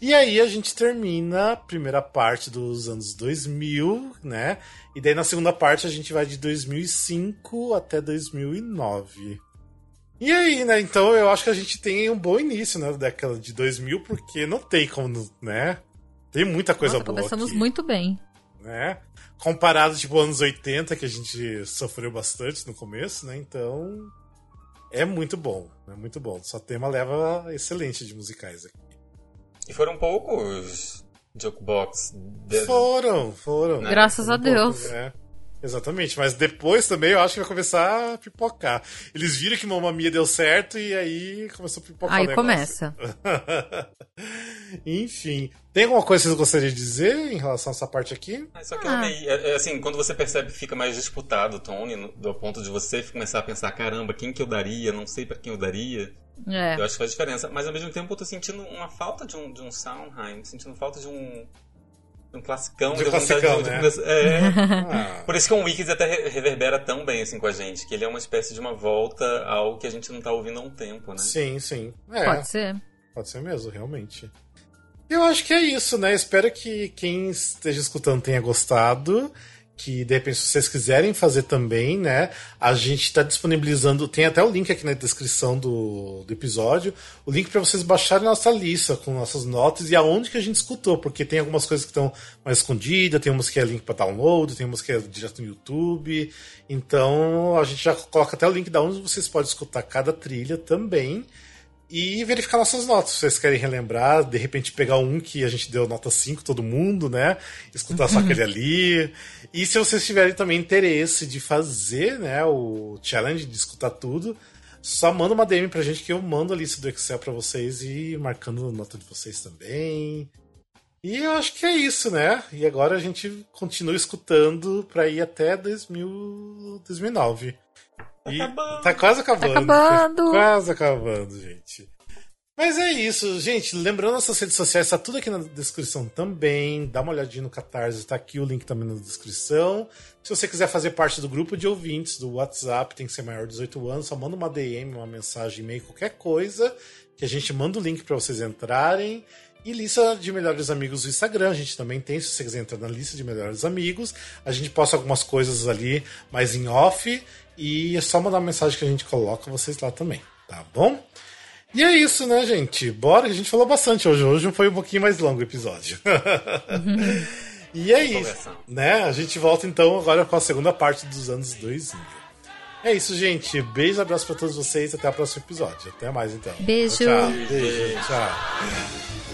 E aí a gente termina a primeira parte dos anos 2000, né? E daí na segunda parte a gente vai de 2005 até 2009. E aí, né? Então eu acho que a gente tem um bom início, né? Da década de 2000, porque não tem como, né? Tem muita coisa Nossa, boa começamos aqui, muito bem. né? Comparado, tipo, anos 80, que a gente sofreu bastante no começo, né? Então, é muito bom, é muito bom. Só tem uma leva excelente de musicais aqui. E foram poucos jukebox. De... Foram, foram. Né? Graças a Foram Deus. poucos, é. Exatamente, mas depois também eu acho que vai começar a pipocar. Eles viram que Mamma Mia deu certo e aí começou a pipocar Aí começa. [laughs] Enfim, tem alguma coisa que vocês gostariam de dizer em relação a essa parte aqui? Mas Só que Ah. eu amei. É, é assim, quando você percebe que fica mais disputado o Tony, no, do ponto de você começar a pensar, caramba, quem que eu daria? Não sei pra quem eu daria. É. Eu acho que faz diferença. Mas ao mesmo tempo eu tô sentindo uma falta de um, de um Soundheim, sentindo falta de um. Um classicão. De deu vontade classicão, de- né? de- é. Ah, [laughs] Por isso que o Wicked até re- reverbera tão bem assim com a gente, que ele é uma espécie de uma volta a algo que a gente não tá ouvindo há um tempo, né? sim, sim. É, Pode ser. Pode ser mesmo, realmente. Eu acho que é isso, né? Espero que quem esteja escutando tenha gostado. Que de repente, se vocês quiserem fazer também, né? A gente está disponibilizando. Tem até o link aqui na descrição do, do episódio. O link para vocês baixarem nossa lista com nossas notas e aonde que a gente escutou. Porque tem algumas coisas que estão mais escondidas, tem umas que é link para download, tem umas que é direto no YouTube. Então a gente já coloca até o link da onde vocês podem escutar cada trilha também e verificar nossas notas. Se vocês querem relembrar, de repente pegar um que a gente deu nota 5, todo mundo, né? Escutar só [laughs] aquele ali. E se vocês tiverem também interesse de fazer, né, o challenge de escutar tudo, só manda uma DM pra gente que eu mando a lista do Excel pra vocês e marcando a nota de vocês também. E eu acho que é isso, né? E agora a gente continua escutando pra ir até 2000, 2009. E acabando. tá quase acabando. Tá acabando. [laughs] Quase acabando, gente. Mas é isso, gente. Lembrando nossas redes sociais, tá tudo aqui na descrição também. Dá uma olhadinha no Catarse, tá aqui o link também na descrição. Se você quiser fazer parte do grupo de ouvintes do WhatsApp, tem que ser maior de 18 anos, só manda uma DM, uma mensagem, e-mail, qualquer coisa, que a gente manda o link para vocês entrarem. E lista de melhores amigos do Instagram, a gente também tem, se você quiser entrar na lista de melhores amigos. A gente posta algumas coisas ali mais em off. E é só mandar uma mensagem que a gente coloca vocês lá também, tá bom? E é isso, né, gente? Bora, a gente falou bastante hoje. Hoje foi um pouquinho mais longo o episódio. [laughs] e é isso, né? A gente volta então agora com a segunda parte dos anos 2000. É isso, gente. Beijo, abraço para todos vocês. Até o próximo episódio. Até mais, então. Beijo. Tchau. Beijo. Tchau.